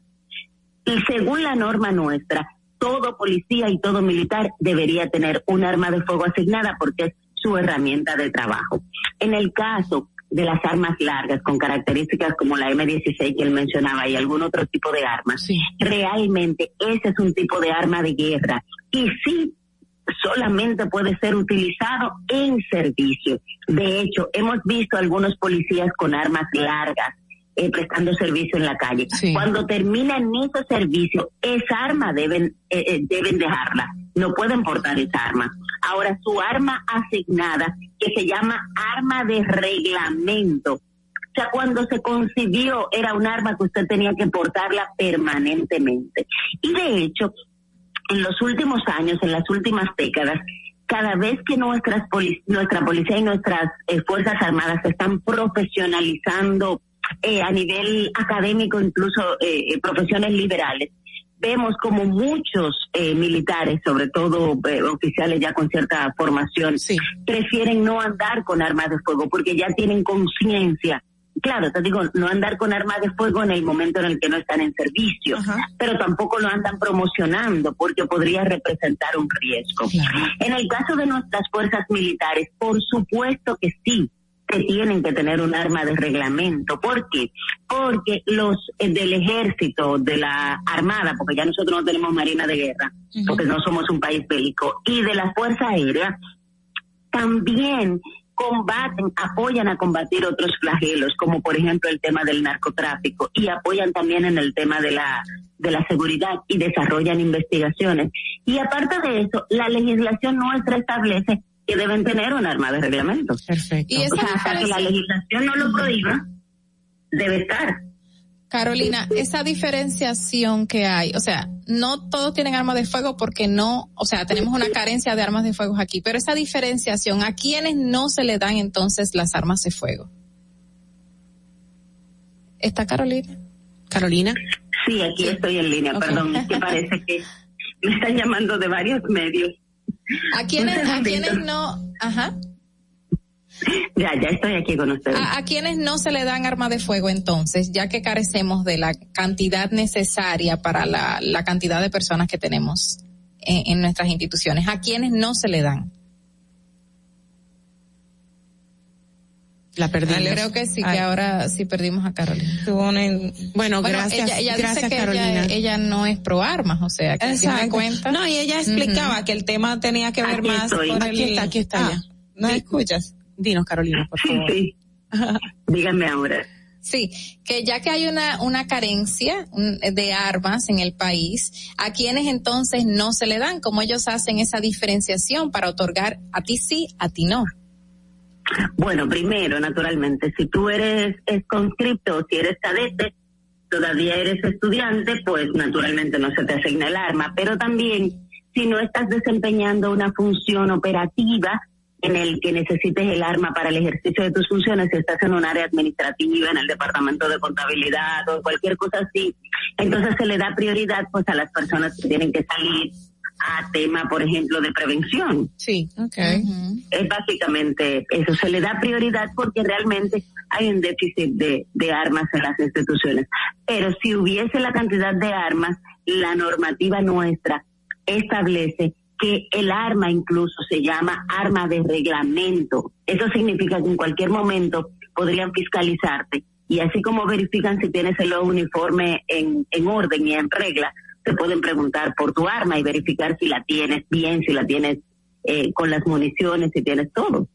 Y según la norma nuestra, todo policía y todo militar debería tener un arma de fuego asignada porque es su herramienta de trabajo. En el caso de las armas largas con características como la M16 que él mencionaba y algún otro tipo de armas. Realmente ese es un tipo de arma de guerra y sí solamente puede ser utilizado en servicio. De hecho, hemos visto algunos policías con armas largas eh, prestando servicio en la calle. Cuando terminan ese servicio, esa arma deben eh, eh, deben dejarla. No pueden portar esa arma. Ahora, su arma asignada, que se llama arma de reglamento, o sea, cuando se concibió era un arma que usted tenía que portarla permanentemente. Y de hecho, en los últimos años, en las últimas décadas, cada vez que nuestras nuestra policía y nuestras fuerzas armadas se están profesionalizando eh, a nivel académico, incluso eh, eh, profesiones liberales, vemos como muchos militares, sobre todo oficiales ya con cierta formación, prefieren no andar con armas de fuego porque ya tienen conciencia. Claro, te digo, no andar con armas de fuego en el momento en el que no están en servicio, pero tampoco lo andan promocionando porque podría representar un riesgo. En el caso de nuestras fuerzas militares, por supuesto que sí, que tienen que tener un arma de reglamento. ¿Por qué? Porque los eh, del ejército, de la armada, porque ya nosotros no tenemos marina de guerra, porque no somos un país bélico, y de la Fuerza Aérea, también combaten, apoyan a combatir otros flagelos, como por ejemplo el tema del narcotráfico, y apoyan también en el tema de la de la seguridad y desarrollan investigaciones. Y aparte de eso, la legislación nuestra establece que deben tener un arma de reglamento. Perfecto. Y o sea, hasta que la legislación no lo prohíba, debe estar. Carolina, esa diferenciación que hay, o sea, no todos tienen armas de fuego porque no, o sea, tenemos una carencia de armas de fuego aquí, pero esa diferenciación, ¿a quiénes no se le dan entonces las armas de fuego? ¿Está Carolina? Carolina. Sí, aquí estoy en línea, perdón, que *laughs* parece que me están llamando de varios medios. ¿A quiénes, a quienes no? Ajá. Ya, ya estoy aquí con ustedes. ¿A, quienes no se le dan arma de fuego entonces, ya que carecemos de la cantidad necesaria para la, la cantidad de personas que tenemos en, en nuestras instituciones? ¿A quienes no se le dan? La perdimos. Creo que sí, que ahora sí perdimos a Carolina. Bueno, gracias, ella, gracias dice que Carolina. Ella, ella, no es pro armas, o sea, que Exacto. cuenta. No, y ella explicaba que el tema tenía que ver Aquí más estoy. con Aquí el... está, aquí está Ah, ya. ¿No escuchas? Dinos, Carolina, por favor. Sí, *laughs* Díganme ahora. Sí, que ya que hay una, una carencia de armas en el país, ¿a quienes entonces no se le dan? ¿Cómo ellos hacen esa diferenciación para otorgar a ti sí, a ti no? Bueno, primero, naturalmente, si tú eres es conscripto o si eres cadete, todavía eres estudiante, pues naturalmente no se te asigna el arma, pero también si no estás desempeñando una función operativa en el que necesites el arma para el ejercicio de tus funciones, si estás en un área administrativa, en el departamento de contabilidad o cualquier cosa así, entonces se le da prioridad pues a las personas que tienen que salir a tema, por ejemplo, de prevención. Sí, okay. Es básicamente eso, se le da prioridad porque realmente hay un déficit de, de armas en las instituciones. Pero si hubiese la cantidad de armas, la normativa nuestra establece que el arma incluso se llama arma de reglamento. Eso significa que en cualquier momento podrían fiscalizarte y así como verifican si tienes el uniforme en, en orden y en regla, te pueden preguntar por tu arma y verificar si la tienes bien, si la tienes eh, con las municiones, si tienes todo.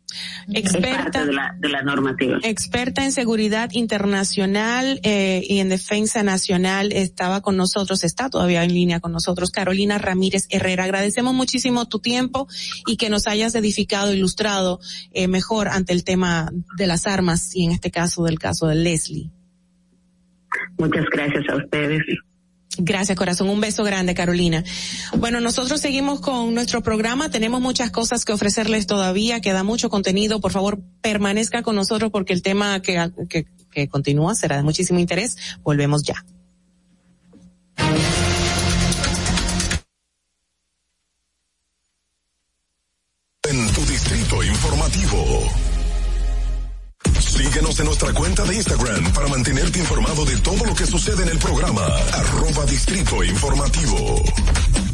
Es parte de la, de la normativa. experta en seguridad internacional eh, y en defensa nacional, estaba con nosotros, está todavía en línea con nosotros, Carolina Ramírez Herrera. Agradecemos muchísimo tu tiempo y que nos hayas edificado, ilustrado eh, mejor ante el tema de las armas y en este caso del caso de Leslie. Muchas gracias a ustedes. Gracias, corazón. Un beso grande, Carolina. Bueno, nosotros seguimos con nuestro programa. Tenemos muchas cosas que ofrecerles todavía. Queda mucho contenido. Por favor, permanezca con nosotros porque el tema que, que, que continúa será de muchísimo interés. Volvemos ya. En tu distrito informativo. Síguenos en nuestra cuenta de Instagram para mantenerte informado de todo lo que sucede en el programa. Distrito Informativo.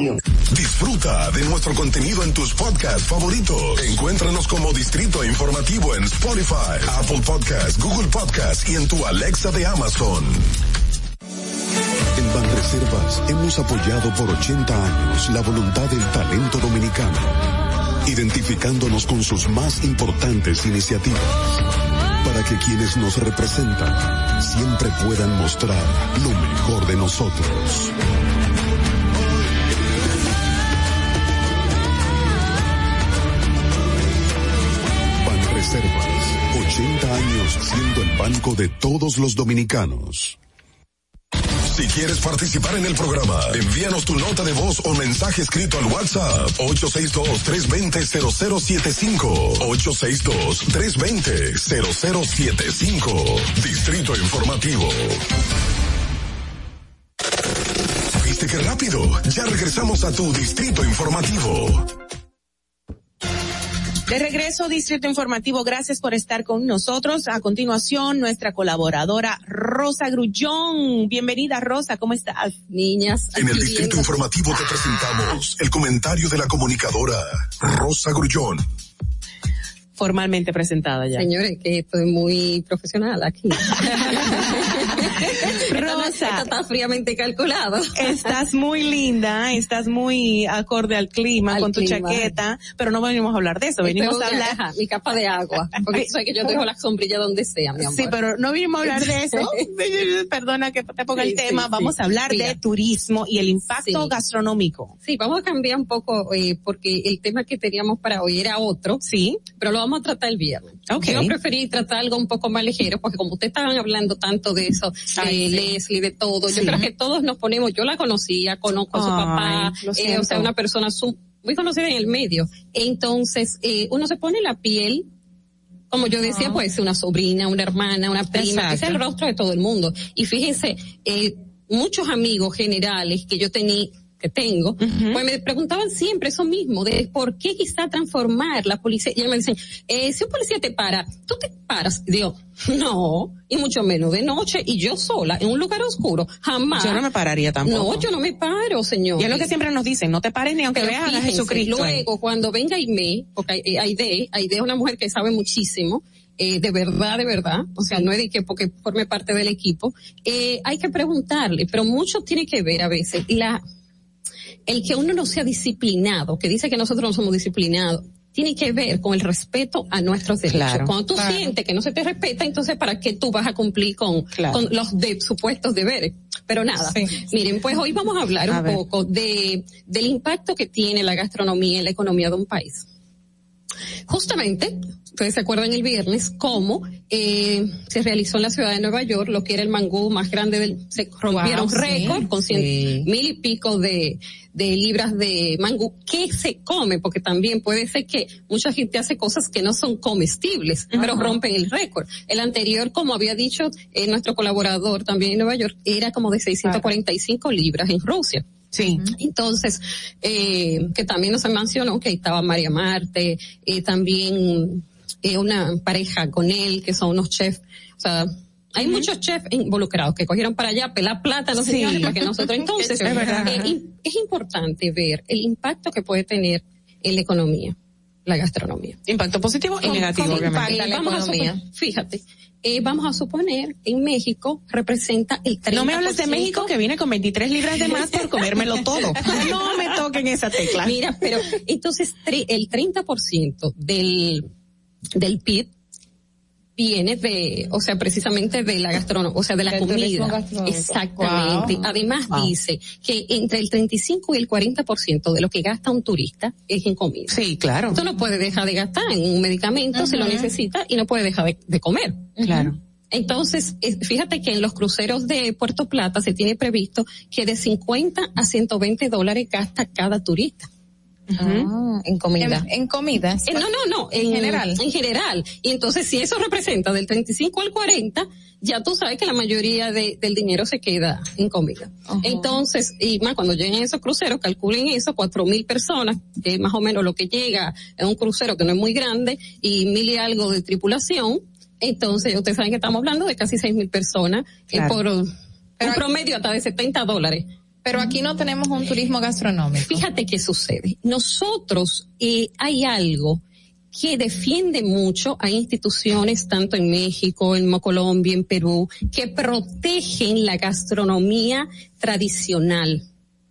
Disfruta de nuestro contenido en tus podcasts favoritos. Encuéntranos como Distrito Informativo en Spotify, Apple Podcasts, Google Podcasts y en tu Alexa de Amazon. En Banreservas hemos apoyado por 80 años la voluntad del talento dominicano, identificándonos con sus más importantes iniciativas, para que quienes nos representan siempre puedan mostrar lo mejor de nosotros. Banreservas, 80 años siendo el banco de todos los dominicanos. Si quieres participar en el programa, envíanos tu nota de voz o mensaje escrito al WhatsApp 862-320-0075. 862-320-0075. Distrito Informativo. ¿Viste qué rápido? Ya regresamos a tu Distrito Informativo. De regreso, Distrito Informativo, gracias por estar con nosotros. A continuación, nuestra colaboradora Rosa Grullón. Bienvenida, Rosa, ¿cómo estás? Niñas. En el Distrito Informativo te presentamos el comentario de la comunicadora Rosa Grullón. Formalmente presentada ya. Señores, que estoy muy profesional aquí. *laughs* Rosa. Esto está fríamente calculado. Estás muy linda, estás muy acorde al clima Al con tu clima. chaqueta, pero no venimos a hablar de eso, venimos Esto a hablar. ajá, mi capa de agua. Porque tú sabes que yo dejo la sombrilla donde sea, mi amor. Sí, pero no vinimos a hablar de eso. *laughs* Perdona que te ponga Sí, el tema. sí, Vamos sí. a hablar Mira. de turismo y el impacto gastronómico. Sí, vamos a cambiar un poco, eh, porque el tema que teníamos para hoy era otro. Sí. Pero lo vamos a tratar el viernes. Ok. Yo preferí tratar algo un poco más ligero, porque como ustedes estaban hablando tanto de eso, Ay, sí. Leslie, de todo, Sí. yo creo que todos nos ponemos, yo la conocía, conozco a su papá, eh, o sea, una persona su- muy conocida en el medio. Entonces, eh, uno se pone la piel como yo decía, puede ser una sobrina, una hermana, una prima, Exacto. es el rostro de todo el mundo. Y fíjense, eh, muchos amigos generales que yo tenía, que tengo, pues me preguntaban siempre eso mismo, de por qué quizá transformar la policía. Y ellos me dicen, eh, si un policía te para, tú te paras. Y digo, no, y mucho menos de noche, y yo sola, en un lugar oscuro, jamás. Yo no me pararía tampoco. No, yo no me paro, señor. Y es lo que siempre nos dicen, no te pares ni aunque Pero veas a Jesucristo. Luego, cuando venga Aime, porque Ai- Aide, Aide es una mujer que sabe muchísimo, eh, de verdad, de verdad, o sea, no es de que porque forme parte del equipo, eh, hay que preguntarle, pero mucho tiene que ver a veces la, el que uno no sea disciplinado, que dice que nosotros no somos disciplinados, tiene que ver con el respeto a nuestros derechos. Claro, Cuando tú claro. sientes que no se te respeta, entonces ¿para qué tú vas a cumplir con, Claro. con los de, supuestos deberes? Pero nada, Sí. miren, pues hoy vamos a hablar A un ver. poco de, del impacto que tiene la gastronomía en la economía de un país. Justamente, ustedes se acuerdan el viernes cómo eh, se realizó en la ciudad de Nueva York lo que era el mangú más grande del, se rompieron Wow, sí, récord con cien sí. mil y pico de, de libras de mangú. ¿Qué se come? Porque también puede ser que mucha gente hace cosas que no son comestibles, pero rompen el récord. El anterior, como había dicho eh, nuestro colaborador también en Nueva York, era como de 645 libras en Rusia. Sí. Entonces, eh, que también nos mencionó que estaba María Marte, eh, también eh, una pareja con él, que son unos chefs, o sea, hay muchos chefs involucrados que cogieron para allá pelar plata, los Sí. señores, para que nosotros *laughs* entonces, Es verdad. eh, es importante ver el impacto que puede tener en la economía, la gastronomía. Impacto positivo y ¿Cómo- negativo, obviamente. impacta la economía? fíjate, eh, vamos a suponer en México representa el 30%. No me hables de México que viene con 23 libras de más por comérmelo todo. *laughs* No me toquen esa tecla. Mira, pero entonces el 30% del, del PIB viene de, o sea, precisamente de la gastronomía, o sea, de la comida. Exactamente. Wow. Además Wow. dice que entre el 35 y el 40% de lo que gasta un turista es en comida. Sí, claro. Tú no puedes dejar de gastar en un medicamento si lo necesita y no puedes dejar de, de comer. Claro. Entonces, fíjate que en los cruceros de Puerto Plata se tiene previsto que de 50 a 120 dólares gasta cada turista. Ah, en comida. En, en comida. Eh, no, no, no, En general. En general. Y entonces, si eso representa del 35 al 40, ya tú sabes que la mayoría de- del dinero se queda en comida. Entonces, y más cuando lleguen esos cruceros, calculen eso, cuatro mil personas, que es más o menos lo que llega en un crucero que no es muy grande, y mil y algo de tripulación. Entonces, ustedes saben que estamos hablando de casi seis mil personas, eh, Claro. por un promedio hasta de 70 dólares. Pero aquí no tenemos un turismo gastronómico. Fíjate qué sucede. Nosotros eh, hay algo que defiende mucho a instituciones tanto en México, en Colombia, en Perú, que protegen la gastronomía tradicional.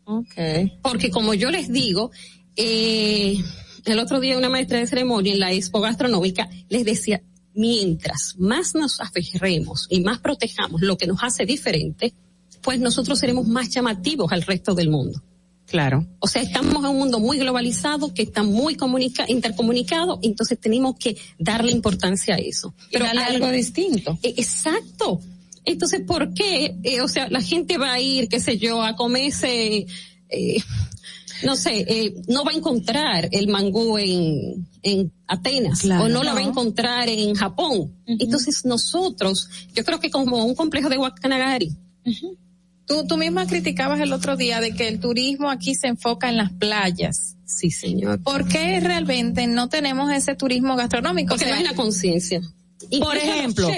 Okay. Porque como yo les digo, eh, el otro día una maestra de ceremonia en la expo gastronómica les decía, mientras más nos aferremos y más protejamos lo que nos hace diferente, pues nosotros seremos más llamativos al resto del mundo. Claro. O sea, estamos en un mundo muy globalizado, que está muy comunica intercomunicado, entonces tenemos que darle importancia a eso. Y darle algo distinto. Eh, Exacto. Entonces, ¿por qué? Eh, o sea, la gente va a ir, qué sé yo, a comerse, eh, no sé, eh, no va a encontrar el mangú en, en Atenas Claro. o no, la va a encontrar en Japón. Entonces, nosotros, yo creo que como un complejo de Wakanagari, Tú, tú misma criticabas el otro día de que el turismo aquí se enfoca en las playas. Sí, señor. ¿Por qué realmente no tenemos ese turismo gastronómico? porque O sea, no hay una conciencia. Por ejemplo,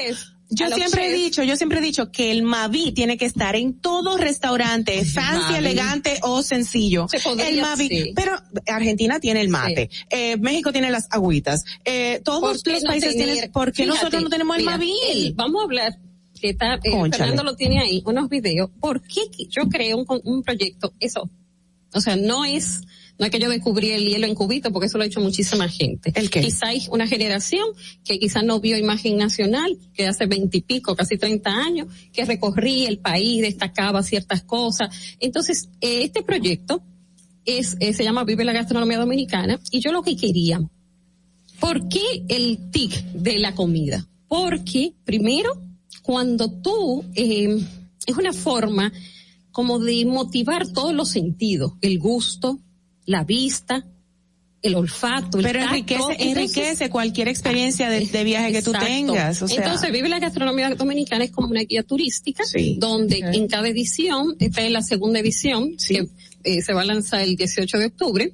yo siempre he dicho, yo siempre he dicho que el Mavi tiene que estar en todo restaurante, fancy, Mavi. elegante o sencillo. Se podría, el Mavi, sí. pero Argentina tiene el mate, eh, México tiene las agüitas, eh, todos ¿Por los no países tienen, ¿por qué Fíjate, nosotros no tenemos el Mavi? vamos a hablar, que está, eh, Cónchale. Fernando lo tiene ahí, unos videos. ¿Por qué yo creo un, un proyecto? Eso. O sea, no es, no es que yo descubrí el hielo en cubito, porque eso lo ha hecho muchísima gente. ¿El qué? Quizá hay una generación que quizá no vio imagen nacional, que hace veintipico, casi treinta años, que recorría el país, destacaba ciertas cosas. Entonces, eh, este proyecto es, eh, se llama Vive la Gastronomía Dominicana, y yo lo que quería, ¿Por qué el tic de la comida? Porque primero, cuando tú, eh, es una forma como de motivar todos los sentidos, el gusto, la vista, el olfato, el Pero tacto. enriquece, Entonces- enriquece cualquier experiencia de, de viaje que tú Exacto. tengas. O sea, Entonces, Vive la Gastronomía Dominicana es como una guía turística, donde en cada edición, esta es la segunda edición, que eh, se va a lanzar el 18 de octubre.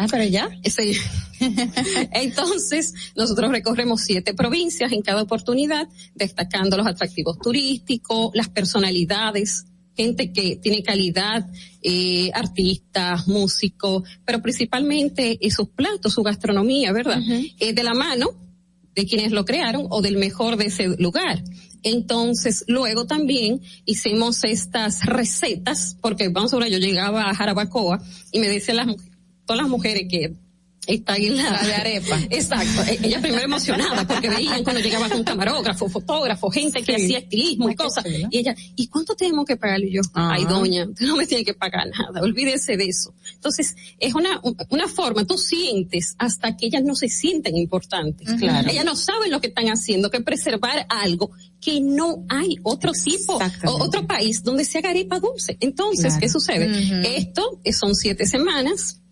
Ah, pero ya. Ese- *laughs* Entonces, nosotros recorremos siete provincias en cada oportunidad, destacando los atractivos turísticos, las personalidades, gente que tiene calidad, eh, artistas, músicos, pero principalmente sus platos, su gastronomía, ¿verdad? Eh, de la mano de quienes lo crearon o del mejor de ese lugar. Entonces, luego también hicimos estas recetas, porque vamos a ver, yo llegaba a Jarabacoa y me decían las, mu- todas las mujeres que están en la, La de arepa. *laughs* Exacto. E- Ella primero emocionada porque veían cuando llegaba con camarógrafo, fotógrafo, gente que hacía estilismo y cosas. Y ella, ¿y cuánto tenemos que pagar? Y yo, Ah. ay doña, usted *laughs* no me tiene que pagar nada, olvídese de eso. Entonces, es una, una forma, tú sientes hasta que ellas no se sienten importantes. Claro. Ellas no saben lo que están haciendo, que preservar algo que no hay otro tipo, o otro país donde se haga arepa dulce. Entonces, Claro. ¿qué sucede? Esto eh, son siete semanas.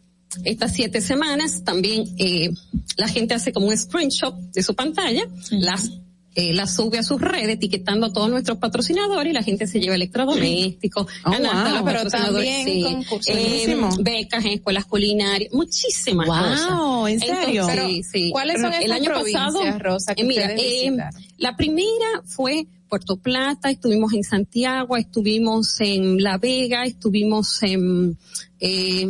Estas siete semanas también eh, la gente hace como un screenshot de su pantalla, las eh, la sube a sus redes etiquetando a todos nuestros patrocinadores y la gente se lleva electrodomésticos, Oh, wow. los Pero patrocinadores, también sí, eh, becas en escuelas culinarias, muchísimas Wow, cosas. ¿en serio? Entonces, sí, sí. ¿cuáles son el año pasado, Rosa, que eh, mira, eh, visitaron? la primera fue Puerto Plata, estuvimos en Santiago, estuvimos en La Vega, estuvimos en, eh,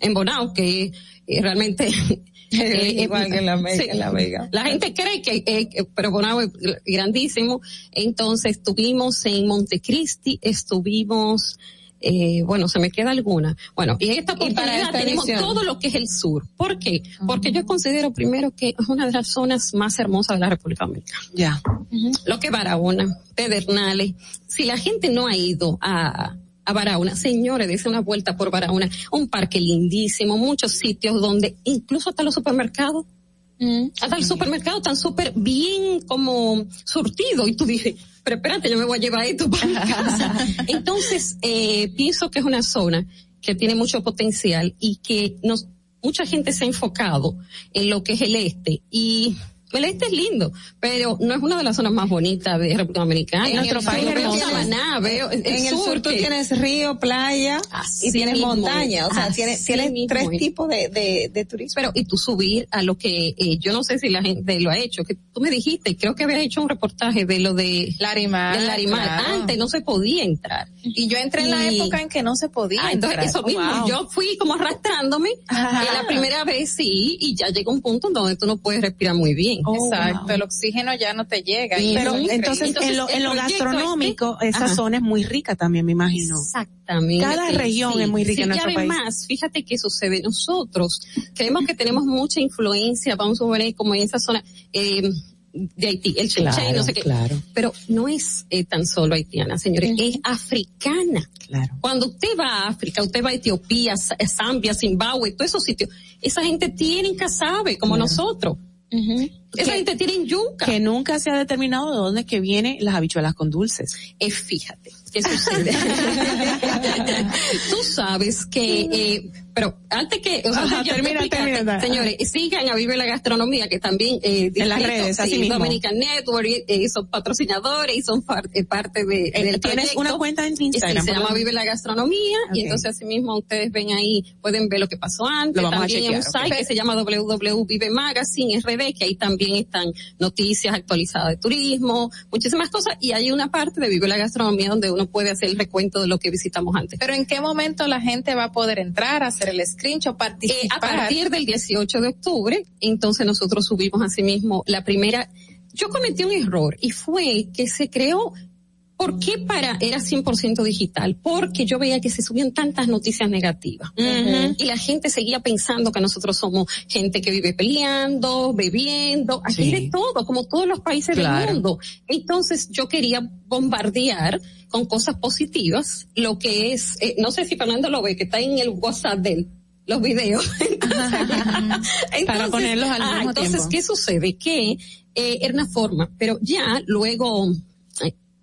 en Bonao, que eh, realmente *laughs* *laughs* eh, Igual que en La Vega, sí. La Vega. La gente cree que, eh, pero Bonao es gr- grandísimo. Entonces estuvimos en Montecristi, estuvimos, eh, bueno, se me queda alguna. Bueno, y en esta oportunidad esta tenemos edición. todo lo que es el sur. ¿Por qué? Porque yo considero primero que es una de las zonas más hermosas de la República Dominicana. Ya. Lo que Barahona, Pedernales. Si la gente no ha ido a, a Barahona, señores, dése una vuelta por Barahona. Un parque lindísimo, muchos sitios donde incluso hasta los supermercados. Hasta el supermercado tan súper bien como surtido y tú dices, pero espérate, yo me voy a llevar esto para mi casa. *laughs* Entonces, eh, pienso que es una zona que tiene mucho potencial y que nos, mucha gente se ha enfocado en lo que es el este. Y el este es lindo, pero no es una de las zonas más bonitas de República Dominicana. En nuestro país veo hermoso. Samaná, veo en el sur tú tienes río, playa y tienes mismo, montaña, o sea, tienes, tienes tres es. tipos de, de, de turismo. Pero, y tú subir a lo que, eh, yo no sé si la gente lo ha hecho, que tú me dijiste, creo que habías hecho un reportaje de lo de Larimar. del Larimar. claro. Antes no se podía entrar. Y yo entré en la época en que no se podía Ah, entonces entrar. eso mismo, Wow. yo fui como arrastrándome, Ajá. eh, la primera vez sí, y ya llega un punto donde tú no puedes respirar muy bien. Exacto, el oxígeno ya no te llega. y Pero entonces, en lo, en lo gastronómico, este- esa Ajá. zona es muy rica también, me imagino. Exactamente. Cada región sí, es muy rica sí, en nuestro y país. además, fíjate qué sucede. Nosotros creemos que tenemos mucha influencia, vamos a ver como en esa zona, eh, de Haití, el Chechen, Claro, no sé qué. claro. Pero no es eh, tan solo haitiana, señores, es africana. Claro. Cuando usted va a África, usted va a Etiopía, Sa- Zambia, Zimbabue, todos esos sitios, esa gente tiene casabe como nosotros. Esa Que- gente tiene yuca. Que nunca se ha determinado de dónde es que vienen las habichuelas con dulces. Eh, fíjate, ¿qué sucede? *laughs* Tú sabes que, eh, pero antes que, o sea, Ajá, yo termina, termina. señores, sigan a Vive la Gastronomía, que también, eh, En las redes, así sí, mismo. Dominican Network, eh, son patrocinadores y son par- eh, parte de, Eh, del ¿tienes proyecto. una cuenta en Sí, Instagram? se llama. Vive la Gastronomía, y entonces así mismo ustedes ven ahí, pueden ver lo que pasó antes, Lo vamos a también en un chequear, site que se llama Magazine RD, que ahí también están noticias actualizadas de turismo, muchísimas cosas, y hay una parte de Vive la Gastronomía donde uno puede hacer el recuento de lo que visitamos antes. Pero en qué momento la gente va a poder entrar, hacer el screenshot, Eh, a partir del 18 de octubre, entonces nosotros subimos asimismo la primera. Yo cometí un error y fue que se creó. ¿Por qué para era 100% digital? Porque yo veía que se subían tantas noticias negativas. Y la gente seguía pensando que nosotros somos gente que vive peleando, bebiendo, aquí Sí. de todo, como todos los países Claro. del mundo. Entonces yo quería bombardear con cosas positivas lo que es, eh, no sé si Fernando lo ve, que está en el WhatsApp de él, los videos. *laughs* *laughs* Entonces, Para ponerlos al ah, mismo entonces, tiempo. ¿qué sucede? Que eh, era una forma, pero ya luego,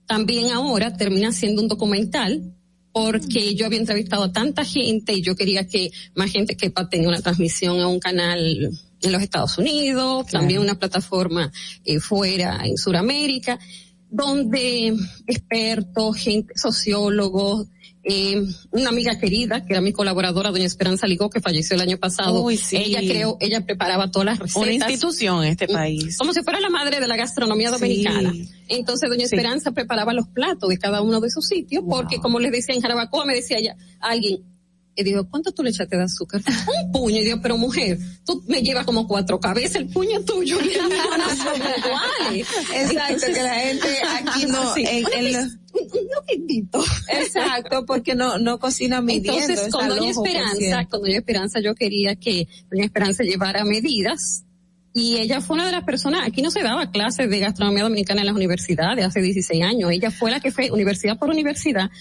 también ahora termina siendo un documental porque yo había entrevistado a tanta gente y yo quería que más gente quepa tenga una transmisión a un canal en los Estados Unidos, también una plataforma eh, fuera en Sudamérica, donde expertos, gente, sociólogos, eh, una amiga querida, que era mi colaboradora, doña Esperanza Ligó, que falleció el año pasado. Uy, sí. Ella creó, ella preparaba todas las recetas. Una institución en este país. Como si fuera la madre de la gastronomía Sí. Entonces, doña Sí. Esperanza preparaba los platos de cada uno de sus sitios, porque como les decía en Jarabacoa, me decía ella, alguien, y digo, ¿cuánto tú le echaste de azúcar? *laughs* Un puño. Y digo, pero mujer, tú me llevas como cuatro cabezas, el puño tuyo. *laughs* y no son iguales. Exacto, que la gente aquí no, Sí, en, los- un- un poquitito. exacto, porque no, no cocina midiendo. Entonces, es con Doña Esperanza, con Doña Esperanza yo quería que Doña Esperanza llevara medidas y ella fue una de las personas, aquí no se daba clases de gastronomía dominicana en las universidades hace 16 años, ella fue la que fue universidad por universidad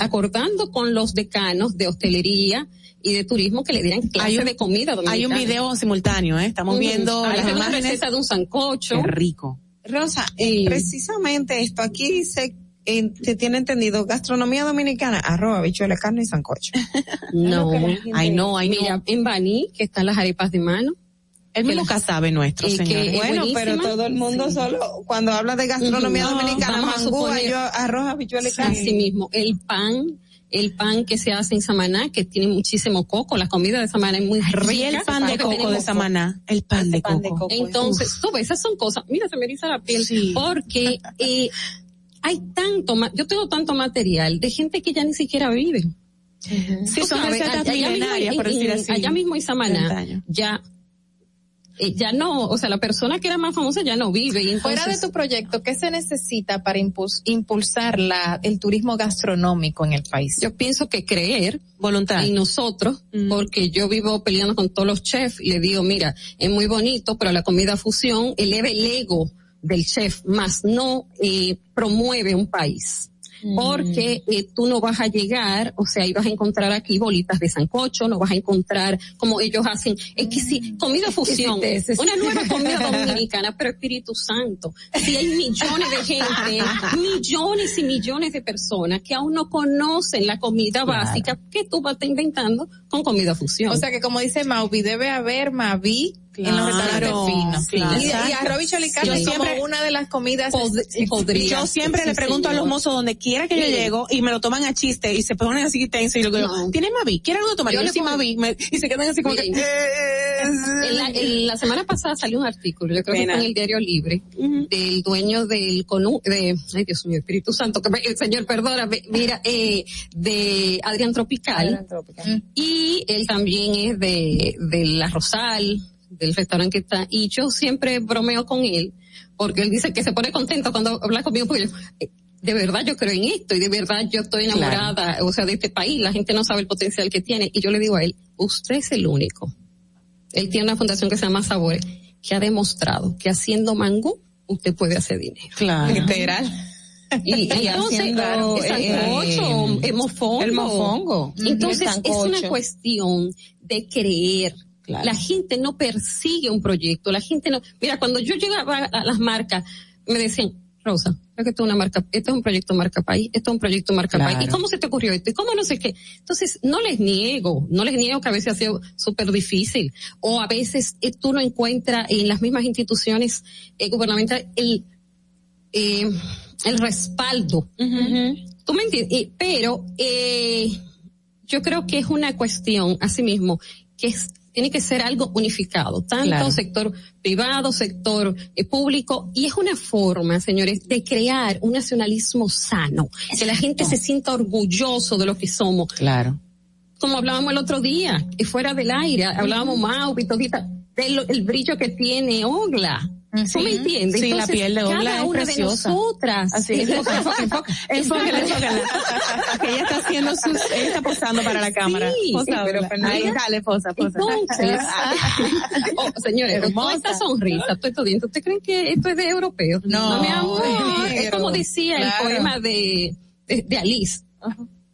acordando con los decanos de hostelería y de turismo que le dieran clases Hay de comida dominicana. Hay un video simultáneo, ¿eh? Estamos viendo Ahí las imágenes. receta de un sancocho. Qué rico. Rosa, eh, precisamente esto, aquí dice, eh, se tiene entendido, gastronomía dominicana, arroba, bichuela, carne y sancocho. *laughs* No, Ay, no, ay, Mira, no. en Baní, que están las arepas de mano, El mismo casabe nuestro, eh, Bueno, pero todo el mundo Sí. solo, cuando habla de gastronomía. No, dominicana, mangú, yo arroz, bichuela y carne. Así mismo, el pan, el pan que se hace en Samaná, que tiene muchísimo coco, la comida de Samaná es muy rica. Y el pan de coco de Samaná. El pan de pan de coco. coco. Entonces, esas son cosas, mira, se me eriza la piel, Sí. porque eh, hay tanto, yo tengo tanto material de gente que ya ni siquiera vive. Sí, Tú son sabes, recetas allá mismo milenarias, en- por decir así. Allá mismo en 30 Samaná, ya, ya no, o sea, la persona que era más famosa ya no vive. Y entonces, Fuera de tu proyecto, ¿qué se necesita para impuls- impulsar la, el turismo gastronómico en el país? yo pienso que creer Voluntad. en nosotros, Mm. porque yo vivo peleando con todos los chefs y le digo, mira, es muy bonito, pero la comida fusión eleva el ego del chef, más no eh, promueve un país. Porque eh, tú no vas a llegar, o sea, ibas a encontrar aquí bolitas de sancocho, no vas a encontrar como ellos hacen, es que sí, comida fusión, una *laughs* nueva comida dominicana, pero Espíritu Santo, si hay millones de gente, *laughs* millones y millones de personas que aún no conocen la comida básica que tú vas inventando con comida fusión. O sea que como dice Mauvi, debe haber Mavi en los restaurantes finos. claro. Y, y arroz y siempre- una de las comidas Yo siempre le pregunto a los mozos donde quiera que yo llego y me lo toman a chiste y se ponen así tenso y yo digo, ¿tiene Mavi? ¿Quiere algo de tomar? Yo Yo le sí, Mavi. Me- y se quedan así como Miren, que... en la, en la semana pasada salió un artículo, yo creo Pena. que fue en el Diario Libre, del dueño del CONU, de, ay Dios mío, Espíritu Santo, que me- el señor, perdóname, mira, eh, de Adrián Tropical, y él también es de, de La Rosal, del restaurante que está, y yo siempre bromeo con él, porque él dice que se pone contento cuando habla conmigo, porque yo, eh, de verdad yo creo en esto y de verdad yo estoy enamorada, o sea, de este país, la gente no sabe el potencial que tiene, y yo le digo a él, usted es el único. Él tiene una fundación que se llama Sabores, que ha demostrado que haciendo mangú, usted puede hacer dinero. Claro. Literal. Y, y *laughs* entonces, haciendo, el eh, sancocho, el mofongo. el mofongo. Entonces, El es una cuestión de creer. La gente no persigue un proyecto, la gente no, mira, cuando yo llegaba a las marcas, me decían, Rosa, creo que esto es una marca, esto es un proyecto marca país, esto es un proyecto marca Claro. país. ¿Y cómo se te ocurrió esto? ¿Y cómo no sé qué? Entonces, no les niego, no les niego que a veces ha sido súper difícil. O a veces eh, tú no encuentras en las mismas instituciones eh, gubernamentales el, eh, el respaldo. ¿Tú me entiendes? Pero eh, yo creo que es una cuestión, asimismo, que es, tiene que ser algo unificado, tanto Claro. sector privado, sector eh, público, y es una forma, señores, de crear un nacionalismo sano, que la gente se sienta orgulloso de lo que somos. Claro. Como hablábamos el otro día, y fuera del aire, hablábamos Mau y todita, del el brillo que tiene Ogla. ¿Tú me entiendes? Sí, la Entonces, piel de Ogla cada es una preciosa. de nosotras. Así, enfoca, enfoca, enfoca. Enfócala, enfócala. Que ella está haciendo sus, ella está posando para la cámara. Sí, Posa, sí, pero. Fernanda- Ahí, dale, posa, posa. Entonces, *laughs* oh, señores, toda esta sonrisa, todo esto diente, ¿usted creen que esto es de europeo? No, mi amor, es como decía Claro. el poema de, de, de Alice.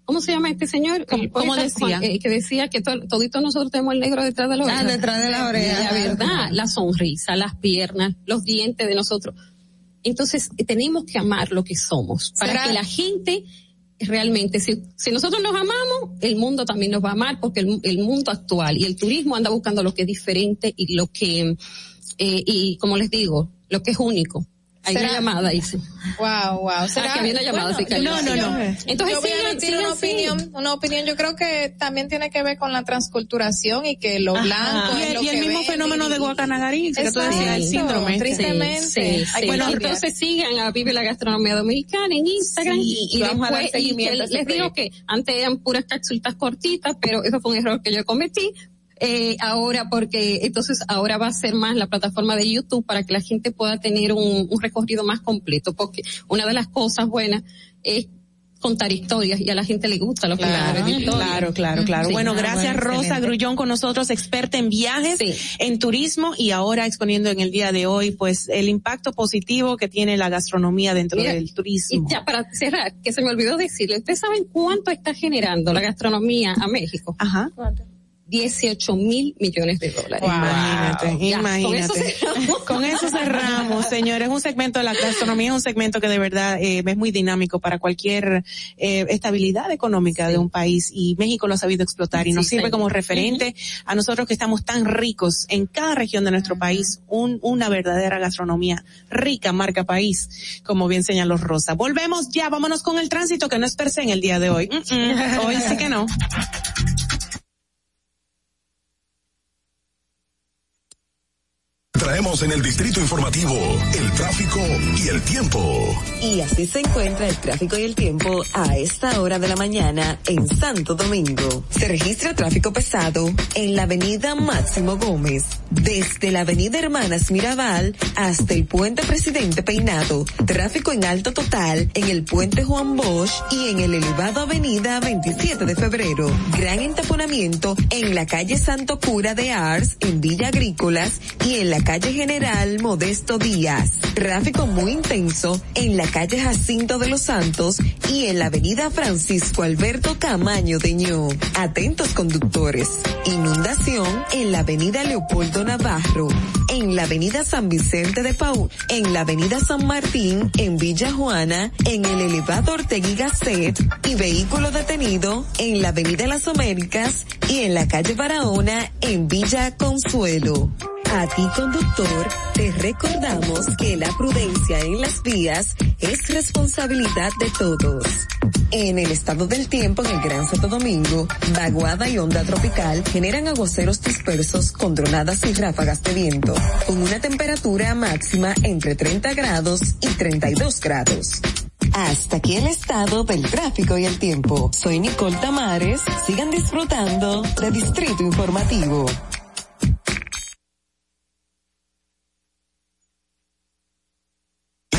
¿Cómo se llama este señor? Cómo poeta decía? Juan, eh, que decía que to- toditos nosotros tenemos el negro detrás de la oreja. Ah, detrás de la oreja. La verdad, la sonrisa, las piernas, los dientes de nosotros. Entonces, eh, tenemos que amar lo que somos para ¿Será? que la gente realmente, si, si nosotros nos amamos, el mundo también nos va a amar porque el, el mundo actual y el turismo anda buscando lo que es diferente y lo que, eh, y como les digo, lo que es único. Hay una ¿Será? llamada, dice. Wow, wow. Ah, que había una llamada, Bueno. No, no, no. Entonces, yo voy a sigan, una así. opinión, una opinión. Yo creo que también tiene que ver con la transculturación y que lo Ajá. blanco Y es el- lo y el que mismo fenómeno y- de Guacanagarí, que tú decías, el síndrome. Tristemente. Sí, sí. Bueno, entonces sigan a Vive la Gastronomía Dominicana en Instagram Sí, y, y vamos a dar después, y seguimiento que a les digo que antes eran puras cápsulas cortitas, pero eso fue un error que yo cometí. Eh, ahora porque entonces ahora va a ser más la plataforma de YouTube para que la gente pueda tener un, un recorrido más completo porque una de las cosas buenas es contar historias y a la gente le gusta Claro, de historias. claro, claro, claro. Sí. Bueno, Ah, gracias bueno, Rosa excelente. Grullón con nosotros, experta en viajes, en turismo y ahora exponiendo en el día de hoy, pues el impacto positivo que tiene la gastronomía dentro Mira, del turismo. Y ya para cerrar, que se me olvidó decirle, ¿ustedes saben cuánto está generando la gastronomía a México? Ajá. 18 mil millones de dólares. Imagínate, Ya, con eso imagínate. cerramos. Con eso cerramos, señores. Un segmento de la gastronomía es un segmento que de verdad eh, es muy dinámico para cualquier eh, estabilidad económica de un país y México lo ha sabido explotar y nos Sí, sirve señor. como referente a nosotros que estamos tan ricos en cada región de nuestro país, un, una verdadera gastronomía rica, marca país, como bien señaló Rosa. Volvemos ya, vámonos con el tránsito que no es per se en el día de hoy. Mm, mm, hoy sí que no. Traemos en el Distrito Informativo el tráfico y el tiempo. Y así se encuentra el tráfico y el tiempo a esta hora de la mañana en Santo Domingo. Se registra tráfico pesado en la avenida Máximo Gómez, desde la avenida Hermanas Mirabal hasta el puente Presidente Peinado. Tráfico en alto total en el puente Juan Bosch y en el elevado avenida 27 de febrero. Gran entaponamiento en la calle Santo Cura de Ars en Villa Agrícolas y en la calle calle General Modesto Díaz. Tráfico muy intenso en la calle Jacinto de los Santos y en la avenida Francisco Alberto Camaño de Ño. Atentos conductores. Inundación en la avenida Leopoldo Navarro, en la avenida San Vicente de Paul, en la avenida San Martín, en Villa Juana, en el elevado Ortegui Gasset y vehículo detenido en la avenida Las Américas y en la calle Barahona en Villa Consuelo. A ti te recordamos que la prudencia en las vías es responsabilidad de todos. En el estado del tiempo en el Gran Santo Domingo, vaguada y onda tropical generan aguaceros dispersos con dronadas y ráfagas de viento, con una temperatura máxima entre 30 grados y 32 grados. Hasta aquí el estado del tráfico y el tiempo. Soy Nicole Tamares. Sigan disfrutando de Distrito Informativo.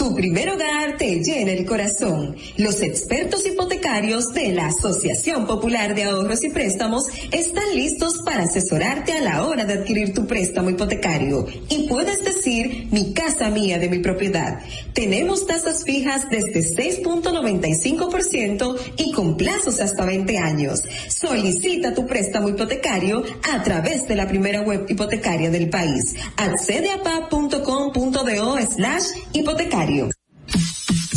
Tu primer hogar te llena el corazón. Los expertos hipotecarios de la Asociación Popular de Ahorros y Préstamos están listos para asesorarte a la hora de adquirir tu préstamo hipotecario. Y puedes mi casa mía de mi propiedad. Tenemos tasas fijas desde 6.95% y con plazos hasta 20 años. Solicita tu préstamo hipotecario a través de la primera web hipotecaria del país. Accede a pa.com.do slash hipotecario.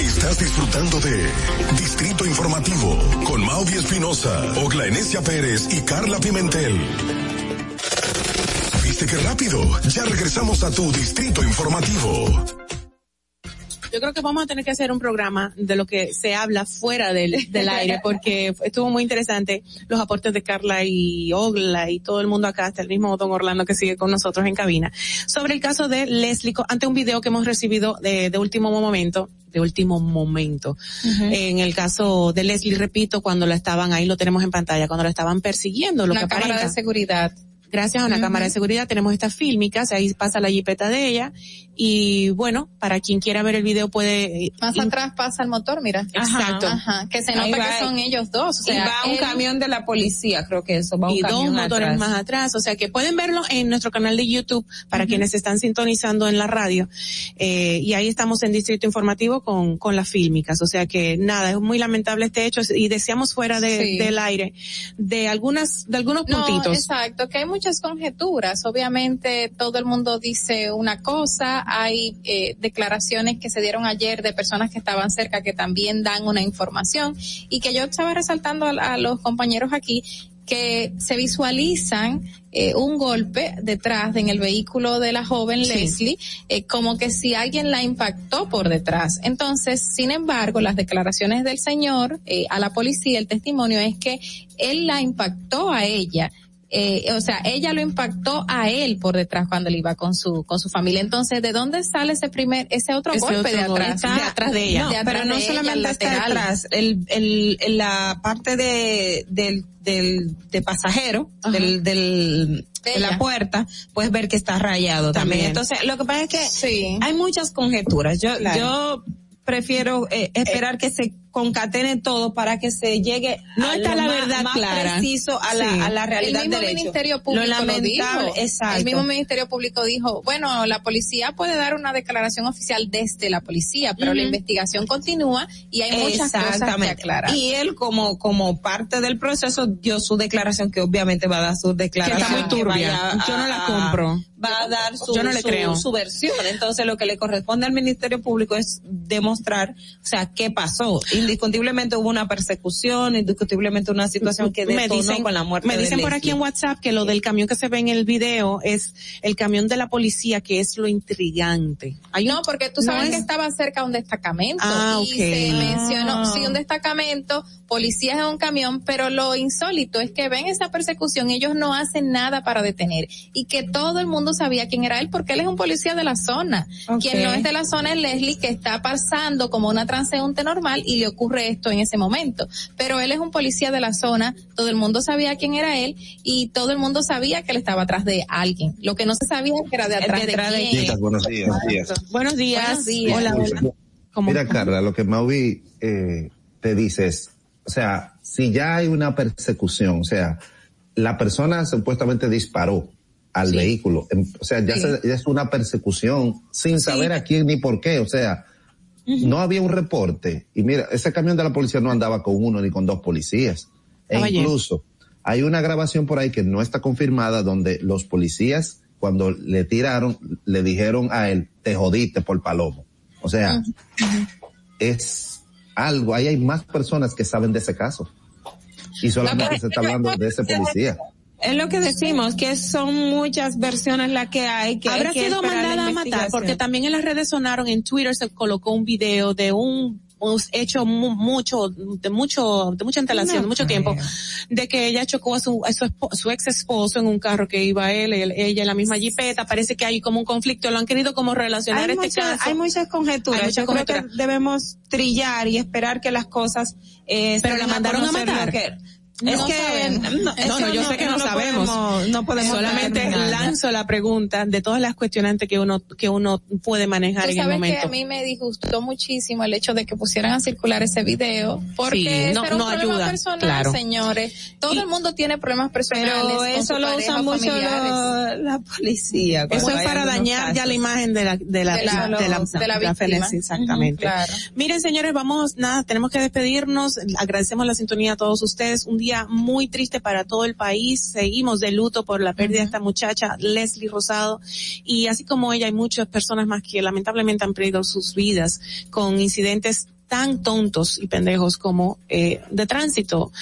Estás disfrutando de Distrito Informativo con Mauvi Espinosa, Ogla Enesia Pérez y Carla Pimentel. ¿Viste qué rápido? Ya regresamos a tu Distrito Informativo. Yo creo que vamos a tener que hacer un programa de lo que se habla fuera del, del aire, *laughs* porque estuvo muy interesante los aportes de Carla y Ogla y todo el mundo acá, hasta el mismo Don Orlando que sigue con nosotros en cabina, sobre el caso de Leslie, ante un video que hemos recibido de, de último momento, de último momento. En el caso de Leslie, repito, cuando la estaban, ahí lo tenemos en pantalla, cuando la estaban persiguiendo, lo Una que cámara aparenta. de seguridad. Gracias a una Ujú. cámara de seguridad tenemos estas fílmicas, ahí pasa la jipeta de ella y bueno, para quien quiera ver el video puede... Más atrás pasa el motor, mira. Exacto. Ajá, que se nota que son ellos dos. O sea, y va un él- camión de la policía, creo que eso, va un y dos motores atrás. más atrás, o sea que pueden verlo en nuestro canal de YouTube para quienes están sintonizando en la radio eh, y ahí estamos en Distrito Informativo con, con las fílmicas, o sea que nada, es muy lamentable este hecho y deseamos fuera de- Sí. del aire de algunas, de algunos No, puntitos. exacto, que hay muchas conjeturas. Obviamente todo el mundo dice una cosa, hay eh, declaraciones que se dieron ayer de personas que estaban cerca que también dan una información y que yo estaba resaltando a, a los compañeros aquí que se visualizan eh, un golpe detrás en el vehículo de la joven Sí. Leslie, eh, como que si alguien la impactó por detrás. Entonces, sin embargo, las declaraciones del señor eh, a la policía, el testimonio es que él la impactó a ella. Eh, o sea, ella lo impactó a él por detrás cuando él iba con su con su familia. Entonces, ¿de dónde sale ese primer ese otro Ese golpe otro de atrás? Está- de atrás de ella, no, de atrás pero no de ella, solamente está detrás, el, el, el- la parte de, del, del, de pasajero, del, del, de la puerta, puedes ver que está rayado también. También. Entonces, lo que pasa es que Sí. hay muchas conjeturas. Yo, Claro. yo prefiero eh, esperar que se concatene todo para que se llegue No a está lo la más- verdad más clara. preciso a Sí. la, a la realidad el mismo del hecho. Ministerio Público lo lo, lamentable, dijo. exacto. El mismo Ministerio Público dijo, bueno, la policía puede dar una declaración oficial desde la policía, pero la Ujú. investigación continúa y hay muchas cosas que Exactamente. aclarar. Y él como como parte del proceso dio su declaración que obviamente va a dar su declaración. Que está muy turbia. vaya Yo no la compro. Va a dar su, Yo no le su- creo. su versión. Entonces lo que le corresponde al Ministerio Público es demostrar, o sea, qué pasó. Indiscutiblemente hubo una persecución, indiscutiblemente una situación que *laughs* me detonó dicen, con la muerte me de dicen por aquí en WhatsApp que lo del camión que se ve en el video es el camión de la policía, que es lo intrigante. Hay no, porque tú no sabes es- que estaba cerca de un destacamento Ah, y se Ah. mencionó, sí, un destacamento, policías en un camión, pero lo insólito es que ven esa persecución y ellos no hacen nada para detener y que todo el mundo sabía quién era él porque él es un policía de la zona. Quien no es de la zona es Leslie que está pasando como una transeúnte normal y le ocurre esto en ese momento. Pero él es un policía de la zona, todo el mundo sabía quién era él y todo el mundo sabía que él estaba atrás de alguien. Lo que no se sabía es que era de atrás Detrás de de quién. Chicas, buenos días. buenos días. Buenos días. Buenos días. Hola, hola. Mira, Carla, lo que Maui eh, te dice es, o sea, si ya hay una persecución, o sea, la persona supuestamente disparó al Sí. vehículo, em, o sea, ya, Sí. se- ya es una persecución sin saber a quién ni por qué, o sea, no había un reporte. Y mira, ese camión de la policía no andaba con uno ni con dos policías. E incluso hay una grabación por ahí que no está confirmada donde los policías cuando le tiraron le dijeron a él, te jodiste por palomo. O sea, es algo, ahí hay más personas que saben de ese caso. Y solamente se está hablando de ese policía. Es lo que decimos, que son muchas versiones las que hay. Que Habrá hay que sido mandada a matar, porque también en las redes sonaron, en Twitter se colocó un video de un hecho mu- mucho, de mucho, de mucha antelación, No de mucho creo. tiempo, de que ella chocó a su, a su, espo- su ex esposo en un carro que iba él, él- ella en la misma jipeta, parece que hay como un conflicto, lo han querido como relacionar hay, este muchas, caso. hay muchas conjeturas. Hay muchas Yo creo que conjeturas. debemos trillar y esperar que las cosas. Eh, Pero se la mandaron a conocer matar. lo que- No es que sabemos. no, No, yo sé que no, sabemos. podemos- no podemos Solamente determinar. lanzo la pregunta de todas las cuestionantes que uno, que uno puede manejar en el sabes que momento. a mí me disgustó muchísimo el hecho de que pusieran a circular ese video, porque Sí, ese no- era un no problema ayuda, personal, claro. señores. Todo el mundo tiene problemas personales. Pero eso lo pareja usa o mucho lo- la policía. Eso es para dañar ya la imagen de la, de la, De la- de la, de la de víctima. Félix, exactamente. Claro. Miren, señores, vamos, nada, tenemos que despedirnos. Agradecemos la sintonía a todos ustedes. Un día muy triste para todo el país. Seguimos de luto por la pérdida de esta muchacha, Leslie Rosado. Y así como ella, hay muchas personas más que lamentablemente han perdido sus vidas con incidentes tan tontos y pendejos como eh, de tránsito.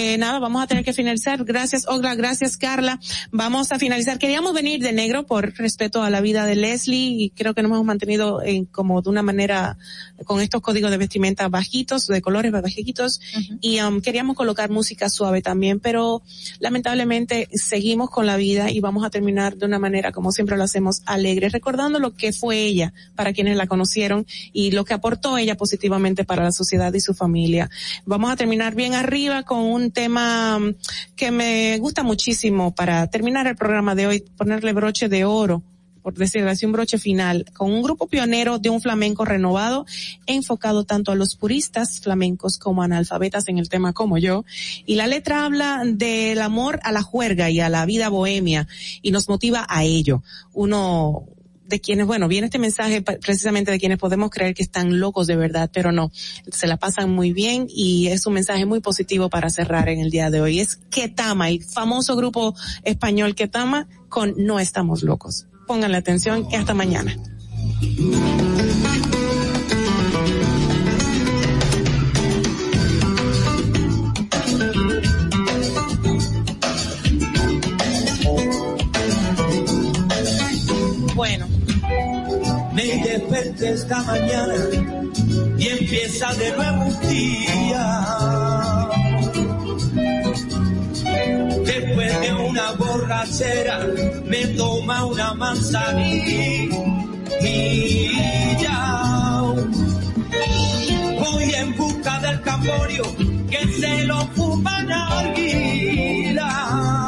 Eh, nada, vamos a tener que finalizar. Gracias, Ogla, gracias, Carla. Vamos a finalizar. Queríamos venir de negro por respeto a la vida de Leslie y creo que nos hemos mantenido en, como de una manera con estos códigos de vestimenta bajitos, de colores bajitos y um, queríamos colocar música suave también, pero lamentablemente seguimos con la vida y vamos a terminar de una manera como siempre lo hacemos alegre, recordando lo que fue ella para quienes la conocieron y lo que aportó ella positivamente para la sociedad y su familia. Vamos a terminar bien arriba con un tema um, que me gusta muchísimo para terminar el programa de hoy, ponerle broche de oro por decirlo así, un broche final, con un grupo pionero de un flamenco renovado, enfocado tanto a los puristas flamencos como analfabetas en el tema como yo. Y la letra habla del amor a la juerga y a la vida bohemia y nos motiva a ello. Uno de quienes, bueno, viene este mensaje precisamente de quienes podemos creer que están locos de verdad, pero no, se la pasan muy bien y es un mensaje muy positivo para cerrar en el día de hoy. Es Ketama, el famoso grupo español Ketama con No estamos locos. Pónganle atención y hasta mañana. Me desperté esta mañana y empieza de nuevo un día. Después de una borrachera me toma una manzanilla. Voy en busca del camorio que se lo fuman alguila. Informativo.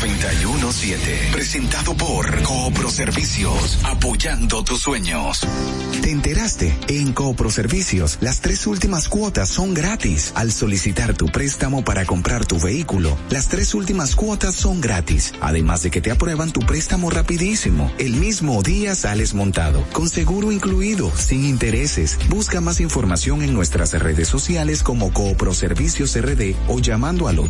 917. Presentado por Coopro Servicios, apoyando tus sueños. ¿Te enteraste? En Coopro Servicios, las tres últimas cuotas son gratis. Al solicitar tu préstamo para comprar tu vehículo, las tres últimas cuotas son gratis. Además de que te aprueban tu préstamo rapidísimo. El mismo día sales montado, con seguro incluido, sin intereses. Busca más información en nuestras redes sociales como Coopro Servicios RD o llamando al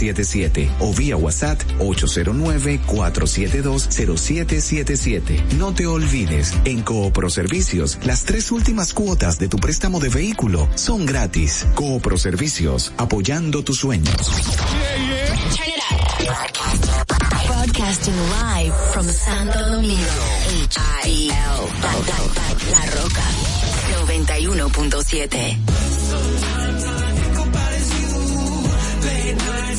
809-4720777 o vía WhatsApp 809-4720777. No te olvides, en Coopro Servicios, las tres últimas cuotas de tu préstamo de vehículo son gratis. Coopro Servicios, apoyando tus sueños. Turn it up. Broadcasting live from Santo Domingo. H-I-L. La Roca. 91.7.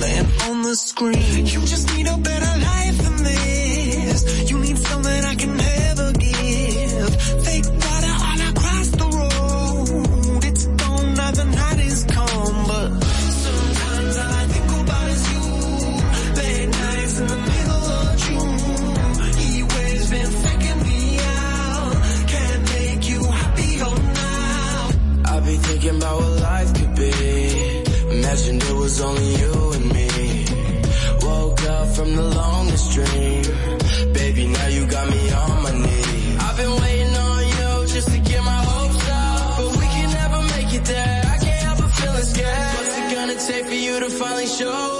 laying on the screen. You just need a better life than this. You need something I can never give. Fake water all across the road. It's gone now the night is come, but sometimes all I think about is you. Late nights in the middle of June. Always been faking me out. Can't make you now. I've been thinking about what life could be. Imagined it was only you and from the longest dream. Baby, now you got me on my knees. I've been waiting on you just to get my hopes up. But we can never make it there. I can't help but feeling scared. What's it gonna take for you to finally show